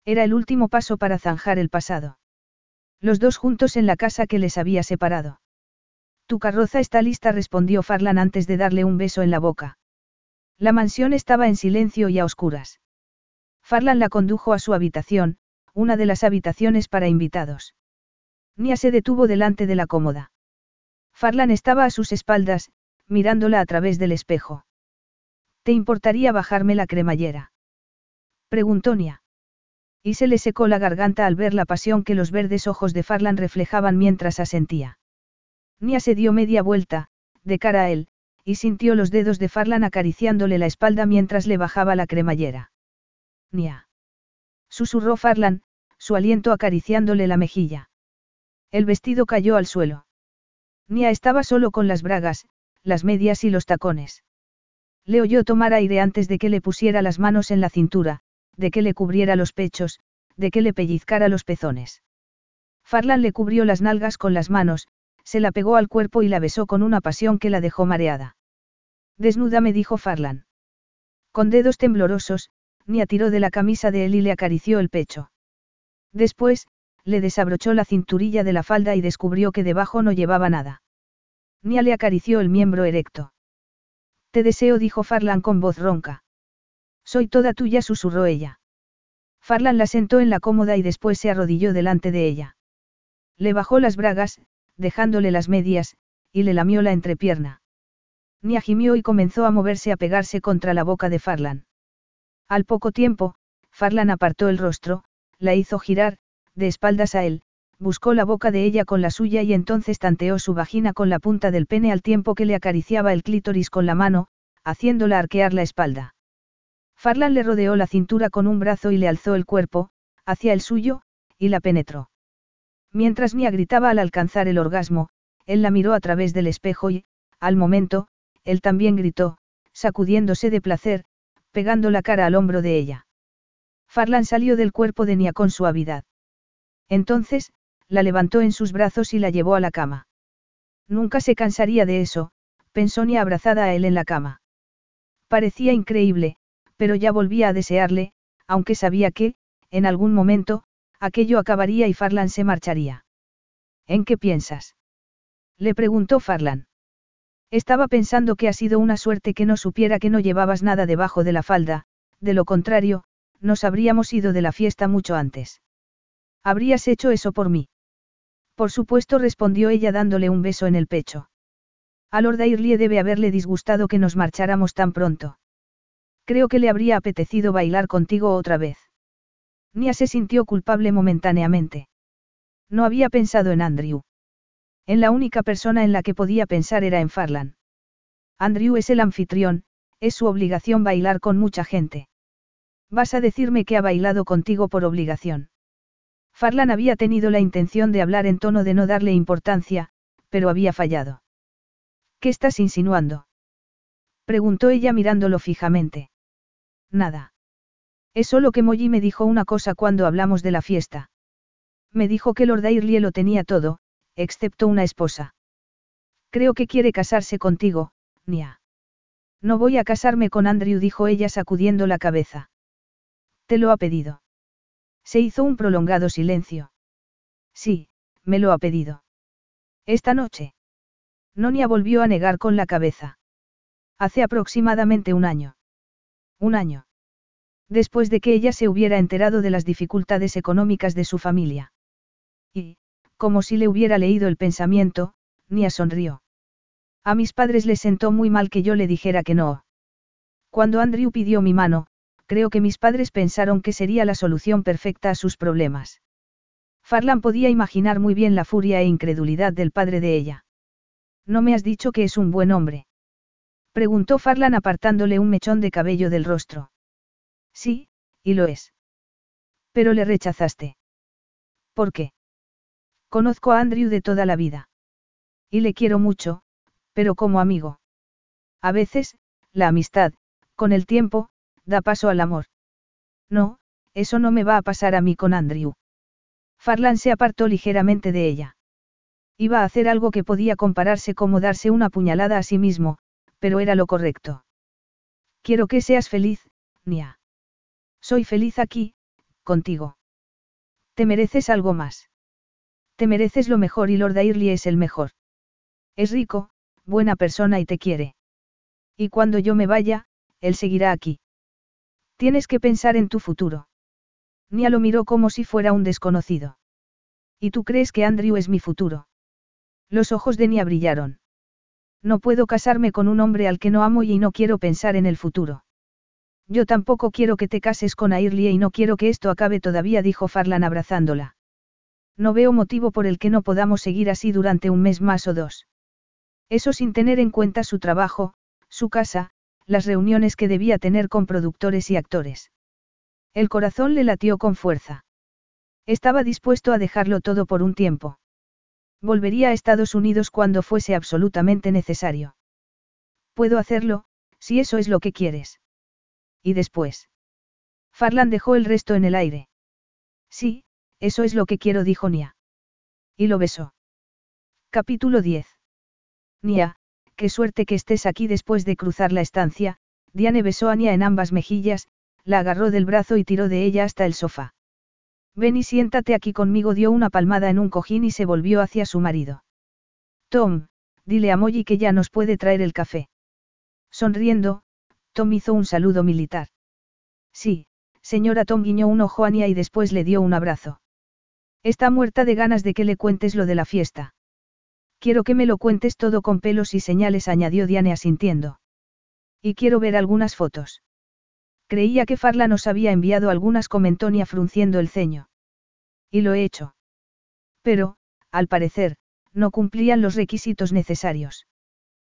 Era el último paso para zanjar el pasado. Los dos juntos en la casa que les había separado. Tu carroza está lista, respondió Farlan antes de darle un beso en la boca. La mansión estaba en silencio y a oscuras. Farlan la condujo a su habitación, una de las habitaciones para invitados. Nia se detuvo delante de la cómoda. Farlan estaba a sus espaldas, mirándola a través del espejo. ¿Te importaría bajarme la cremallera? Preguntó Nia. Y se le secó la garganta al ver la pasión que los verdes ojos de Farlan reflejaban mientras asentía. Nia se dio media vuelta, de cara a él, y sintió los dedos de Farlan acariciándole la espalda mientras le bajaba la cremallera. Nia. Susurró Farlan, su aliento acariciándole la mejilla. El vestido cayó al suelo. Nia estaba solo con las bragas, las medias y los tacones. Le oyó tomar aire antes de que le pusiera las manos en la cintura, de que le cubriera los pechos, de que le pellizcara los pezones. Farlan le cubrió las nalgas con las manos, se la pegó al cuerpo y la besó con una pasión que la dejó mareada. Desnuda me dijo Farlan. Con dedos temblorosos, Nia tiró de la camisa de él y le acarició el pecho. Después, le desabrochó la cinturilla de la falda y descubrió que debajo no llevaba nada. Nia le acarició el miembro erecto. Te deseo, dijo Farlan con voz ronca. Soy toda tuya, susurró ella. Farlan la sentó en la cómoda y después se arrodilló delante de ella. Le bajó las bragas, dejándole las medias, y le lamió la entrepierna. Nia gimió y comenzó a moverse a pegarse contra la boca de Farlan. Al poco tiempo, Farlan apartó el rostro, la hizo girar, de espaldas a él, buscó la boca de ella con la suya y entonces tanteó su vagina con la punta del pene al tiempo que le acariciaba el clítoris con la mano, haciéndola arquear la espalda. Farlan le rodeó la cintura con un brazo y le alzó el cuerpo, hacia el suyo, y la penetró. Mientras Nia gritaba al alcanzar el orgasmo, él la miró a través del espejo y, al momento, él también gritó, sacudiéndose de placer, pegando la cara al hombro de ella. Farlan salió del cuerpo de Nia con suavidad. Entonces, la levantó en sus brazos y la llevó a la cama. Nunca se cansaría de eso, pensó Nia abrazada a él en la cama. Parecía increíble, pero ya volvía a desearle, aunque sabía que, en algún momento, aquello acabaría y Farlan se marcharía. ¿En qué piensas? Le preguntó Farlan. Estaba pensando que ha sido una suerte que no supiera que no llevabas nada debajo de la falda, de lo contrario, nos habríamos ido de la fiesta mucho antes. Habrías hecho eso por mí. Por supuesto, respondió ella dándole un beso en el pecho. A Lord Airlie debe haberle disgustado que nos marcháramos tan pronto. Creo que le habría apetecido bailar contigo otra vez. Nia se sintió culpable momentáneamente. No había pensado en Andrew. En la única persona en la que podía pensar era en Farlan. Andrew es el anfitrión, es su obligación bailar con mucha gente. Vas a decirme que ha bailado contigo por obligación. Farlan había tenido la intención de hablar en tono de no darle importancia, pero había fallado. ¿Qué estás insinuando? Preguntó ella mirándolo fijamente. Nada. Es solo que Molly me dijo una cosa cuando hablamos de la fiesta. Me dijo que Lord Airlie lo tenía todo, excepto una esposa. Creo que quiere casarse contigo, Nia. No voy a casarme con Andrew, dijo ella sacudiendo la cabeza. Te lo ha pedido. Se hizo un prolongado silencio. Sí, me lo ha pedido. Esta noche. Nonia volvió a negar con la cabeza. Hace aproximadamente un año. Un año. Después de que ella se hubiera enterado de las dificultades económicas de su familia. Y, como si le hubiera leído el pensamiento, Nia sonrió. A mis padres les sentó muy mal que yo le dijera que no. Cuando Andrew pidió mi mano, creo que mis padres pensaron que sería la solución perfecta a sus problemas. Farlan podía imaginar muy bien la furia e incredulidad del padre de ella. ¿No me has dicho que es un buen hombre? Preguntó Farlan apartándole un mechón de cabello del rostro. Sí, y lo es. Pero le rechazaste. ¿Por qué? Conozco a Andrew de toda la vida. Y le quiero mucho, pero como amigo. A veces, la amistad, con el tiempo, da paso al amor. No, eso no me va a pasar a mí con Andrew. Farlan se apartó ligeramente de ella. Iba a hacer algo que podía compararse como darse una puñalada a sí mismo, pero era lo correcto. Quiero que seas feliz, Nia. Soy feliz aquí, contigo. Te mereces algo más. Te mereces lo mejor y Lord Airlie es el mejor. Es rico, buena persona y te quiere. Y cuando yo me vaya, él seguirá aquí. Tienes que pensar en tu futuro. Nia lo miró como si fuera un desconocido. ¿Y tú crees que Andrew es mi futuro? Los ojos de Nia brillaron. No puedo casarme con un hombre al que no amo y no quiero pensar en el futuro. Yo tampoco quiero que te cases con Airlie y no quiero que esto acabe todavía, dijo Farlan abrazándola. No veo motivo por el que no podamos seguir así durante un mes más o dos. Eso sin tener en cuenta su trabajo, su casa, las reuniones que debía tener con productores y actores. El corazón le latió con fuerza. Estaba dispuesto a dejarlo todo por un tiempo. Volvería a Estados Unidos cuando fuese absolutamente necesario. Puedo hacerlo, si eso es lo que quieres. ¿Y después? Farlan dejó el resto en el aire. Sí, eso es lo que quiero, dijo Nia. Y lo besó. Capítulo 10. Nia, qué suerte que estés aquí después de cruzar la estancia, Diane besó a Nia en ambas mejillas, la agarró del brazo y tiró de ella hasta el sofá. Ven y siéntate aquí conmigo, dio una palmada en un cojín y se volvió hacia su marido. Tom, dile a Molly que ya nos puede traer el café. Sonriendo, Tom hizo un saludo militar. Sí, señora Tom guiñó un ojo a Nia y después le dio un abrazo. Está muerta de ganas de que le cuentes lo de la fiesta. Quiero que me lo cuentes todo con pelos y señales, añadió Diane asintiendo. Y quiero ver algunas fotos. Creía que Farla nos había enviado algunas, comentó Nia frunciendo el ceño. Y lo he hecho. Pero, al parecer, no cumplían los requisitos necesarios.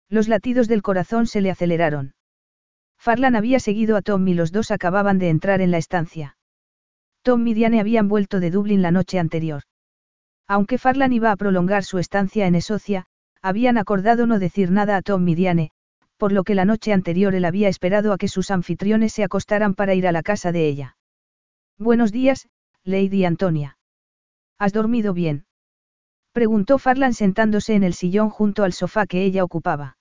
Los latidos del corazón se le aceleraron. Farlan había seguido a Tom y los dos acababan de entrar en la estancia. Tom y Diane habían vuelto de Dublín la noche anterior. Aunque Farlan iba a prolongar su estancia en Esocia, habían acordado no decir nada a Tom y Diane, por lo que la noche anterior él había esperado a que sus anfitriones se acostaran para ir a la casa de ella. Buenos días, Lady Antonia. ¿Has dormido bien? Preguntó Farlan sentándose en el sillón junto al sofá que ella ocupaba.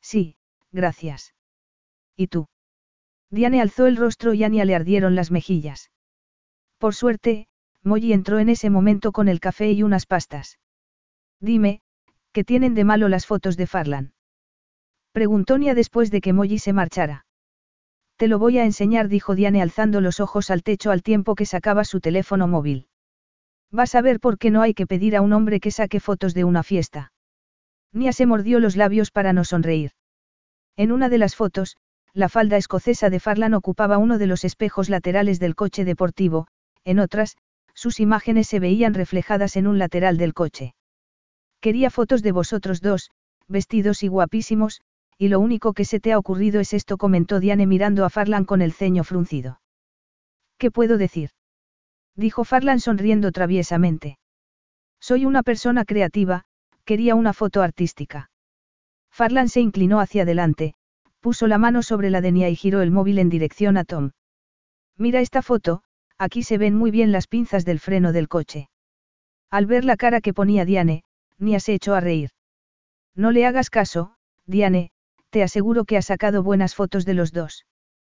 Sí, gracias. ¿Y tú? Diane alzó el rostro y Ania le ardieron las mejillas. Por suerte, Molly entró en ese momento con el café y unas pastas. Dime, ¿qué tienen de malo las fotos de Farlan? Preguntó Nia después de que Molly se marchara. Te lo voy a enseñar, dijo Diane alzando los ojos al techo al tiempo que sacaba su teléfono móvil. Vas a ver por qué no hay que pedir a un hombre que saque fotos de una fiesta. Nia se mordió los labios para no sonreír. En una de las fotos, la falda escocesa de Farlan ocupaba uno de los espejos laterales del coche deportivo, en otras, sus imágenes se veían reflejadas en un lateral del coche. Quería fotos de vosotros dos, vestidos y guapísimos, y lo único que se te ha ocurrido es esto, comentó Diane mirando a Farlan con el ceño fruncido. ¿Qué puedo decir? Dijo Farlan sonriendo traviesamente. Soy una persona creativa, quería una foto artística. Farlan se inclinó hacia adelante, puso la mano sobre la de Nia y giró el móvil en dirección a Tom. Mira esta foto, aquí se ven muy bien las pinzas del freno del coche. Al ver la cara que ponía Diane, Nia se echó a reír. No le hagas caso, Diane, te aseguro que ha sacado buenas fotos de los dos.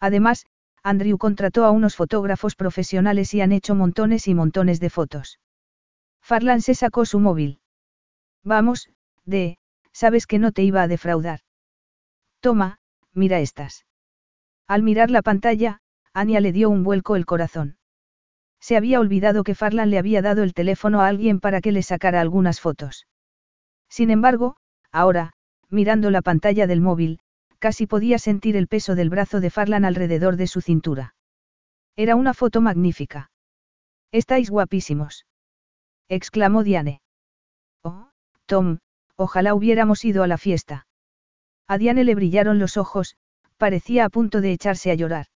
Además, Andrew contrató a unos fotógrafos profesionales y han hecho montones y montones de fotos. Farlan se sacó su móvil. Vamos, de, sabes que no te iba a defraudar. Toma, mira estas. Al mirar la pantalla, Anya le dio un vuelco el corazón. Se había olvidado que Farlan le había dado el teléfono a alguien para que le sacara algunas fotos. Sin embargo, ahora, mirando la pantalla del móvil, casi podía sentir el peso del brazo de Farlan alrededor de su cintura. Era una foto magnífica. Estáis guapísimos. exclamó Diane. Oh, Tom, ojalá hubiéramos ido a la fiesta. A Diane le brillaron los ojos, parecía a punto de echarse a llorar.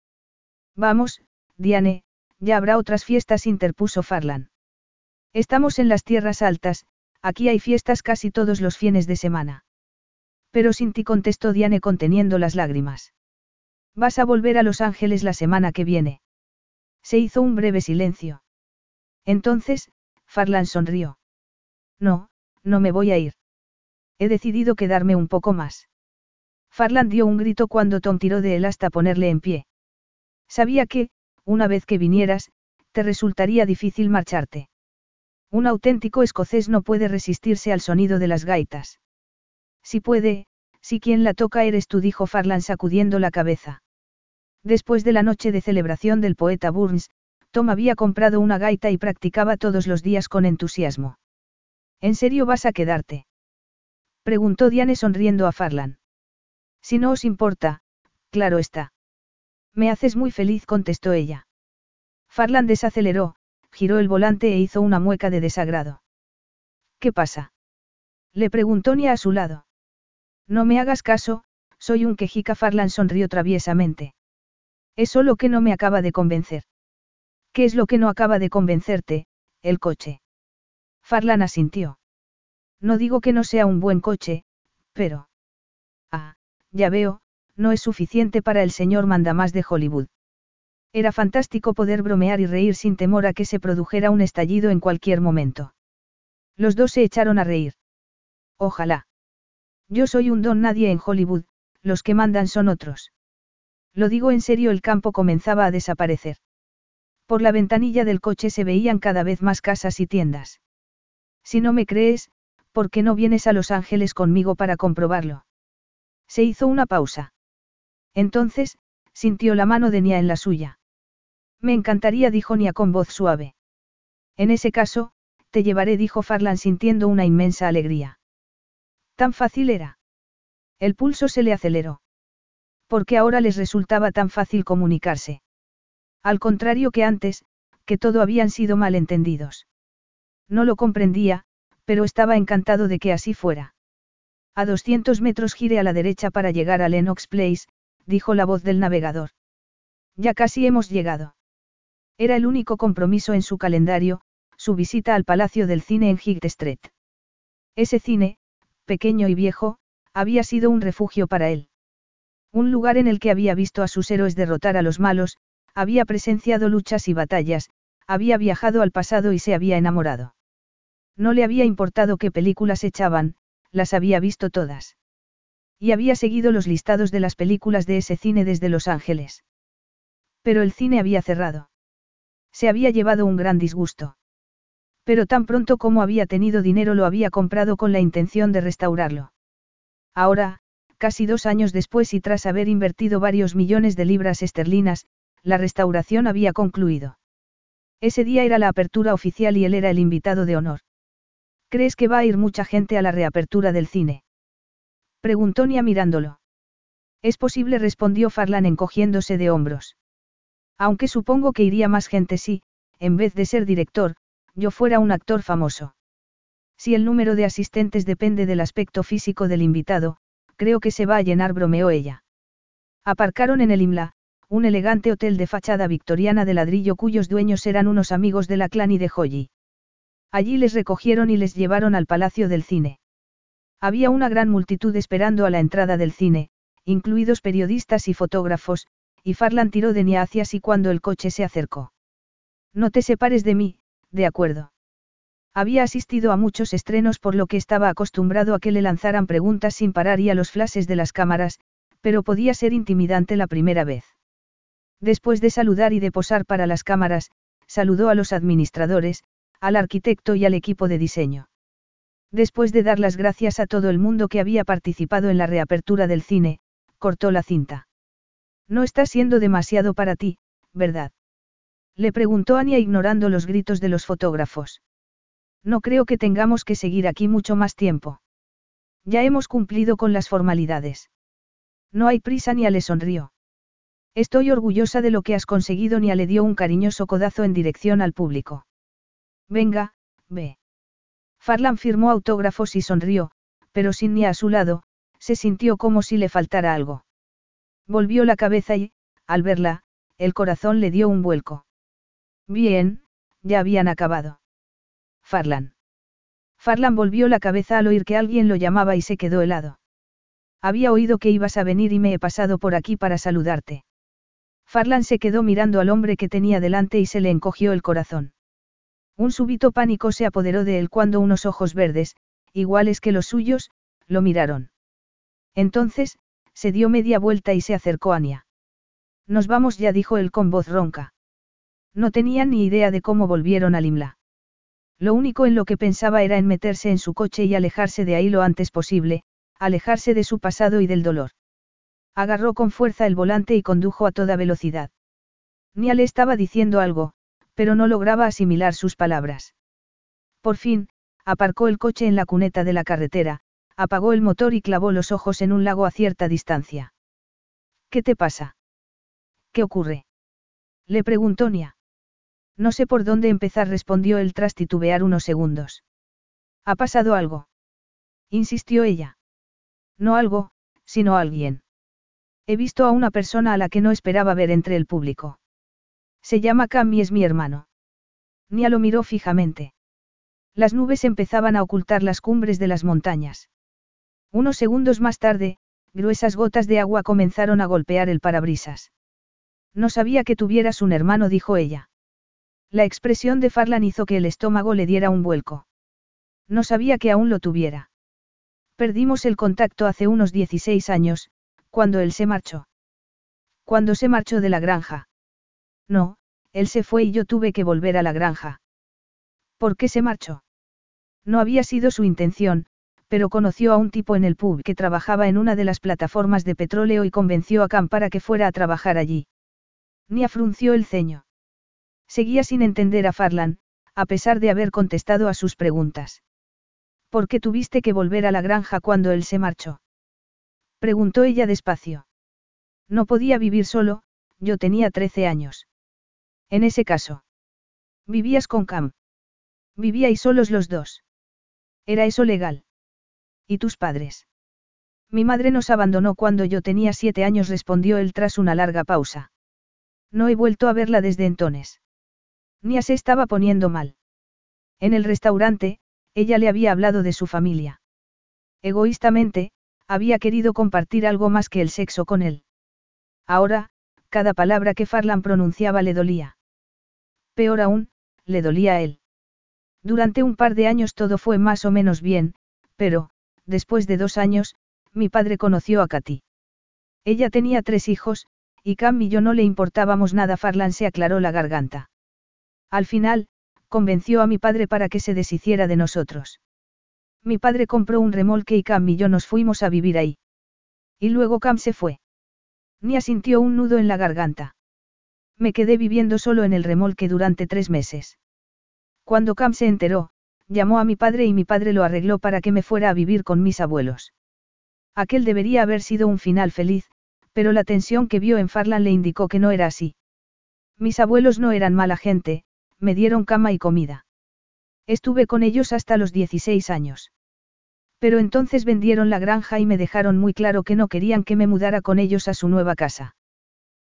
Vamos, Diane, ya habrá otras fiestas, interpuso Farlan. Estamos en las tierras altas, aquí hay fiestas casi todos los fines de semana. Pero sin ti contestó Diane conteniendo las lágrimas. Vas a volver a Los Ángeles la semana que viene. Se hizo un breve silencio. Entonces, Farlan sonrió. No, no me voy a ir. He decidido quedarme un poco más. Farlan dio un grito cuando Tom tiró de él hasta ponerle en pie. Sabía que, una vez que vinieras, te resultaría difícil marcharte. Un auténtico escocés no puede resistirse al sonido de las gaitas. Si puede, si quien la toca eres tú, dijo Farlan sacudiendo la cabeza. Después de la noche de celebración del poeta Burns, Tom había comprado una gaita y practicaba todos los días con entusiasmo. ¿En serio vas a quedarte? Preguntó Diane sonriendo a Farlan. Si no os importa, claro está. Me haces muy feliz, contestó ella. Farlan desaceleró, giró el volante e hizo una mueca de desagrado. ¿Qué pasa? Le preguntó Nia a su lado. No me hagas caso, soy un quejica. Farlan sonrió traviesamente. Es solo que no me acaba de convencer. ¿Qué es lo que no acaba de convencerte? El coche. Farlan asintió. No digo que no sea un buen coche, pero... Ah, ya veo, no es suficiente para el señor mandamás de Hollywood. Era fantástico poder bromear y reír sin temor a que se produjera un estallido en cualquier momento. Los dos se echaron a reír. Ojalá. Yo soy un don nadie en Hollywood, los que mandan son otros. Lo digo en serio, el campo comenzaba a desaparecer. Por la ventanilla del coche se veían cada vez más casas y tiendas. Si no me crees, ¿por qué no vienes a Los Ángeles conmigo para comprobarlo? Se hizo una pausa. Entonces, sintió la mano de Nia en la suya. Me encantaría, dijo Nia con voz suave. En ese caso, te llevaré, dijo Farlan sintiendo una inmensa alegría. Tan fácil era. El pulso se le aceleró. Porque ahora les resultaba tan fácil comunicarse. Al contrario que antes, que todo habían sido malentendidos. No lo comprendía, pero estaba encantado de que así fuera. A 200 metros gire a la derecha para llegar a Lenox Place, dijo la voz del navegador. Ya casi hemos llegado. Era el único compromiso en su calendario, su visita al Palacio del Cine en Higgett Street. Ese cine, pequeño y viejo, había sido un refugio para él. Un lugar en el que había visto a sus héroes derrotar a los malos, había presenciado luchas y batallas, había viajado al pasado y se había enamorado. No le había importado qué películas echaban, las había visto todas. Y había seguido los listados de las películas de ese cine desde Los Ángeles. Pero el cine había cerrado. Se había llevado un gran disgusto. Pero tan pronto como había tenido dinero lo había comprado con la intención de restaurarlo. Ahora, casi dos años después y tras haber invertido varios millones de libras esterlinas, la restauración había concluido. Ese día era la apertura oficial y él era el invitado de honor. ¿Crees que va a ir mucha gente a la reapertura del cine? Preguntó Nia mirándolo. Es posible, respondió Farlan encogiéndose de hombros. Aunque supongo que iría más gente si, en vez de ser director, yo fuera un actor famoso. Si el número de asistentes depende del aspecto físico del invitado, creo que se va a llenar, bromeó ella. Aparcaron en el Imla, un elegante hotel de fachada victoriana de ladrillo cuyos dueños eran unos amigos de la clan y de Joyi. Allí les recogieron y les llevaron al Palacio del Cine. Había una gran multitud esperando a la entrada del cine, incluidos periodistas y fotógrafos, y Farlan tiró de Nia hacia sí cuando el coche se acercó. No te separes de mí, de acuerdo. Había asistido a muchos estrenos por lo que estaba acostumbrado a que le lanzaran preguntas sin parar y a los flashes de las cámaras, pero podía ser intimidante la primera vez. Después de saludar y de posar para las cámaras, saludó a los administradores, al arquitecto y al equipo de diseño. Después de dar las gracias a todo el mundo que había participado en la reapertura del cine, cortó la cinta. No está siendo demasiado para ti, ¿verdad? Le preguntó Ania ignorando los gritos de los fotógrafos. No creo que tengamos que seguir aquí mucho más tiempo. Ya hemos cumplido con las formalidades. No hay prisa, Nia le sonrió. Estoy orgullosa de lo que has conseguido. Nia le dio un cariñoso codazo en dirección al público. Venga, ve. Farlan firmó autógrafos y sonrió, pero sin Nia a su lado, se sintió como si le faltara algo. Volvió la cabeza y, al verla, el corazón le dio un vuelco. Bien, ya habían acabado. Farlan. Farlan volvió la cabeza al oír que alguien lo llamaba y se quedó helado. Había oído que ibas a venir y me he pasado por aquí para saludarte. Farlan se quedó mirando al hombre que tenía delante y se le encogió el corazón. Un súbito pánico se apoderó de él cuando unos ojos verdes, iguales que los suyos, lo miraron. Entonces, se dio media vuelta y se acercó a Ania. Nos vamos ya, dijo él con voz ronca. No tenían ni idea de cómo volvieron a Limla. Lo único en lo que pensaba era en meterse en su coche y alejarse de ahí lo antes posible, alejarse de su pasado y del dolor. Agarró con fuerza el volante y condujo a toda velocidad. Nia le estaba diciendo algo, pero no lograba asimilar sus palabras. Por fin, aparcó el coche en la cuneta de la carretera, apagó el motor y clavó los ojos en un lago a cierta distancia. ¿Qué te pasa? ¿Qué ocurre? Le preguntó Nia. No sé por dónde empezar, respondió él tras titubear unos segundos. ¿Ha pasado algo? insistió ella. No algo, sino alguien. He visto a una persona a la que no esperaba ver entre el público. Se llama Cam y es mi hermano. Nia lo miró fijamente. Las nubes empezaban a ocultar las cumbres de las montañas. Unos segundos más tarde, gruesas gotas de agua comenzaron a golpear el parabrisas. No sabía que tuvieras un hermano, dijo ella. La expresión de Farlan hizo que el estómago le diera un vuelco. No sabía que aún lo tuviera. Perdimos el contacto hace unos 16 años, cuando él se marchó. Cuando se marchó de la granja. No, él se fue y yo tuve que volver a la granja. ¿Por qué se marchó? No había sido su intención, pero conoció a un tipo en el pub que trabajaba en una de las plataformas de petróleo y convenció a Cam para que fuera a trabajar allí. Ni afrunció el ceño. Seguía sin entender a Farlan, a pesar de haber contestado a sus preguntas. ¿Por qué tuviste que volver a la granja cuando él se marchó? Preguntó ella despacio. No podía vivir solo, yo tenía 13 años. En ese caso. Vivías con Cam. Vivíais solos los dos. ¿Era eso legal? ¿Y tus padres? Mi madre nos abandonó cuando yo tenía siete años, respondió él tras una larga pausa. No he vuelto a verla desde entonces. Nia se estaba poniendo mal. En el restaurante, ella le había hablado de su familia. Egoístamente, había querido compartir algo más que el sexo con él. Ahora, cada palabra que Farlan pronunciaba le dolía. Peor aún, le dolía a él. Durante un par de años todo fue más o menos bien, pero, después de dos años, mi padre conoció a Katy. Ella tenía tres hijos, y Cam y yo no le importábamos nada. Farlan se aclaró la garganta. Al final, convenció a mi padre para que se deshiciera de nosotros. Mi padre compró un remolque y Cam y yo nos fuimos a vivir ahí. Y luego Cam se fue. Nia sintió un nudo en la garganta. Me quedé viviendo solo en el remolque durante tres meses. Cuando Cam se enteró, llamó a mi padre y mi padre lo arregló para que me fuera a vivir con mis abuelos. Aquel debería haber sido un final feliz, pero la tensión que vio en Farlan le indicó que no era así. Mis abuelos no eran mala gente, me dieron cama y comida. Estuve con ellos hasta los 16 años. Pero entonces vendieron la granja y me dejaron muy claro que no querían que me mudara con ellos a su nueva casa.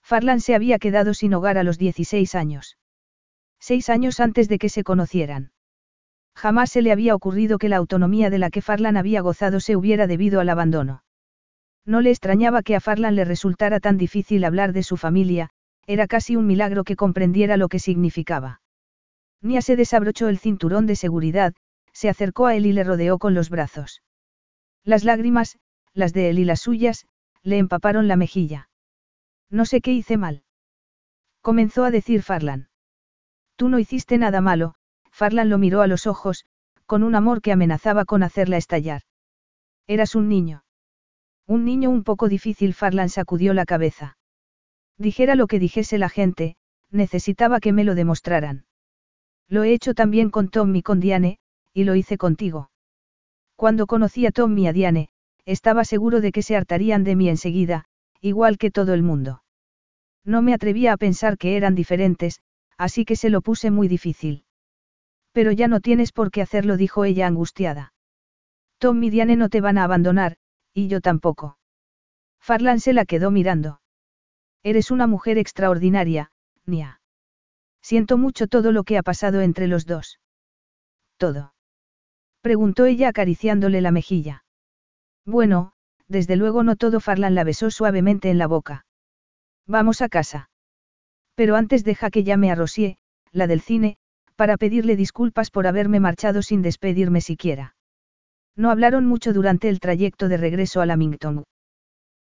Farlan se había quedado sin hogar a los 16 años. Seis años antes de que se conocieran. Jamás se le había ocurrido que la autonomía de la que Farlan había gozado se hubiera debido al abandono. No le extrañaba que a Farlan le resultara tan difícil hablar de su familia, era casi un milagro que comprendiera lo que significaba. Nia se desabrochó el cinturón de seguridad, se acercó a él y le rodeó con los brazos. Las lágrimas, las de él y las suyas, le empaparon la mejilla. No sé qué hice mal. Comenzó a decir Farlan. Tú no hiciste nada malo, Farlan lo miró a los ojos, con un amor que amenazaba con hacerla estallar. Eras un niño. Un niño un poco difícil, Farlan sacudió la cabeza. Dijera lo que dijese la gente, necesitaba que me lo demostraran. Lo he hecho también con Tom y con Diane, y lo hice contigo. Cuando conocí a Tom y a Diane, estaba seguro de que se hartarían de mí enseguida, igual que todo el mundo. No me atrevía a pensar que eran diferentes, así que se lo puse muy difícil. Pero ya no tienes por qué hacerlo, dijo ella angustiada. Tom y Diane no te van a abandonar, y yo tampoco. Farlan se la quedó mirando. Eres una mujer extraordinaria, Nia. Siento mucho todo lo que ha pasado entre los dos. ¿Todo? Preguntó ella acariciándole la mejilla. Bueno, desde luego no todo. Farlan la besó suavemente en la boca. Vamos a casa. Pero antes deja que llame a Rosier, la del cine, para pedirle disculpas por haberme marchado sin despedirme siquiera. No hablaron mucho durante el trayecto de regreso a Lamington.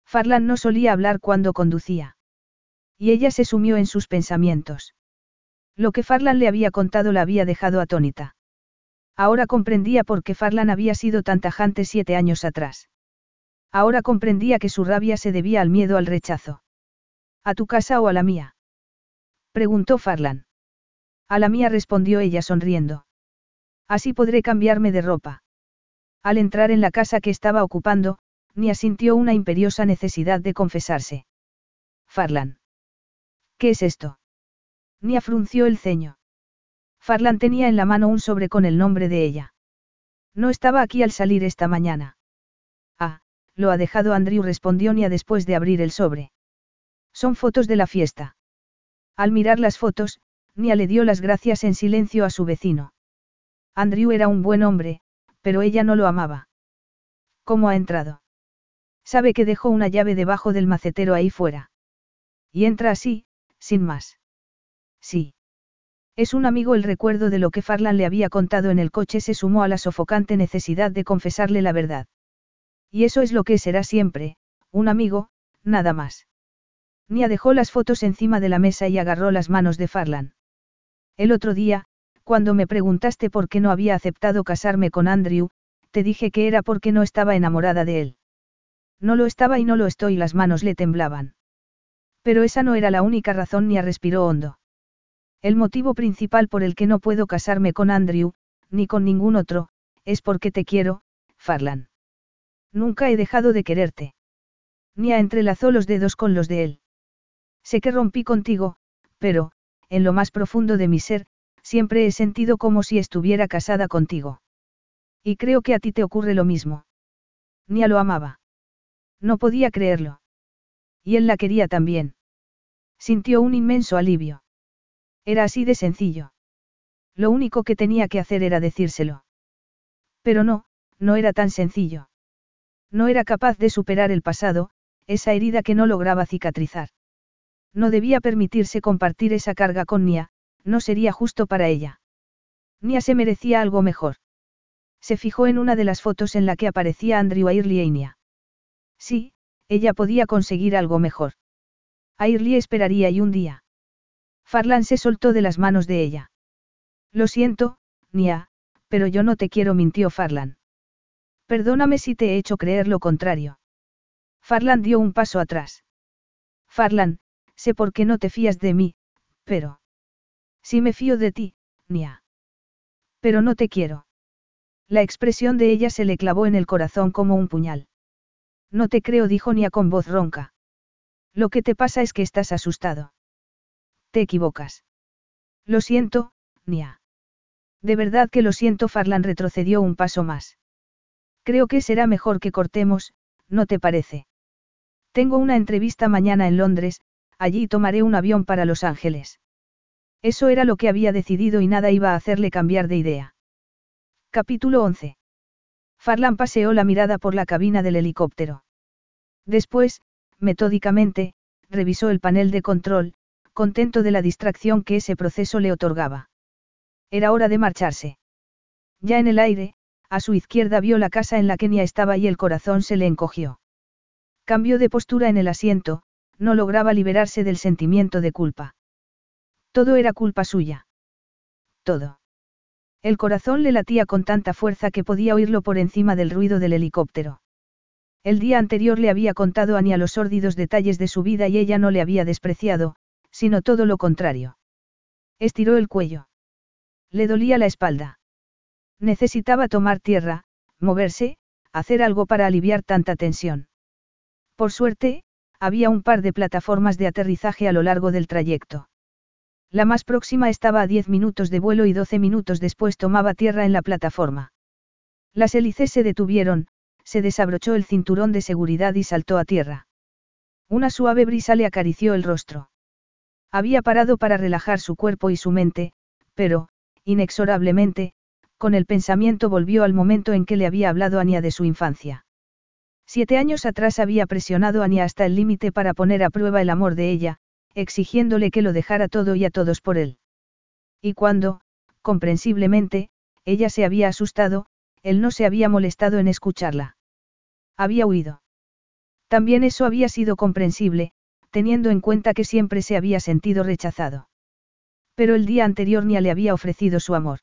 Farlan no solía hablar cuando conducía. Y ella se sumió en sus pensamientos. Lo que Farlan le había contado la había dejado atónita. Ahora comprendía por qué Farlan había sido tan tajante siete años atrás. Ahora comprendía que su rabia se debía al miedo al rechazo. ¿A tu casa o a la mía? Preguntó Farlan. A la mía respondió ella sonriendo. Así podré cambiarme de ropa. Al entrar en la casa que estaba ocupando, Nia sintió una imperiosa necesidad de confesarse. Farlan. ¿Qué es esto? Nia frunció el ceño. Farlan tenía en la mano un sobre con el nombre de ella. No estaba aquí al salir esta mañana. Ah, lo ha dejado Andrew, respondió Nia después de abrir el sobre. Son fotos de la fiesta. Al mirar las fotos, Nia le dio las gracias en silencio a su vecino. Andrew era un buen hombre, pero ella no lo amaba. ¿Cómo ha entrado? Sabe que dejó una llave debajo del macetero ahí fuera. Y entra así, sin más. Sí. Es un amigo el recuerdo de lo que Farlan le había contado en el coche se sumó a la sofocante necesidad de confesarle la verdad. Y eso es lo que será siempre, un amigo, nada más. Nia dejó las fotos encima de la mesa y agarró las manos de Farlan. El otro día, cuando me preguntaste por qué no había aceptado casarme con Andrew, te dije que era porque no estaba enamorada de él. No lo estaba y no lo estoy, las manos le temblaban. Pero esa no era la única razón, Nia respiró hondo. El motivo principal por el que no puedo casarme con Andrew, ni con ningún otro, es porque te quiero, Farlan. Nunca he dejado de quererte. Nia entrelazó los dedos con los de él. Sé que rompí contigo, pero, en lo más profundo de mi ser, siempre he sentido como si estuviera casada contigo. Y creo que a ti te ocurre lo mismo. Nia lo amaba. No podía creerlo. Y él la quería también. Sintió un inmenso alivio. Era así de sencillo. Lo único que tenía que hacer era decírselo. Pero no, no era tan sencillo. No era capaz de superar el pasado, esa herida que no lograba cicatrizar. No debía permitirse compartir esa carga con Nia, no sería justo para ella. Nia se merecía algo mejor. Se fijó en una de las fotos en la que aparecía Andrew Airlie y Nia. Sí, ella podía conseguir algo mejor. Airlie esperaría y un día. Farlan se soltó de las manos de ella. Lo siento, Nia, pero yo no te quiero, mintió Farlan. Perdóname si te he hecho creer lo contrario. Farlan dio un paso atrás. Farlan, sé por qué no te fías de mí, pero... Si me fío de ti, Nia. Pero no te quiero. La expresión de ella se le clavó en el corazón como un puñal. No te creo, dijo Nia con voz ronca. Lo que te pasa es que estás asustado. Te equivocas. Lo siento, Nia. De verdad que lo siento, Farlan retrocedió un paso más. Creo que será mejor que cortemos, ¿no te parece? Tengo una entrevista mañana en Londres, allí tomaré un avión para Los Ángeles. Eso era lo que había decidido y nada iba a hacerle cambiar de idea. Capítulo 11. Farlan paseó la mirada por la cabina del helicóptero. Después, metódicamente, revisó el panel de control, contento de la distracción que ese proceso le otorgaba. Era hora de marcharse. Ya en el aire, a su izquierda vio la casa en la que Nia estaba y el corazón se le encogió. Cambió de postura en el asiento, no lograba liberarse del sentimiento de culpa. Todo era culpa suya. Todo. El corazón le latía con tanta fuerza que podía oírlo por encima del ruido del helicóptero. El día anterior le había contado a Ania los sórdidos detalles de su vida y ella no le había despreciado, sino todo lo contrario. Estiró el cuello. Le dolía la espalda. Necesitaba tomar tierra, moverse, hacer algo para aliviar tanta tensión. Por suerte, había un par de plataformas de aterrizaje a lo largo del trayecto. La más próxima estaba a 10 minutos de vuelo y 12 minutos después tomaba tierra en la plataforma. Las hélices se detuvieron, se desabrochó el cinturón de seguridad y saltó a tierra. Una suave brisa le acarició el rostro. Había parado para relajar su cuerpo y su mente, pero, inexorablemente, con el pensamiento volvió al momento en que le había hablado Ania de su infancia. Siete años atrás había presionado a Ania hasta el límite para poner a prueba el amor de ella, exigiéndole que lo dejara todo y a todos por él. Y cuando, comprensiblemente, ella se había asustado, él no se había molestado en escucharla. Había huido. También eso había sido comprensible, teniendo en cuenta que siempre se había sentido rechazado. Pero el día anterior Nia le había ofrecido su amor.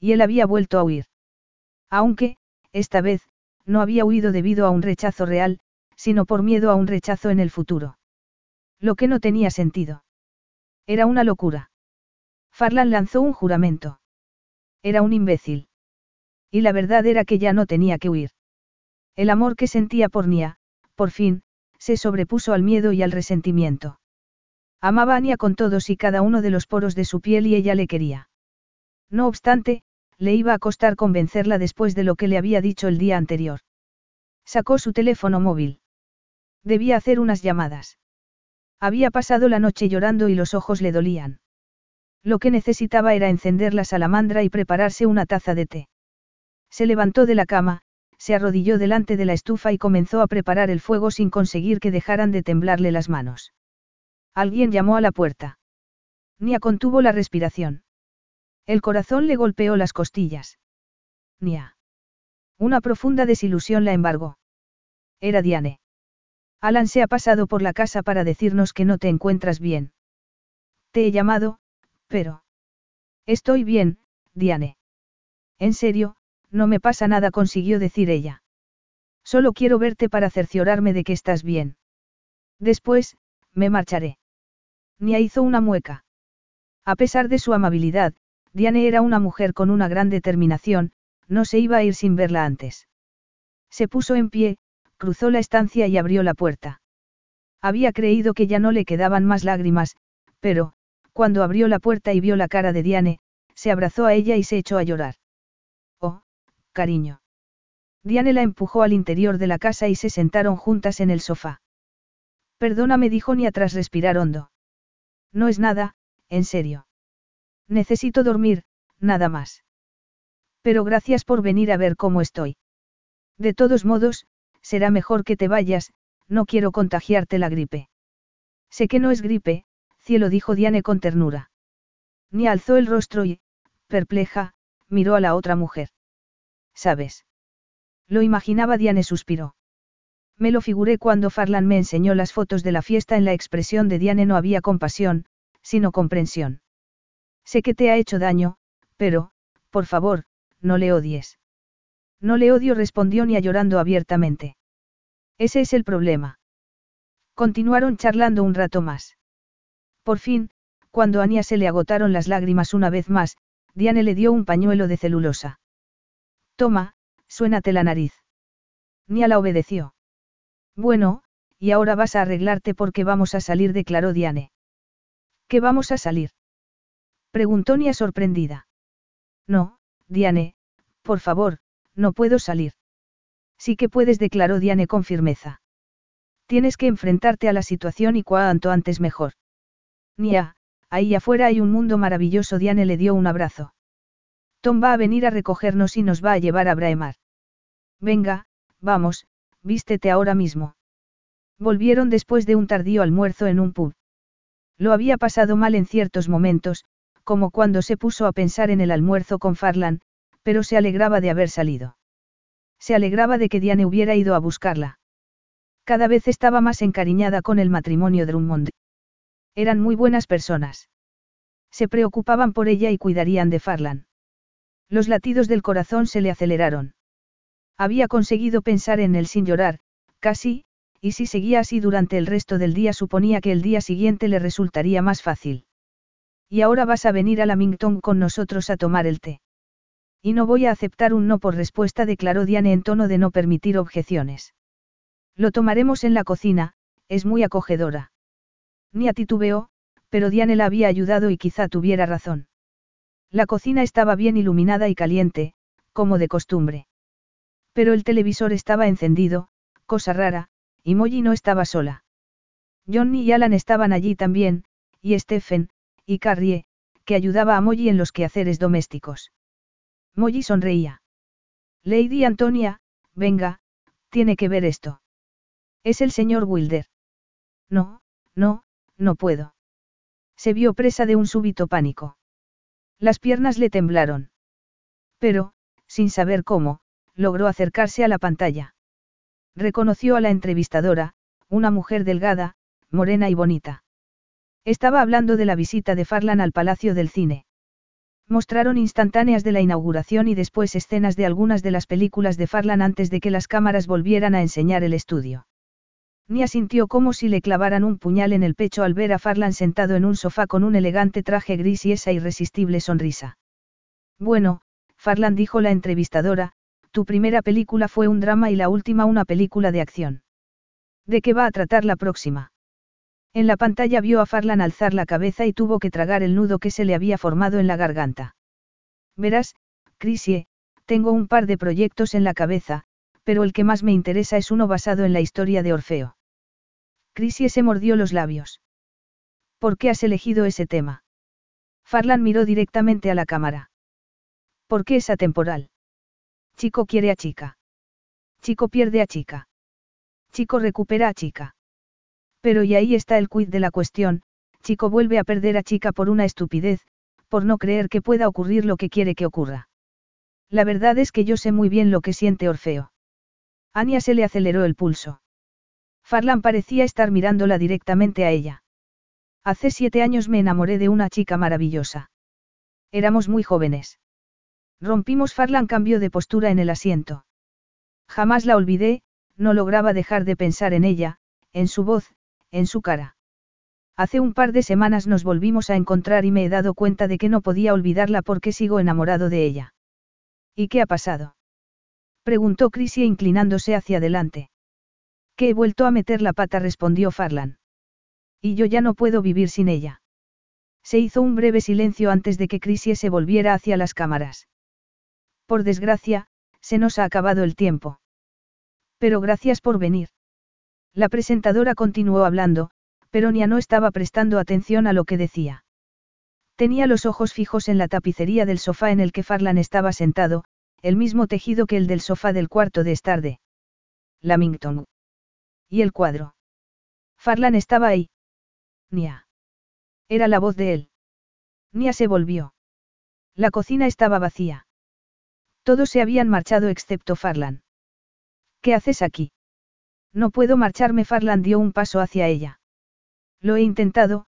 Y él había vuelto a huir. Aunque, esta vez, no había huido debido a un rechazo real, sino por miedo a un rechazo en el futuro. Lo que no tenía sentido. Era una locura. Farlan lanzó un juramento. Era un imbécil. Y la verdad era que ya no tenía que huir. El amor que sentía por Nia, por fin, se sobrepuso al miedo y al resentimiento. Amaba a Nia con todos y cada uno de los poros de su piel y ella le quería. No obstante, le iba a costar convencerla después de lo que le había dicho el día anterior. Sacó su teléfono móvil. Debía hacer unas llamadas. Había pasado la noche llorando y los ojos le dolían. Lo que necesitaba era encender la salamandra y prepararse una taza de té. Se levantó de la cama, se arrodilló delante de la estufa y comenzó a preparar el fuego sin conseguir que dejaran de temblarle las manos. Alguien llamó a la puerta. Nia contuvo la respiración. El corazón le golpeó las costillas. Nia. Una profunda desilusión la embargó. Era Diane. Alan se ha pasado por la casa para decirnos que no te encuentras bien. Te he llamado, pero... Estoy bien, Diane. En serio, no me pasa nada, consiguió decir ella. Solo quiero verte para cerciorarme de que estás bien. Después, me marcharé. Nia hizo una mueca. A pesar de su amabilidad, Diane era una mujer con una gran determinación, no se iba a ir sin verla antes. Se puso en pie, cruzó la estancia y abrió la puerta. Había creído que ya no le quedaban más lágrimas, pero, cuando abrió la puerta y vio la cara de Diane, se abrazó a ella y se echó a llorar. Cariño. Diane la empujó al interior de la casa y se sentaron juntas en el sofá. Perdóname, dijo Nia tras respirar hondo. No es nada, en serio. Necesito dormir, nada más. Pero gracias por venir a ver cómo estoy. De todos modos, será mejor que te vayas, no quiero contagiarte la gripe. Sé que no es gripe, cielo dijo Diane con ternura. Ni alzó el rostro y, perpleja, miró a la otra mujer. ¿Sabes? Lo imaginaba Diane suspiró. Me lo figuré cuando Farlan me enseñó las fotos de la fiesta en la expresión de Diane no había compasión, sino comprensión. Sé que te ha hecho daño, pero, por favor, no le odies. No le odio, respondió Nia llorando abiertamente. Ese es el problema. Continuaron charlando un rato más. Por fin, cuando a Nia se le agotaron las lágrimas una vez más, Diane le dio un pañuelo de celulosa. Toma, suénate la nariz. Nia la obedeció. Bueno, y ahora vas a arreglarte porque vamos a salir, declaró Diane. ¿Qué vamos a salir? Preguntó Nia sorprendida. No, Diane, por favor, no puedo salir. Sí que puedes, declaró Diane con firmeza. Tienes que enfrentarte a la situación y cuanto antes mejor. Nia, ahí afuera hay un mundo maravilloso. Diane le dio un abrazo. Tom va a venir a recogernos y nos va a llevar a Braemar. Venga, vamos, vístete ahora mismo. Volvieron después de un tardío almuerzo en un pub. Lo había pasado mal en ciertos momentos, como cuando se puso a pensar en el almuerzo con Farlan, pero se alegraba de haber salido. Se alegraba de que Diane hubiera ido a buscarla. Cada vez estaba más encariñada con el matrimonio Drummond. Eran muy buenas personas. Se preocupaban por ella y cuidarían de Farlan. Los latidos del corazón se le aceleraron. Había conseguido pensar en él sin llorar, casi, y si seguía así durante el resto del día suponía que el día siguiente le resultaría más fácil. Y ahora vas a venir a Lamington con nosotros a tomar el té. Y no voy a aceptar un no por respuesta, declaró Diane en tono de no permitir objeciones. Lo tomaremos en la cocina, es muy acogedora. Ni a titubeó, pero Diane la había ayudado y quizá tuviera razón. La cocina estaba bien iluminada y caliente, como de costumbre. Pero el televisor estaba encendido, cosa rara, y Molly no estaba sola. Johnny y Alan estaban allí también, y Stephen, y Carrie, que ayudaba a Molly en los quehaceres domésticos. Molly sonreía. Lady Antonia, venga, tiene que ver esto. Es el señor Wilder. No, no, no puedo. Se vio presa de un súbito pánico. Las piernas le temblaron. Pero, sin saber cómo, logró acercarse a la pantalla. Reconoció a la entrevistadora, una mujer delgada, morena y bonita. Estaba hablando de la visita de Farlan al Palacio del Cine. Mostraron instantáneas de la inauguración y después escenas de algunas de las películas de Farlan antes de que las cámaras volvieran a enseñar el estudio. Nia sintió como si le clavaran un puñal en el pecho al ver a Farlan sentado en un sofá con un elegante traje gris y esa irresistible sonrisa. Bueno, Farlan dijo la entrevistadora, tu primera película fue un drama y la última una película de acción. ¿De qué va a tratar la próxima? En la pantalla vio a Farlan alzar la cabeza y tuvo que tragar el nudo que se le había formado en la garganta. Verás, Chrisie, tengo un par de proyectos en la cabeza, pero el que más me interesa es uno basado en la historia de Orfeo. Chrisie se mordió los labios. ¿Por qué has elegido ese tema? Farlan miró directamente a la cámara. ¿Por qué es atemporal? Chico quiere a chica. Chico pierde a chica. Chico recupera a chica. Pero y ahí está el quid de la cuestión, chico vuelve a perder a chica por una estupidez, por no creer que pueda ocurrir lo que quiere que ocurra. La verdad es que yo sé muy bien lo que siente Orfeo. Ania se le aceleró el pulso. Farlan parecía estar mirándola directamente a ella. Hace siete años me enamoré de una chica maravillosa. Éramos muy jóvenes. Rompimos Farlan cambió de postura en el asiento. Jamás la olvidé, no lograba dejar de pensar en ella, en su voz, en su cara. Hace un par de semanas nos volvimos a encontrar y me he dado cuenta de que no podía olvidarla porque sigo enamorado de ella. ¿Y qué ha pasado? Preguntó Chrissy inclinándose hacia adelante. Que he vuelto a meter la pata, respondió Farlan. Y yo ya no puedo vivir sin ella. Se hizo un breve silencio antes de que Chrissy se volviera hacia las cámaras. Por desgracia, se nos ha acabado el tiempo. Pero gracias por venir. La presentadora continuó hablando, pero Nia no estaba prestando atención a lo que decía. Tenía los ojos fijos en la tapicería del sofá en el que Farlan estaba sentado, el mismo tejido que el del sofá del cuarto de estar de Lamington. ¿Y el cuadro? Farlan estaba ahí. Nia. Era la voz de él. Nia se volvió. La cocina estaba vacía. Todos se habían marchado excepto Farlan. ¿Qué haces aquí? No puedo marcharme. Farlan dio un paso hacia ella. Lo he intentado,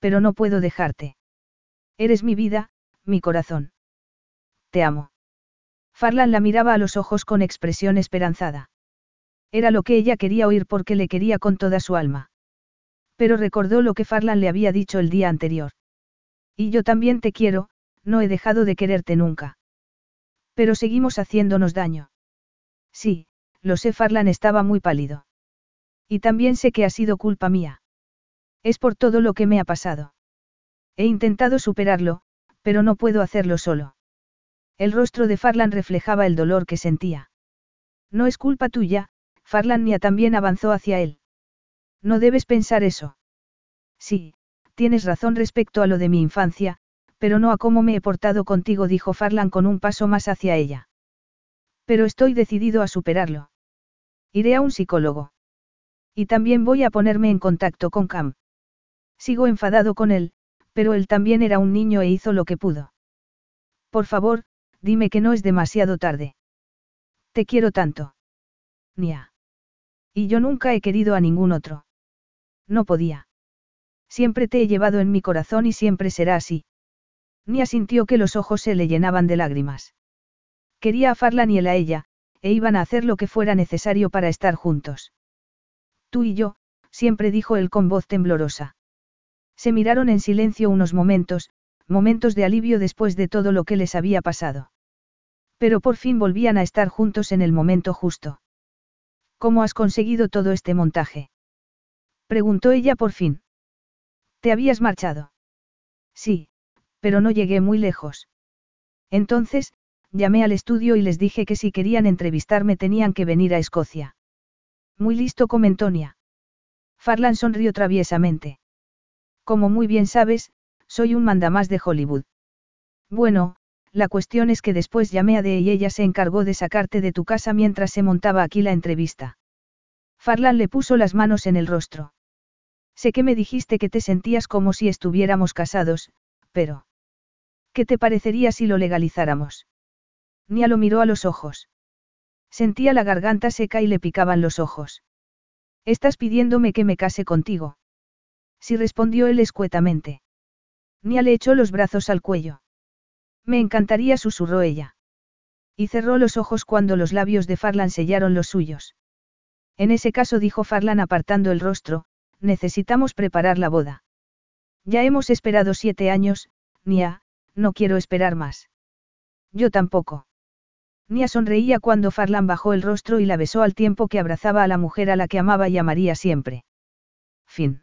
pero no puedo dejarte. Eres mi vida, mi corazón. Te amo. Farlan la miraba a los ojos con expresión esperanzada. Era lo que ella quería oír porque le quería con toda su alma. Pero recordó lo que Farlan le había dicho el día anterior. Y yo también te quiero, no he dejado de quererte nunca. Pero seguimos haciéndonos daño. Sí, lo sé, Farlan estaba muy pálido. Y también sé que ha sido culpa mía. Es por todo lo que me ha pasado. He intentado superarlo, pero no puedo hacerlo solo. El rostro de Farlan reflejaba el dolor que sentía. No es culpa tuya, Farlan Nia también avanzó hacia él. No debes pensar eso. Sí, tienes razón respecto a lo de mi infancia, pero no a cómo me he portado contigo, dijo Farlan con un paso más hacia ella. Pero estoy decidido a superarlo. Iré a un psicólogo. Y también voy a ponerme en contacto con Cam. Sigo enfadado con él, pero él también era un niño e hizo lo que pudo. Por favor, dime que no es demasiado tarde. Te quiero tanto. Nia. Y yo nunca he querido a ningún otro. No podía. Siempre te he llevado en mi corazón y siempre será así. Nia sintió que los ojos se le llenaban de lágrimas. Quería a Farlan y él a ella, e iban a hacer lo que fuera necesario para estar juntos. Tú y yo, siempre dijo él con voz temblorosa. Se miraron en silencio unos momentos, momentos de alivio después de todo lo que les había pasado. Pero por fin volvían a estar juntos en el momento justo. ¿Cómo has conseguido todo este montaje? Preguntó ella por fin. ¿Te habías marchado? Sí, pero no llegué muy lejos. Entonces, llamé al estudio y les dije que si querían entrevistarme tenían que venir a Escocia. Muy listo comentó Nia. Farlan sonrió traviesamente. Como muy bien sabes, soy un mandamás de Hollywood. Bueno, la cuestión es que después llamé a Dee y ella se encargó de sacarte de tu casa mientras se montaba aquí la entrevista. Farlan le puso las manos en el rostro. Sé que me dijiste que te sentías como si estuviéramos casados, pero... ¿Qué te parecería si lo legalizáramos? Nia lo miró a los ojos. Sentía la garganta seca y le picaban los ojos. Estás pidiéndome que me case contigo. Sí respondió él escuetamente. Nia le echó los brazos al cuello. Me encantaría, susurró ella. Y cerró los ojos cuando los labios de Farlan sellaron los suyos. En ese caso dijo Farlan apartando el rostro, necesitamos preparar la boda. Ya hemos esperado siete años, Nia, no quiero esperar más. Yo tampoco. Nia sonreía cuando Farlan bajó el rostro y la besó al tiempo que abrazaba a la mujer a la que amaba y amaría siempre. Fin.